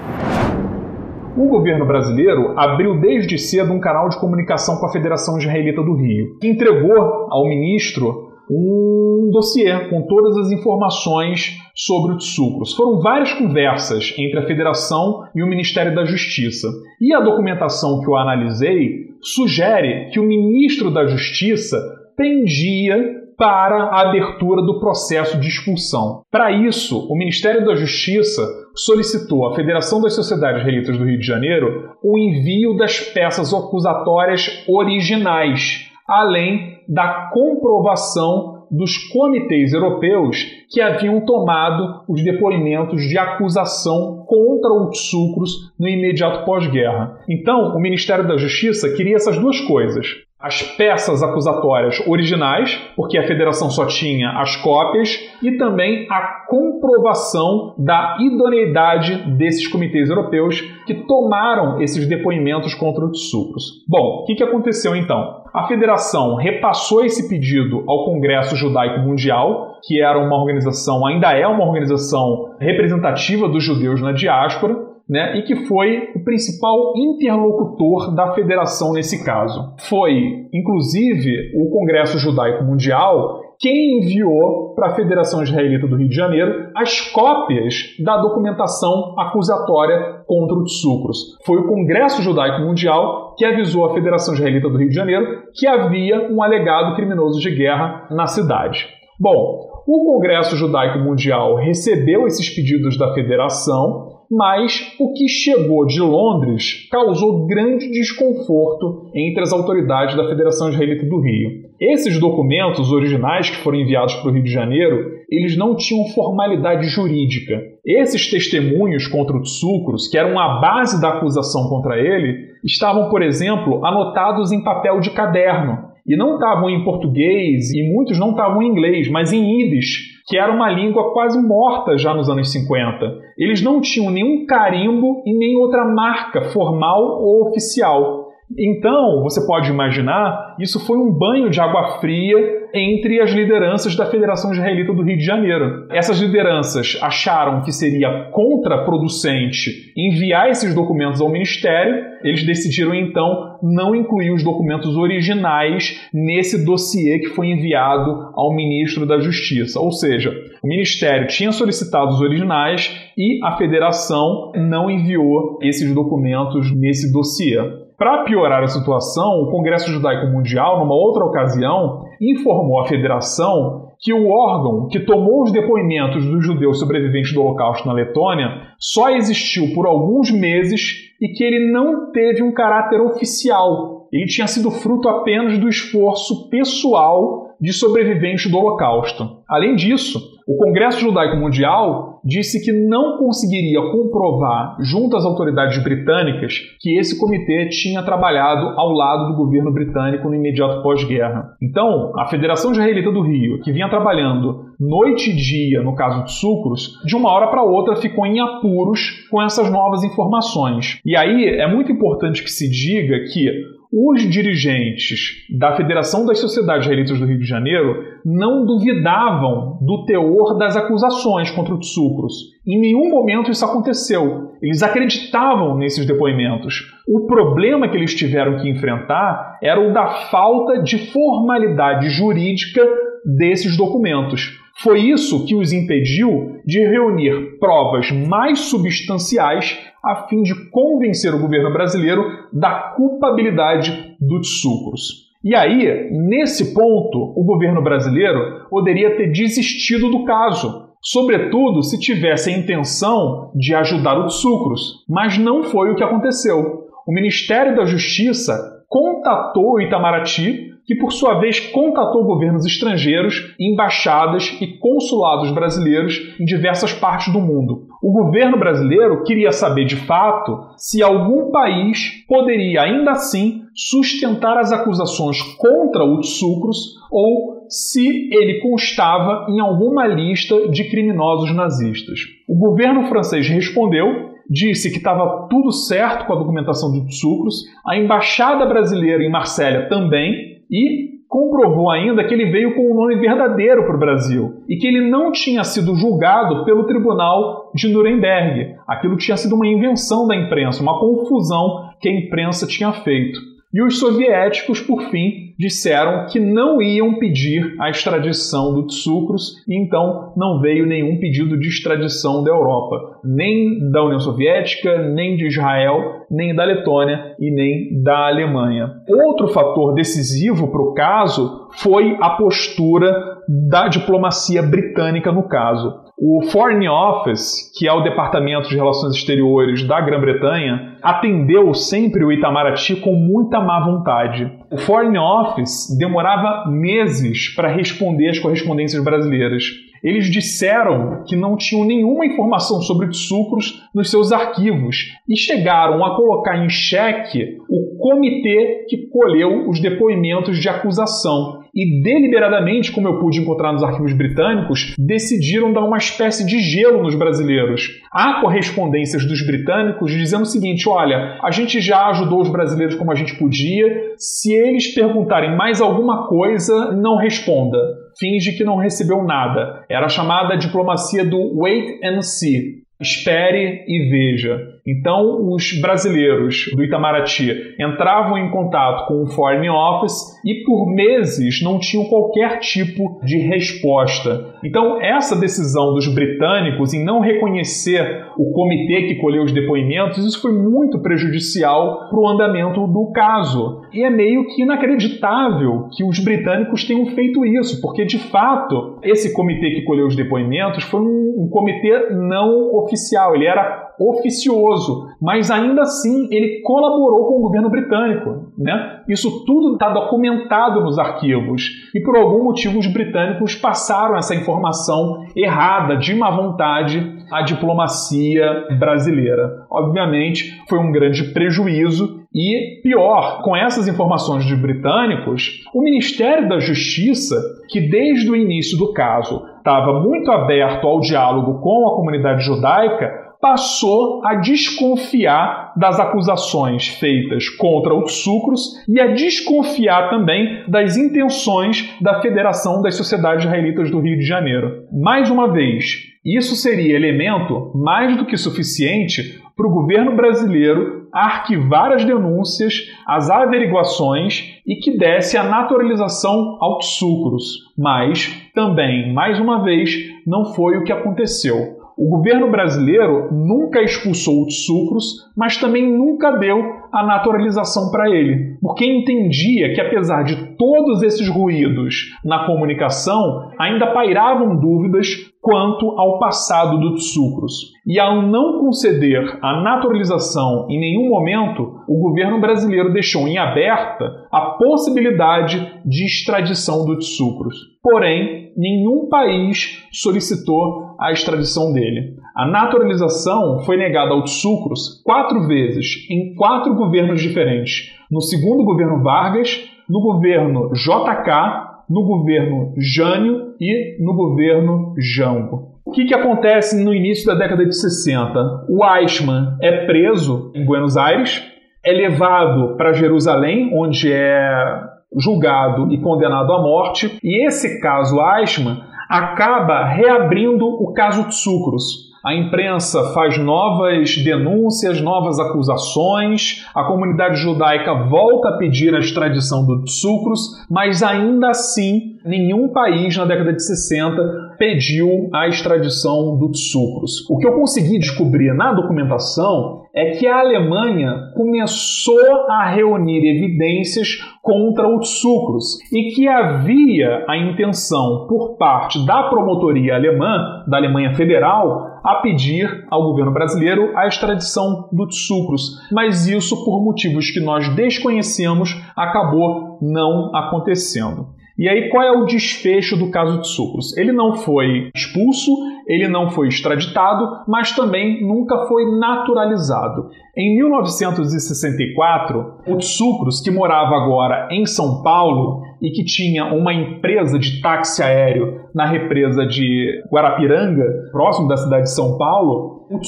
O governo brasileiro abriu desde cedo um canal de comunicação com a Federação Israelita do Rio, que entregou ao ministro um dossiê com todas as informações sobre o Tsukros. Foram várias conversas entre a Federação e o Ministério da Justiça. E a documentação que eu analisei sugere que o ministro da Justiça pendia para a abertura do processo de expulsão. Para isso, o Ministério da Justiça solicitou à Federação das Sociedades Relitas do Rio de Janeiro o envio das peças acusatórias originais além da comprovação dos comitês europeus que haviam tomado os depoimentos de acusação contra o Tsukros no imediato pós-guerra. Então, o Ministério da Justiça queria essas duas coisas as peças acusatórias originais, porque a federação só tinha as cópias, e também a comprovação da idoneidade desses comitês europeus que tomaram esses depoimentos contra os sucros. Bom, o que, que aconteceu então? A federação repassou esse pedido ao Congresso Judaico Mundial, que era uma organização, ainda é uma organização representativa dos judeus na diáspora, né, e que foi o principal interlocutor da federação nesse caso. Foi, inclusive, o Congresso Judaico Mundial quem enviou para a Federação Israelita do Rio de Janeiro as cópias da documentação acusatória contra os sucros. Foi o Congresso Judaico Mundial que avisou a Federação Israelita do Rio de Janeiro que havia um alegado criminoso de guerra na cidade. Bom, o Congresso Judaico Mundial recebeu esses pedidos da Federação mas o que chegou de Londres causou grande desconforto entre as autoridades da Federação Israelita do Rio. Esses documentos originais que foram enviados para o Rio de Janeiro, eles não tinham formalidade jurídica. Esses testemunhos contra o Tsukros, que eram a base da acusação contra ele, estavam, por exemplo, anotados em papel de caderno. E não estavam em português, e muitos não estavam em inglês, mas em Yiddish, que era uma língua quase morta já nos anos 50. Eles não tinham nenhum carimbo e nem outra marca formal ou oficial. Então, você pode imaginar, isso foi um banho de água fria entre as lideranças da Federação Israelita do Rio de Janeiro. Essas lideranças acharam que seria contraproducente enviar esses documentos ao Ministério, eles decidiram então não incluir os documentos originais nesse dossiê que foi enviado ao ministro da Justiça. Ou seja, o Ministério tinha solicitado os originais e a Federação não enviou esses documentos nesse dossiê. Para piorar a situação, o Congresso Judaico Mundial, numa outra ocasião, informou à federação que o órgão que tomou os depoimentos dos judeus sobreviventes do Holocausto na Letônia só existiu por alguns meses e que ele não teve um caráter oficial. Ele tinha sido fruto apenas do esforço pessoal de sobreviventes do Holocausto. Além disso, o Congresso Judaico Mundial disse que não conseguiria comprovar junto às autoridades britânicas que esse comitê tinha trabalhado ao lado do governo britânico no imediato pós-guerra. Então, a Federação Israelita do Rio, que vinha trabalhando noite e dia no caso de Sucros, de uma hora para outra ficou em apuros com essas novas informações. E aí é muito importante que se diga que os dirigentes da Federação das Sociedades Religiosas do Rio de Janeiro não duvidavam do teor das acusações contra o Tsukros. Em nenhum momento isso aconteceu. Eles acreditavam nesses depoimentos. O problema que eles tiveram que enfrentar era o da falta de formalidade jurídica desses documentos. Foi isso que os impediu de reunir provas mais substanciais a fim de convencer o governo brasileiro da culpabilidade dos sucros. E aí, nesse ponto, o governo brasileiro poderia ter desistido do caso, sobretudo se tivesse a intenção de ajudar os sucros, mas não foi o que aconteceu. O Ministério da Justiça contatou o Itamaraty, que por sua vez contatou governos estrangeiros, embaixadas e consulados brasileiros em diversas partes do mundo. O governo brasileiro queria saber de fato se algum país poderia ainda assim sustentar as acusações contra o Tsukros ou se ele constava em alguma lista de criminosos nazistas. O governo francês respondeu disse que estava tudo certo com a documentação de Tsukros, a embaixada brasileira em Marsella também, e comprovou ainda que ele veio com o um nome verdadeiro para o Brasil e que ele não tinha sido julgado pelo tribunal de Nuremberg. Aquilo tinha sido uma invenção da imprensa, uma confusão que a imprensa tinha feito. E os soviéticos, por fim, disseram que não iam pedir a extradição do Tsukros e então não veio nenhum pedido de extradição da Europa, nem da União Soviética, nem de Israel, nem da Letônia e nem da Alemanha. Outro fator decisivo para o caso foi a postura da diplomacia britânica no caso. O Foreign Office, que é o Departamento de Relações Exteriores da Grã-Bretanha, atendeu sempre o Itamaraty com muita má vontade. O Foreign Office demorava meses para responder as correspondências brasileiras. Eles disseram que não tinham nenhuma informação sobre sucros nos seus arquivos e chegaram a colocar em xeque o comitê que colheu os depoimentos de acusação e deliberadamente, como eu pude encontrar nos arquivos britânicos, decidiram dar uma espécie de gelo nos brasileiros. Há correspondências dos britânicos dizendo o seguinte: olha, a gente já ajudou os brasileiros como a gente podia, se eles perguntarem mais alguma coisa, não responda. Finge que não recebeu nada. Era chamada diplomacia do wait and see. Espere e veja. Então, os brasileiros do Itamaraty entravam em contato com o Foreign Office e por meses não tinham qualquer tipo de resposta. Então, essa decisão dos britânicos em não reconhecer o comitê que colheu os depoimentos, isso foi muito prejudicial para o andamento do caso. E é meio que inacreditável que os britânicos tenham feito isso, porque de fato, esse comitê que colheu os depoimentos foi um, um comitê não oficial, ele era oficioso, mas ainda assim ele colaborou com o governo britânico. Né? Isso tudo está documentado nos arquivos e por algum motivo os britânicos passaram essa informação errada, de má vontade, à diplomacia brasileira. Obviamente foi um grande prejuízo e pior, com essas informações dos britânicos, o Ministério da Justiça, que desde o início do caso estava muito aberto ao diálogo com a comunidade judaica, passou a desconfiar das acusações feitas contra os sucros e a desconfiar também das intenções da Federação das Sociedades Israelitas do Rio de Janeiro. Mais uma vez, isso seria elemento mais do que suficiente para o governo brasileiro arquivar as denúncias, as averiguações e que desse a naturalização aos sucros. Mas, também, mais uma vez, não foi o que aconteceu. O governo brasileiro nunca expulsou os sucros, mas também nunca deu a naturalização para ele, porque entendia que, apesar de todos esses ruídos na comunicação, ainda pairavam dúvidas quanto ao passado dos sucros. E ao não conceder a naturalização em nenhum momento, o governo brasileiro deixou em aberta a possibilidade de extradição dos sucros. Porém, nenhum país solicitou a extradição dele. A naturalização foi negada aos sucros quatro vezes, em quatro governos diferentes. No segundo governo Vargas, no governo JK, no governo Jânio e no governo Jango. O que, que acontece no início da década de 60? O Eichmann é preso em Buenos Aires, é levado para Jerusalém, onde é julgado e condenado à morte, e esse caso Eichmann acaba reabrindo o caso Tsukros. A imprensa faz novas denúncias, novas acusações, a comunidade judaica volta a pedir a extradição do Tsukros, mas ainda assim nenhum país na década de 60 pediu a extradição do Tsukros. O que eu consegui descobrir na documentação é que a Alemanha começou a reunir evidências contra o Tsukros e que havia a intenção por parte da promotoria alemã, da Alemanha Federal, a pedir ao governo brasileiro a extradição do Tsukros, mas isso, por motivos que nós desconhecemos, acabou não acontecendo. E aí, qual é o desfecho do caso de Sucros? Ele não foi expulso, ele não foi extraditado, mas também nunca foi naturalizado. Em 1964, o Sucros, que morava agora em São Paulo e que tinha uma empresa de táxi aéreo na represa de Guarapiranga, próximo da cidade de São Paulo, o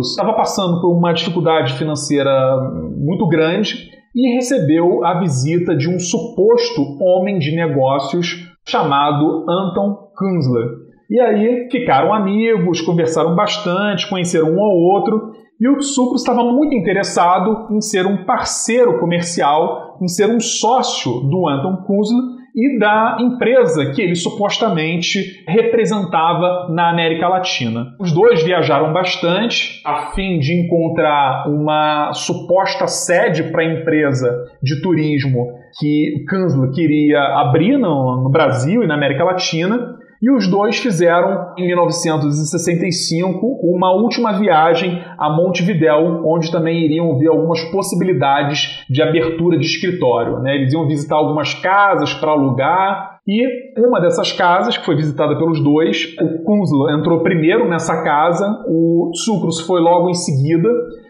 estava passando por uma dificuldade financeira muito grande e recebeu a visita de um suposto homem de negócios chamado Anton Kunzler. E aí ficaram amigos, conversaram bastante, conheceram um ao outro, e o Sucro estava muito interessado em ser um parceiro comercial, em ser um sócio do Anton Kunzler, e da empresa que ele supostamente representava na América Latina. Os dois viajaram bastante a fim de encontrar uma suposta sede para a empresa de turismo que Kansler queria abrir no, no Brasil e na América Latina. E os dois fizeram, em 1965, uma última viagem a Montevidéu, onde também iriam ver algumas possibilidades de abertura de escritório. Né? Eles iam visitar algumas casas para alugar, e uma dessas casas, que foi visitada pelos dois, o Kunzlo entrou primeiro nessa casa, o Tsukros foi logo em seguida,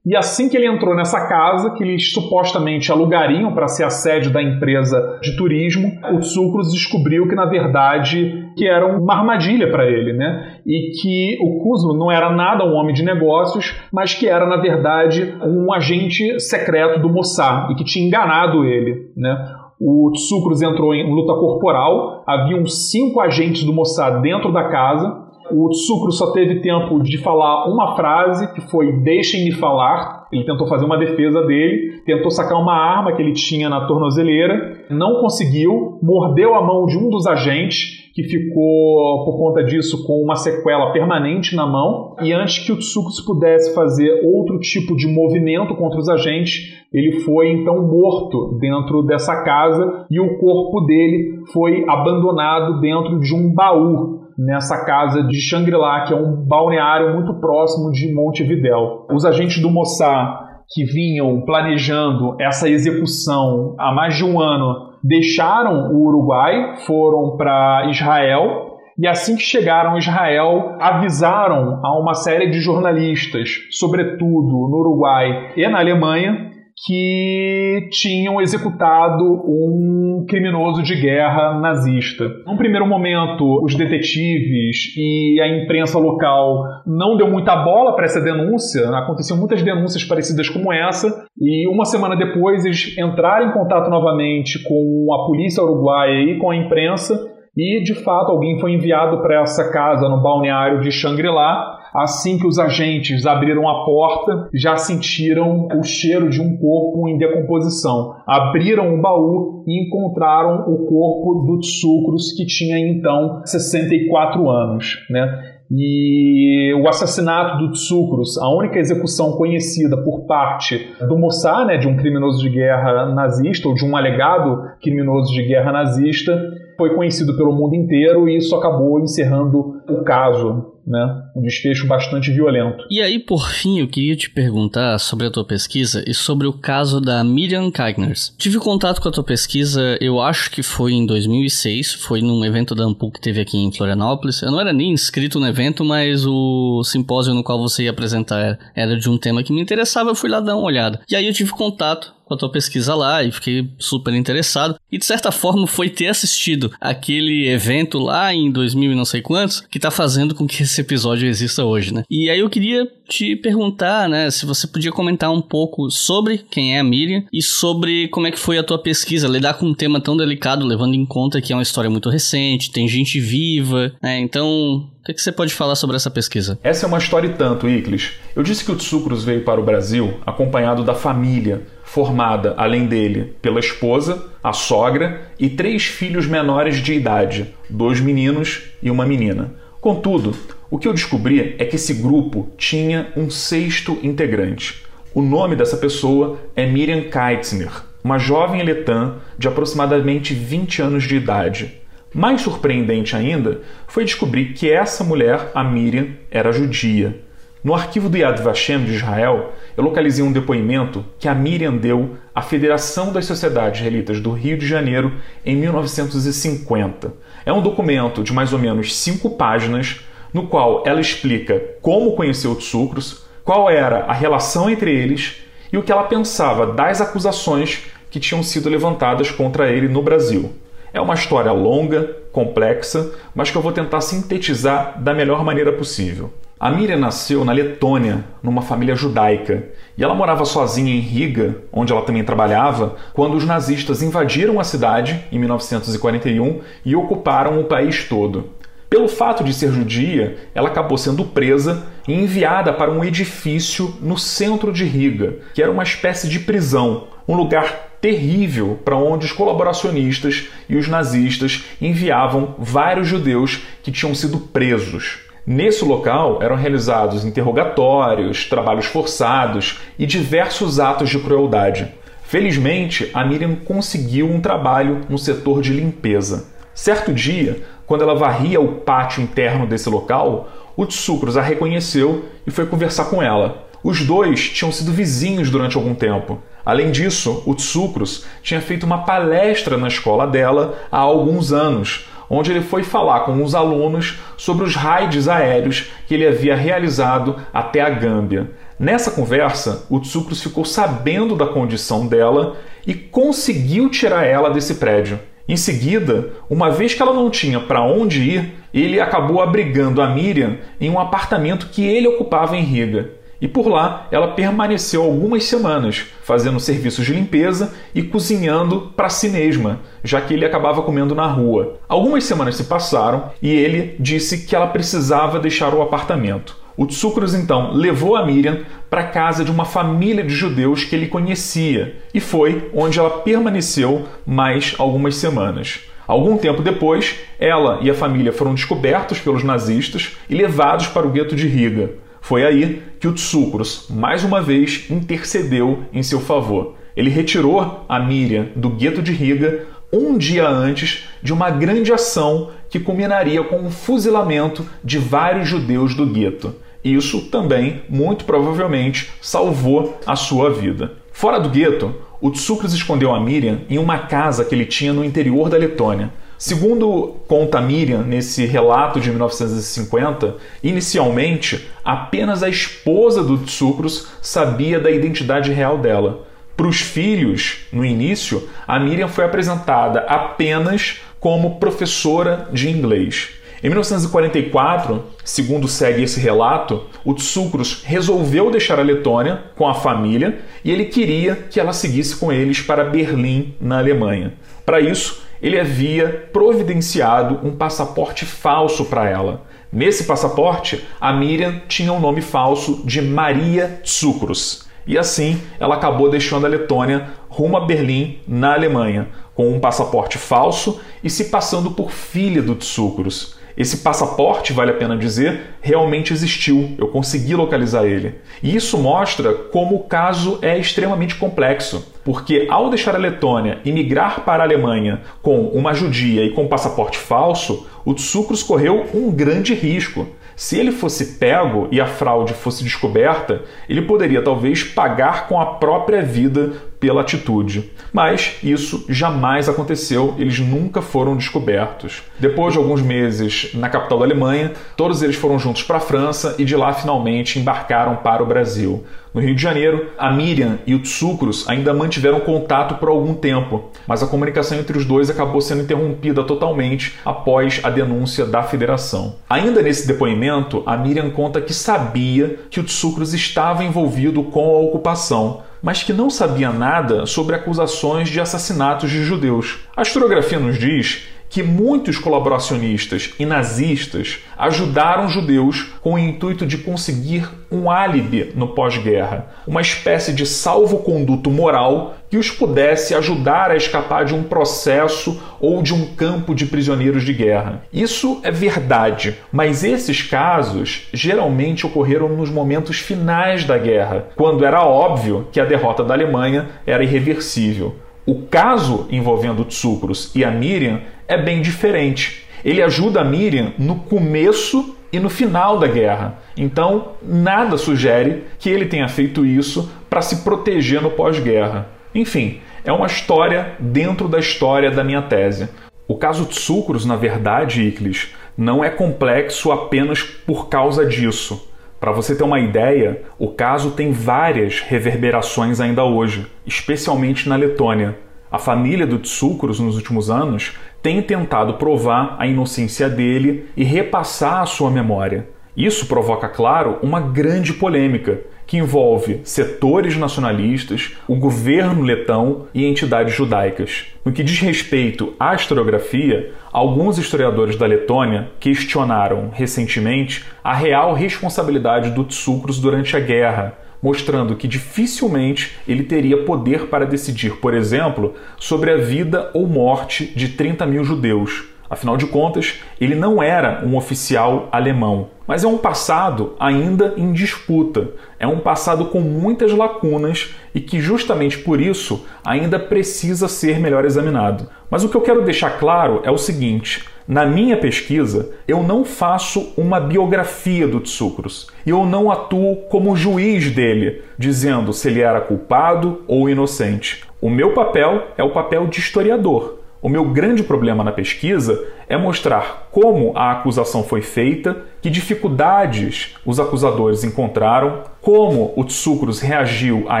e assim que ele entrou nessa casa, que eles supostamente alugariam para ser a sede da empresa de turismo, o Tsukros descobriu que, na verdade, que era uma armadilha para ele, né? E que o Kuzma não era nada um homem de negócios, mas que era, na verdade, um agente secreto do Mossad e que tinha enganado ele, né? O Tsukros entrou em luta corporal, haviam cinco agentes do Mossad dentro da casa, o Tsukro só teve tempo de falar uma frase, que foi deixem-me falar. Ele tentou fazer uma defesa dele, tentou sacar uma arma que ele tinha na tornozeleira, não conseguiu, mordeu a mão de um dos agentes, que ficou, por conta disso, com uma sequela permanente na mão. E antes que o Tsukros pudesse fazer outro tipo de movimento contra os agentes, ele foi então morto dentro dessa casa e o corpo dele foi abandonado dentro de um baú nessa casa de Shangri-La, que é um balneário muito próximo de Montevidéu. Os agentes do Mossad que vinham planejando essa execução há mais de um ano deixaram o Uruguai, foram para Israel e assim que chegaram a Israel, avisaram a uma série de jornalistas, sobretudo no Uruguai e na Alemanha, que tinham executado um criminoso de guerra nazista. Num primeiro momento, os detetives e a imprensa local não deu muita bola para essa denúncia, aconteciam muitas denúncias parecidas como essa, e uma semana depois eles entraram em contato novamente com a polícia uruguaia e com a imprensa, e de fato alguém foi enviado para essa casa no balneário de Shangri-La Assim que os agentes abriram a porta, já sentiram o cheiro de um corpo em decomposição. Abriram o baú e encontraram o corpo do Tsukros, que tinha então 64 anos. Né? E o assassinato do Tsukros, a única execução conhecida por parte do Mossad, né, de um criminoso de guerra nazista, ou de um alegado criminoso de guerra nazista, foi conhecido pelo mundo inteiro e isso acabou encerrando o caso né? Um desfecho bastante violento. E aí, por fim, eu queria te perguntar sobre a tua pesquisa e sobre o caso da Miriam Kagners. Tive contato com a tua pesquisa, eu acho que foi em 2006, foi num evento da Ampul que teve aqui em Florianópolis. Eu não era nem inscrito no evento, mas o simpósio no qual você ia apresentar era de um tema que me interessava, eu fui lá dar uma olhada. E aí eu tive contato com a tua pesquisa lá e fiquei super interessado. E de certa forma foi ter assistido aquele evento lá em 2000 e não sei quantos que tá fazendo com que esse episódio exista hoje, né? E aí eu queria te perguntar, né, se você podia comentar um pouco sobre quem é a Miriam e sobre como é que foi a tua pesquisa, lidar com um tema tão delicado, levando em conta que é uma história muito recente, tem gente viva, né? Então, o que, você pode falar sobre essa pesquisa? Essa é uma história e tanto, Iclis. Eu disse que o Tsukros veio para o Brasil acompanhado da família formada, além dele, pela esposa, a sogra e três filhos menores de idade, dois meninos e uma menina. Contudo, o que eu descobri é que esse grupo tinha um sexto integrante. O nome dessa pessoa é Miriam Keitzner, uma jovem letã de aproximadamente 20 anos de idade. Mais surpreendente ainda foi descobrir que essa mulher, a Miriam, era judia. No arquivo do Yad Vashem de Israel, eu localizei um depoimento que a Miriam deu à Federação das Sociedades Israelitas do Rio de Janeiro em 1950. É um documento de mais ou menos cinco páginas, no qual ela explica como conheceu os sucros, qual era a relação entre eles e o que ela pensava das acusações que tinham sido levantadas contra ele no Brasil. É uma história longa, complexa, mas que eu vou tentar sintetizar da melhor maneira possível. A Miriam nasceu na Letônia, numa família judaica, e ela morava sozinha em Riga, onde ela também trabalhava, quando os nazistas invadiram a cidade em 1941 e ocuparam o país todo. Pelo fato de ser judia, ela acabou sendo presa e enviada para um edifício no centro de Riga, que era uma espécie de prisão, um lugar terrível para onde os colaboracionistas e os nazistas enviavam vários judeus que tinham sido presos. Nesse local eram realizados interrogatórios, trabalhos forçados e diversos atos de crueldade. Felizmente, a Miriam conseguiu um trabalho no setor de limpeza. Certo dia, quando ela varria o pátio interno desse local, o Tsukros a reconheceu e foi conversar com ela. Os dois tinham sido vizinhos durante algum tempo. Além disso, o Tsukros tinha feito uma palestra na escola dela há alguns anos, onde ele foi falar com os alunos sobre os raids aéreos que ele havia realizado até a Gâmbia. Nessa conversa, o Tsukros ficou sabendo da condição dela e conseguiu tirar ela desse prédio. Em seguida, uma vez que ela não tinha para onde ir, ele acabou abrigando a Miriam em um apartamento que ele ocupava em Riga. E por lá ela permaneceu algumas semanas, fazendo serviços de limpeza e cozinhando para si mesma, já que ele acabava comendo na rua. Algumas semanas se passaram e ele disse que ela precisava deixar o apartamento. O Tsukros então levou a Miriam para a casa de uma família de judeus que ele conhecia e foi onde ela permaneceu mais algumas semanas. Algum tempo depois, ela e a família foram descobertos pelos nazistas e levados para o gueto de Riga. Foi aí que o Tsukros, mais uma vez, intercedeu em seu favor. Ele retirou a Miriam do gueto de Riga um dia antes de uma grande ação que culminaria com o fuzilamento de vários judeus do gueto. Isso também, muito provavelmente, salvou a sua vida. Fora do gueto, o Tsukris escondeu a Miriam em uma casa que ele tinha no interior da Letônia. Segundo conta Miriam nesse relato de 1950, inicialmente apenas a esposa do Tsukros sabia da identidade real dela. Para os filhos, no início, a Miriam foi apresentada apenas como professora de inglês. Em 1944, segundo segue esse relato, o Tsukros resolveu deixar a Letônia com a família e ele queria que ela seguisse com eles para Berlim, na Alemanha. Para isso, ele havia providenciado um passaporte falso para ela. Nesse passaporte, a Miriam tinha o um nome falso de Maria Tsukros. E assim, ela acabou deixando a Letônia rumo a Berlim, na Alemanha, com um passaporte falso e se passando por filha do Tsukros. Esse passaporte, vale a pena dizer, realmente existiu, eu consegui localizar ele. E isso mostra como o caso é extremamente complexo, porque ao deixar a Letônia e migrar para a Alemanha com uma judia e com um passaporte falso, o Tsukros correu um grande risco. Se ele fosse pego e a fraude fosse descoberta, ele poderia talvez pagar com a própria vida pela atitude. Mas isso jamais aconteceu, eles nunca foram descobertos. Depois de alguns meses na capital da Alemanha, todos eles foram juntos para a França e de lá finalmente embarcaram para o Brasil. No Rio de Janeiro, a Miriam e o Tsukros ainda mantiveram contato por algum tempo, mas a comunicação entre os dois acabou sendo interrompida totalmente após a denúncia da federação. Ainda nesse depoimento, a Miriam conta que sabia que o Tsukros estava envolvido com a ocupação, mas que não sabia nada sobre acusações de assassinatos de judeus. A historiografia nos diz que muitos colaboracionistas e nazistas ajudaram judeus com o intuito de conseguir um álibi no pós-guerra, uma espécie de salvo-conduto moral que os pudesse ajudar a escapar de um processo ou de um campo de prisioneiros de guerra. Isso é verdade, mas esses casos geralmente ocorreram nos momentos finais da guerra, quando era óbvio que a derrota da Alemanha era irreversível. O caso envolvendo Tsukros e a Miriam é bem diferente. Ele ajuda a Miriam no começo e no final da guerra. Então, nada sugere que ele tenha feito isso para se proteger no pós-guerra. Enfim, é uma história dentro da história da minha tese. O caso Tsukros, na verdade, Iclis, não é complexo apenas por causa disso. Para você ter uma ideia, o caso tem várias reverberações ainda hoje, especialmente na Letônia. A família do Tsukros nos últimos anos tem tentado provar a inocência dele e repassar a sua memória. Isso provoca, claro, uma grande polêmica que envolve setores nacionalistas, o governo letão e entidades judaicas. No que diz respeito à historiografia, alguns historiadores da Letônia questionaram recentemente a real responsabilidade do Tsukros durante a guerra, mostrando que dificilmente ele teria poder para decidir, por exemplo, sobre a vida ou morte de 30 mil judeus. Afinal de contas, ele não era um oficial alemão. Mas é um passado ainda em disputa. É um passado com muitas lacunas e que, justamente por isso, ainda precisa ser melhor examinado. Mas o que eu quero deixar claro é o seguinte: na minha pesquisa, eu não faço uma biografia do Tsukros e eu não atuo como juiz dele, dizendo se ele era culpado ou inocente. O meu papel é o papel de historiador. O meu grande problema na pesquisa é mostrar como a acusação foi feita, que dificuldades os acusadores encontraram, como o Tsukros reagiu a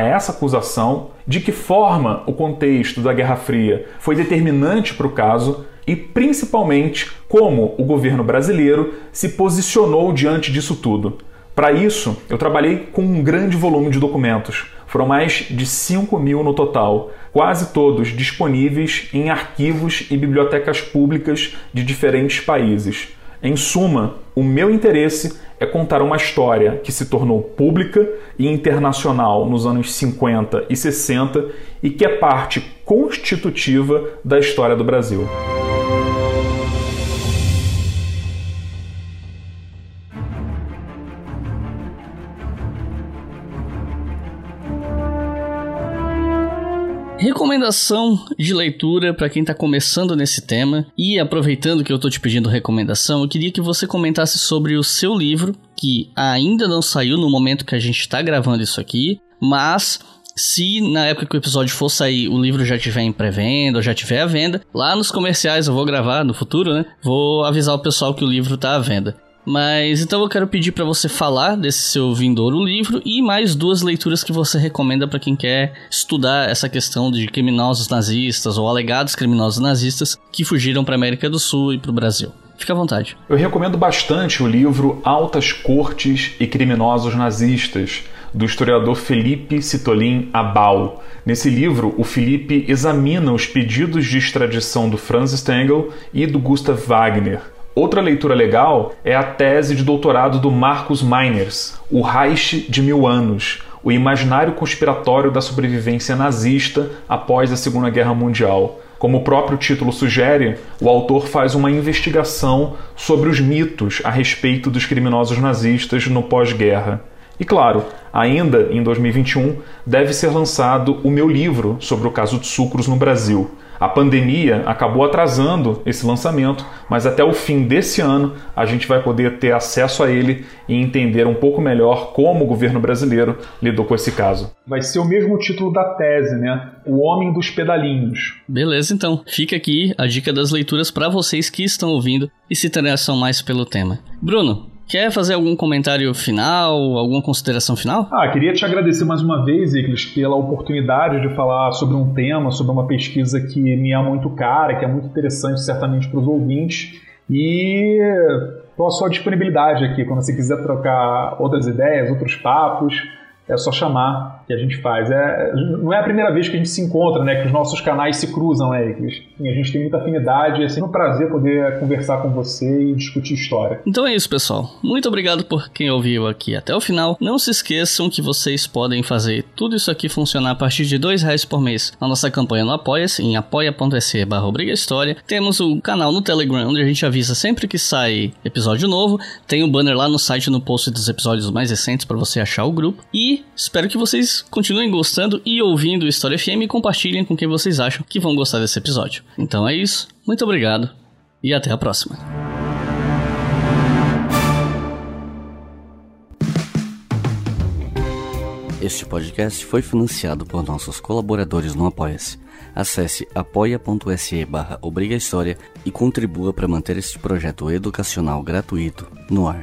essa acusação, de que forma o contexto da Guerra Fria foi determinante para o caso e principalmente como o governo brasileiro se posicionou diante disso tudo. Para isso, eu trabalhei com um grande volume de documentos. Foram mais de 5 mil no total, quase todos disponíveis em arquivos e bibliotecas públicas de diferentes países. Em suma, o meu interesse é contar uma história que se tornou pública e internacional nos anos 50 e 60 e que é parte constitutiva da história do Brasil. Recomendação de leitura para quem está começando nesse tema. E aproveitando que eu estou te pedindo recomendação, eu queria que você comentasse sobre o seu livro, que ainda não saiu no momento que a gente está gravando isso aqui, mas se na época que o episódio for sair o livro já tiver em pré-venda ou já tiver à venda, lá nos comerciais eu vou gravar no futuro, né? Vou avisar o pessoal que o livro está à venda. Mas então eu quero pedir para você falar desse seu vindouro livro e mais duas leituras que você recomenda para quem quer estudar essa questão de criminosos nazistas ou alegados criminosos nazistas que fugiram para América do Sul e para o Brasil. Fica à vontade. Eu recomendo bastante o livro Altas Cortes e Criminosos Nazistas, do historiador Felipe Citolin Abal. Nesse livro, o Felipe examina os pedidos de extradição do Franz Stengel e do Gustav Wagner Outra leitura legal é a tese de doutorado do Marcus Meiners, O Reich de Mil Anos, o imaginário conspiratório da sobrevivência nazista após a Segunda Guerra Mundial. Como o próprio título sugere, o autor faz uma investigação sobre os mitos a respeito dos criminosos nazistas no pós-guerra. E claro, ainda em 2021 deve ser lançado o meu livro sobre o caso de sucros no Brasil. A pandemia acabou atrasando esse lançamento, mas até o fim desse ano a gente vai poder ter acesso a ele e entender um pouco melhor como o governo brasileiro lidou com esse caso. Vai ser o mesmo título da tese, né? O Homem dos Pedalinhos. Beleza, então. Fica aqui a dica das leituras para vocês que estão ouvindo e se interessam mais pelo tema. Bruno, Quer fazer algum comentário final, alguma consideração final? Ah, queria te agradecer mais uma vez, Iclis, pela oportunidade de falar sobre um tema, sobre uma pesquisa que me é muito cara, que é muito interessante certamente para os ouvintes. E estou à sua disponibilidade aqui, quando você quiser trocar outras ideias, outros papos. é só chamar que a gente faz. É, não é a primeira vez que a gente se encontra, né? Que os nossos canais se cruzam, né? Que a gente tem muita afinidade. É sempre um prazer poder conversar com você e discutir história. Então é isso, pessoal. Muito obrigado por quem ouviu aqui até o final. Não se esqueçam que vocês podem fazer tudo isso aqui funcionar a partir de dois reais por mês na nossa campanha no Apoia-se, em apoia.se barra História. Temos o canal no Telegram, onde a gente avisa sempre que sai episódio novo. Tem o um banner lá no site no post dos episódios mais recentes para você achar o grupo. E espero que vocês continuem gostando e ouvindo História FM e compartilhem com quem vocês acham que vão gostar desse episódio. Então é isso, muito obrigado e até a próxima. Este podcast foi financiado por nossos colaboradores no Apoia-se. Acesse apoia.se barra e contribua para manter este projeto educacional gratuito no ar.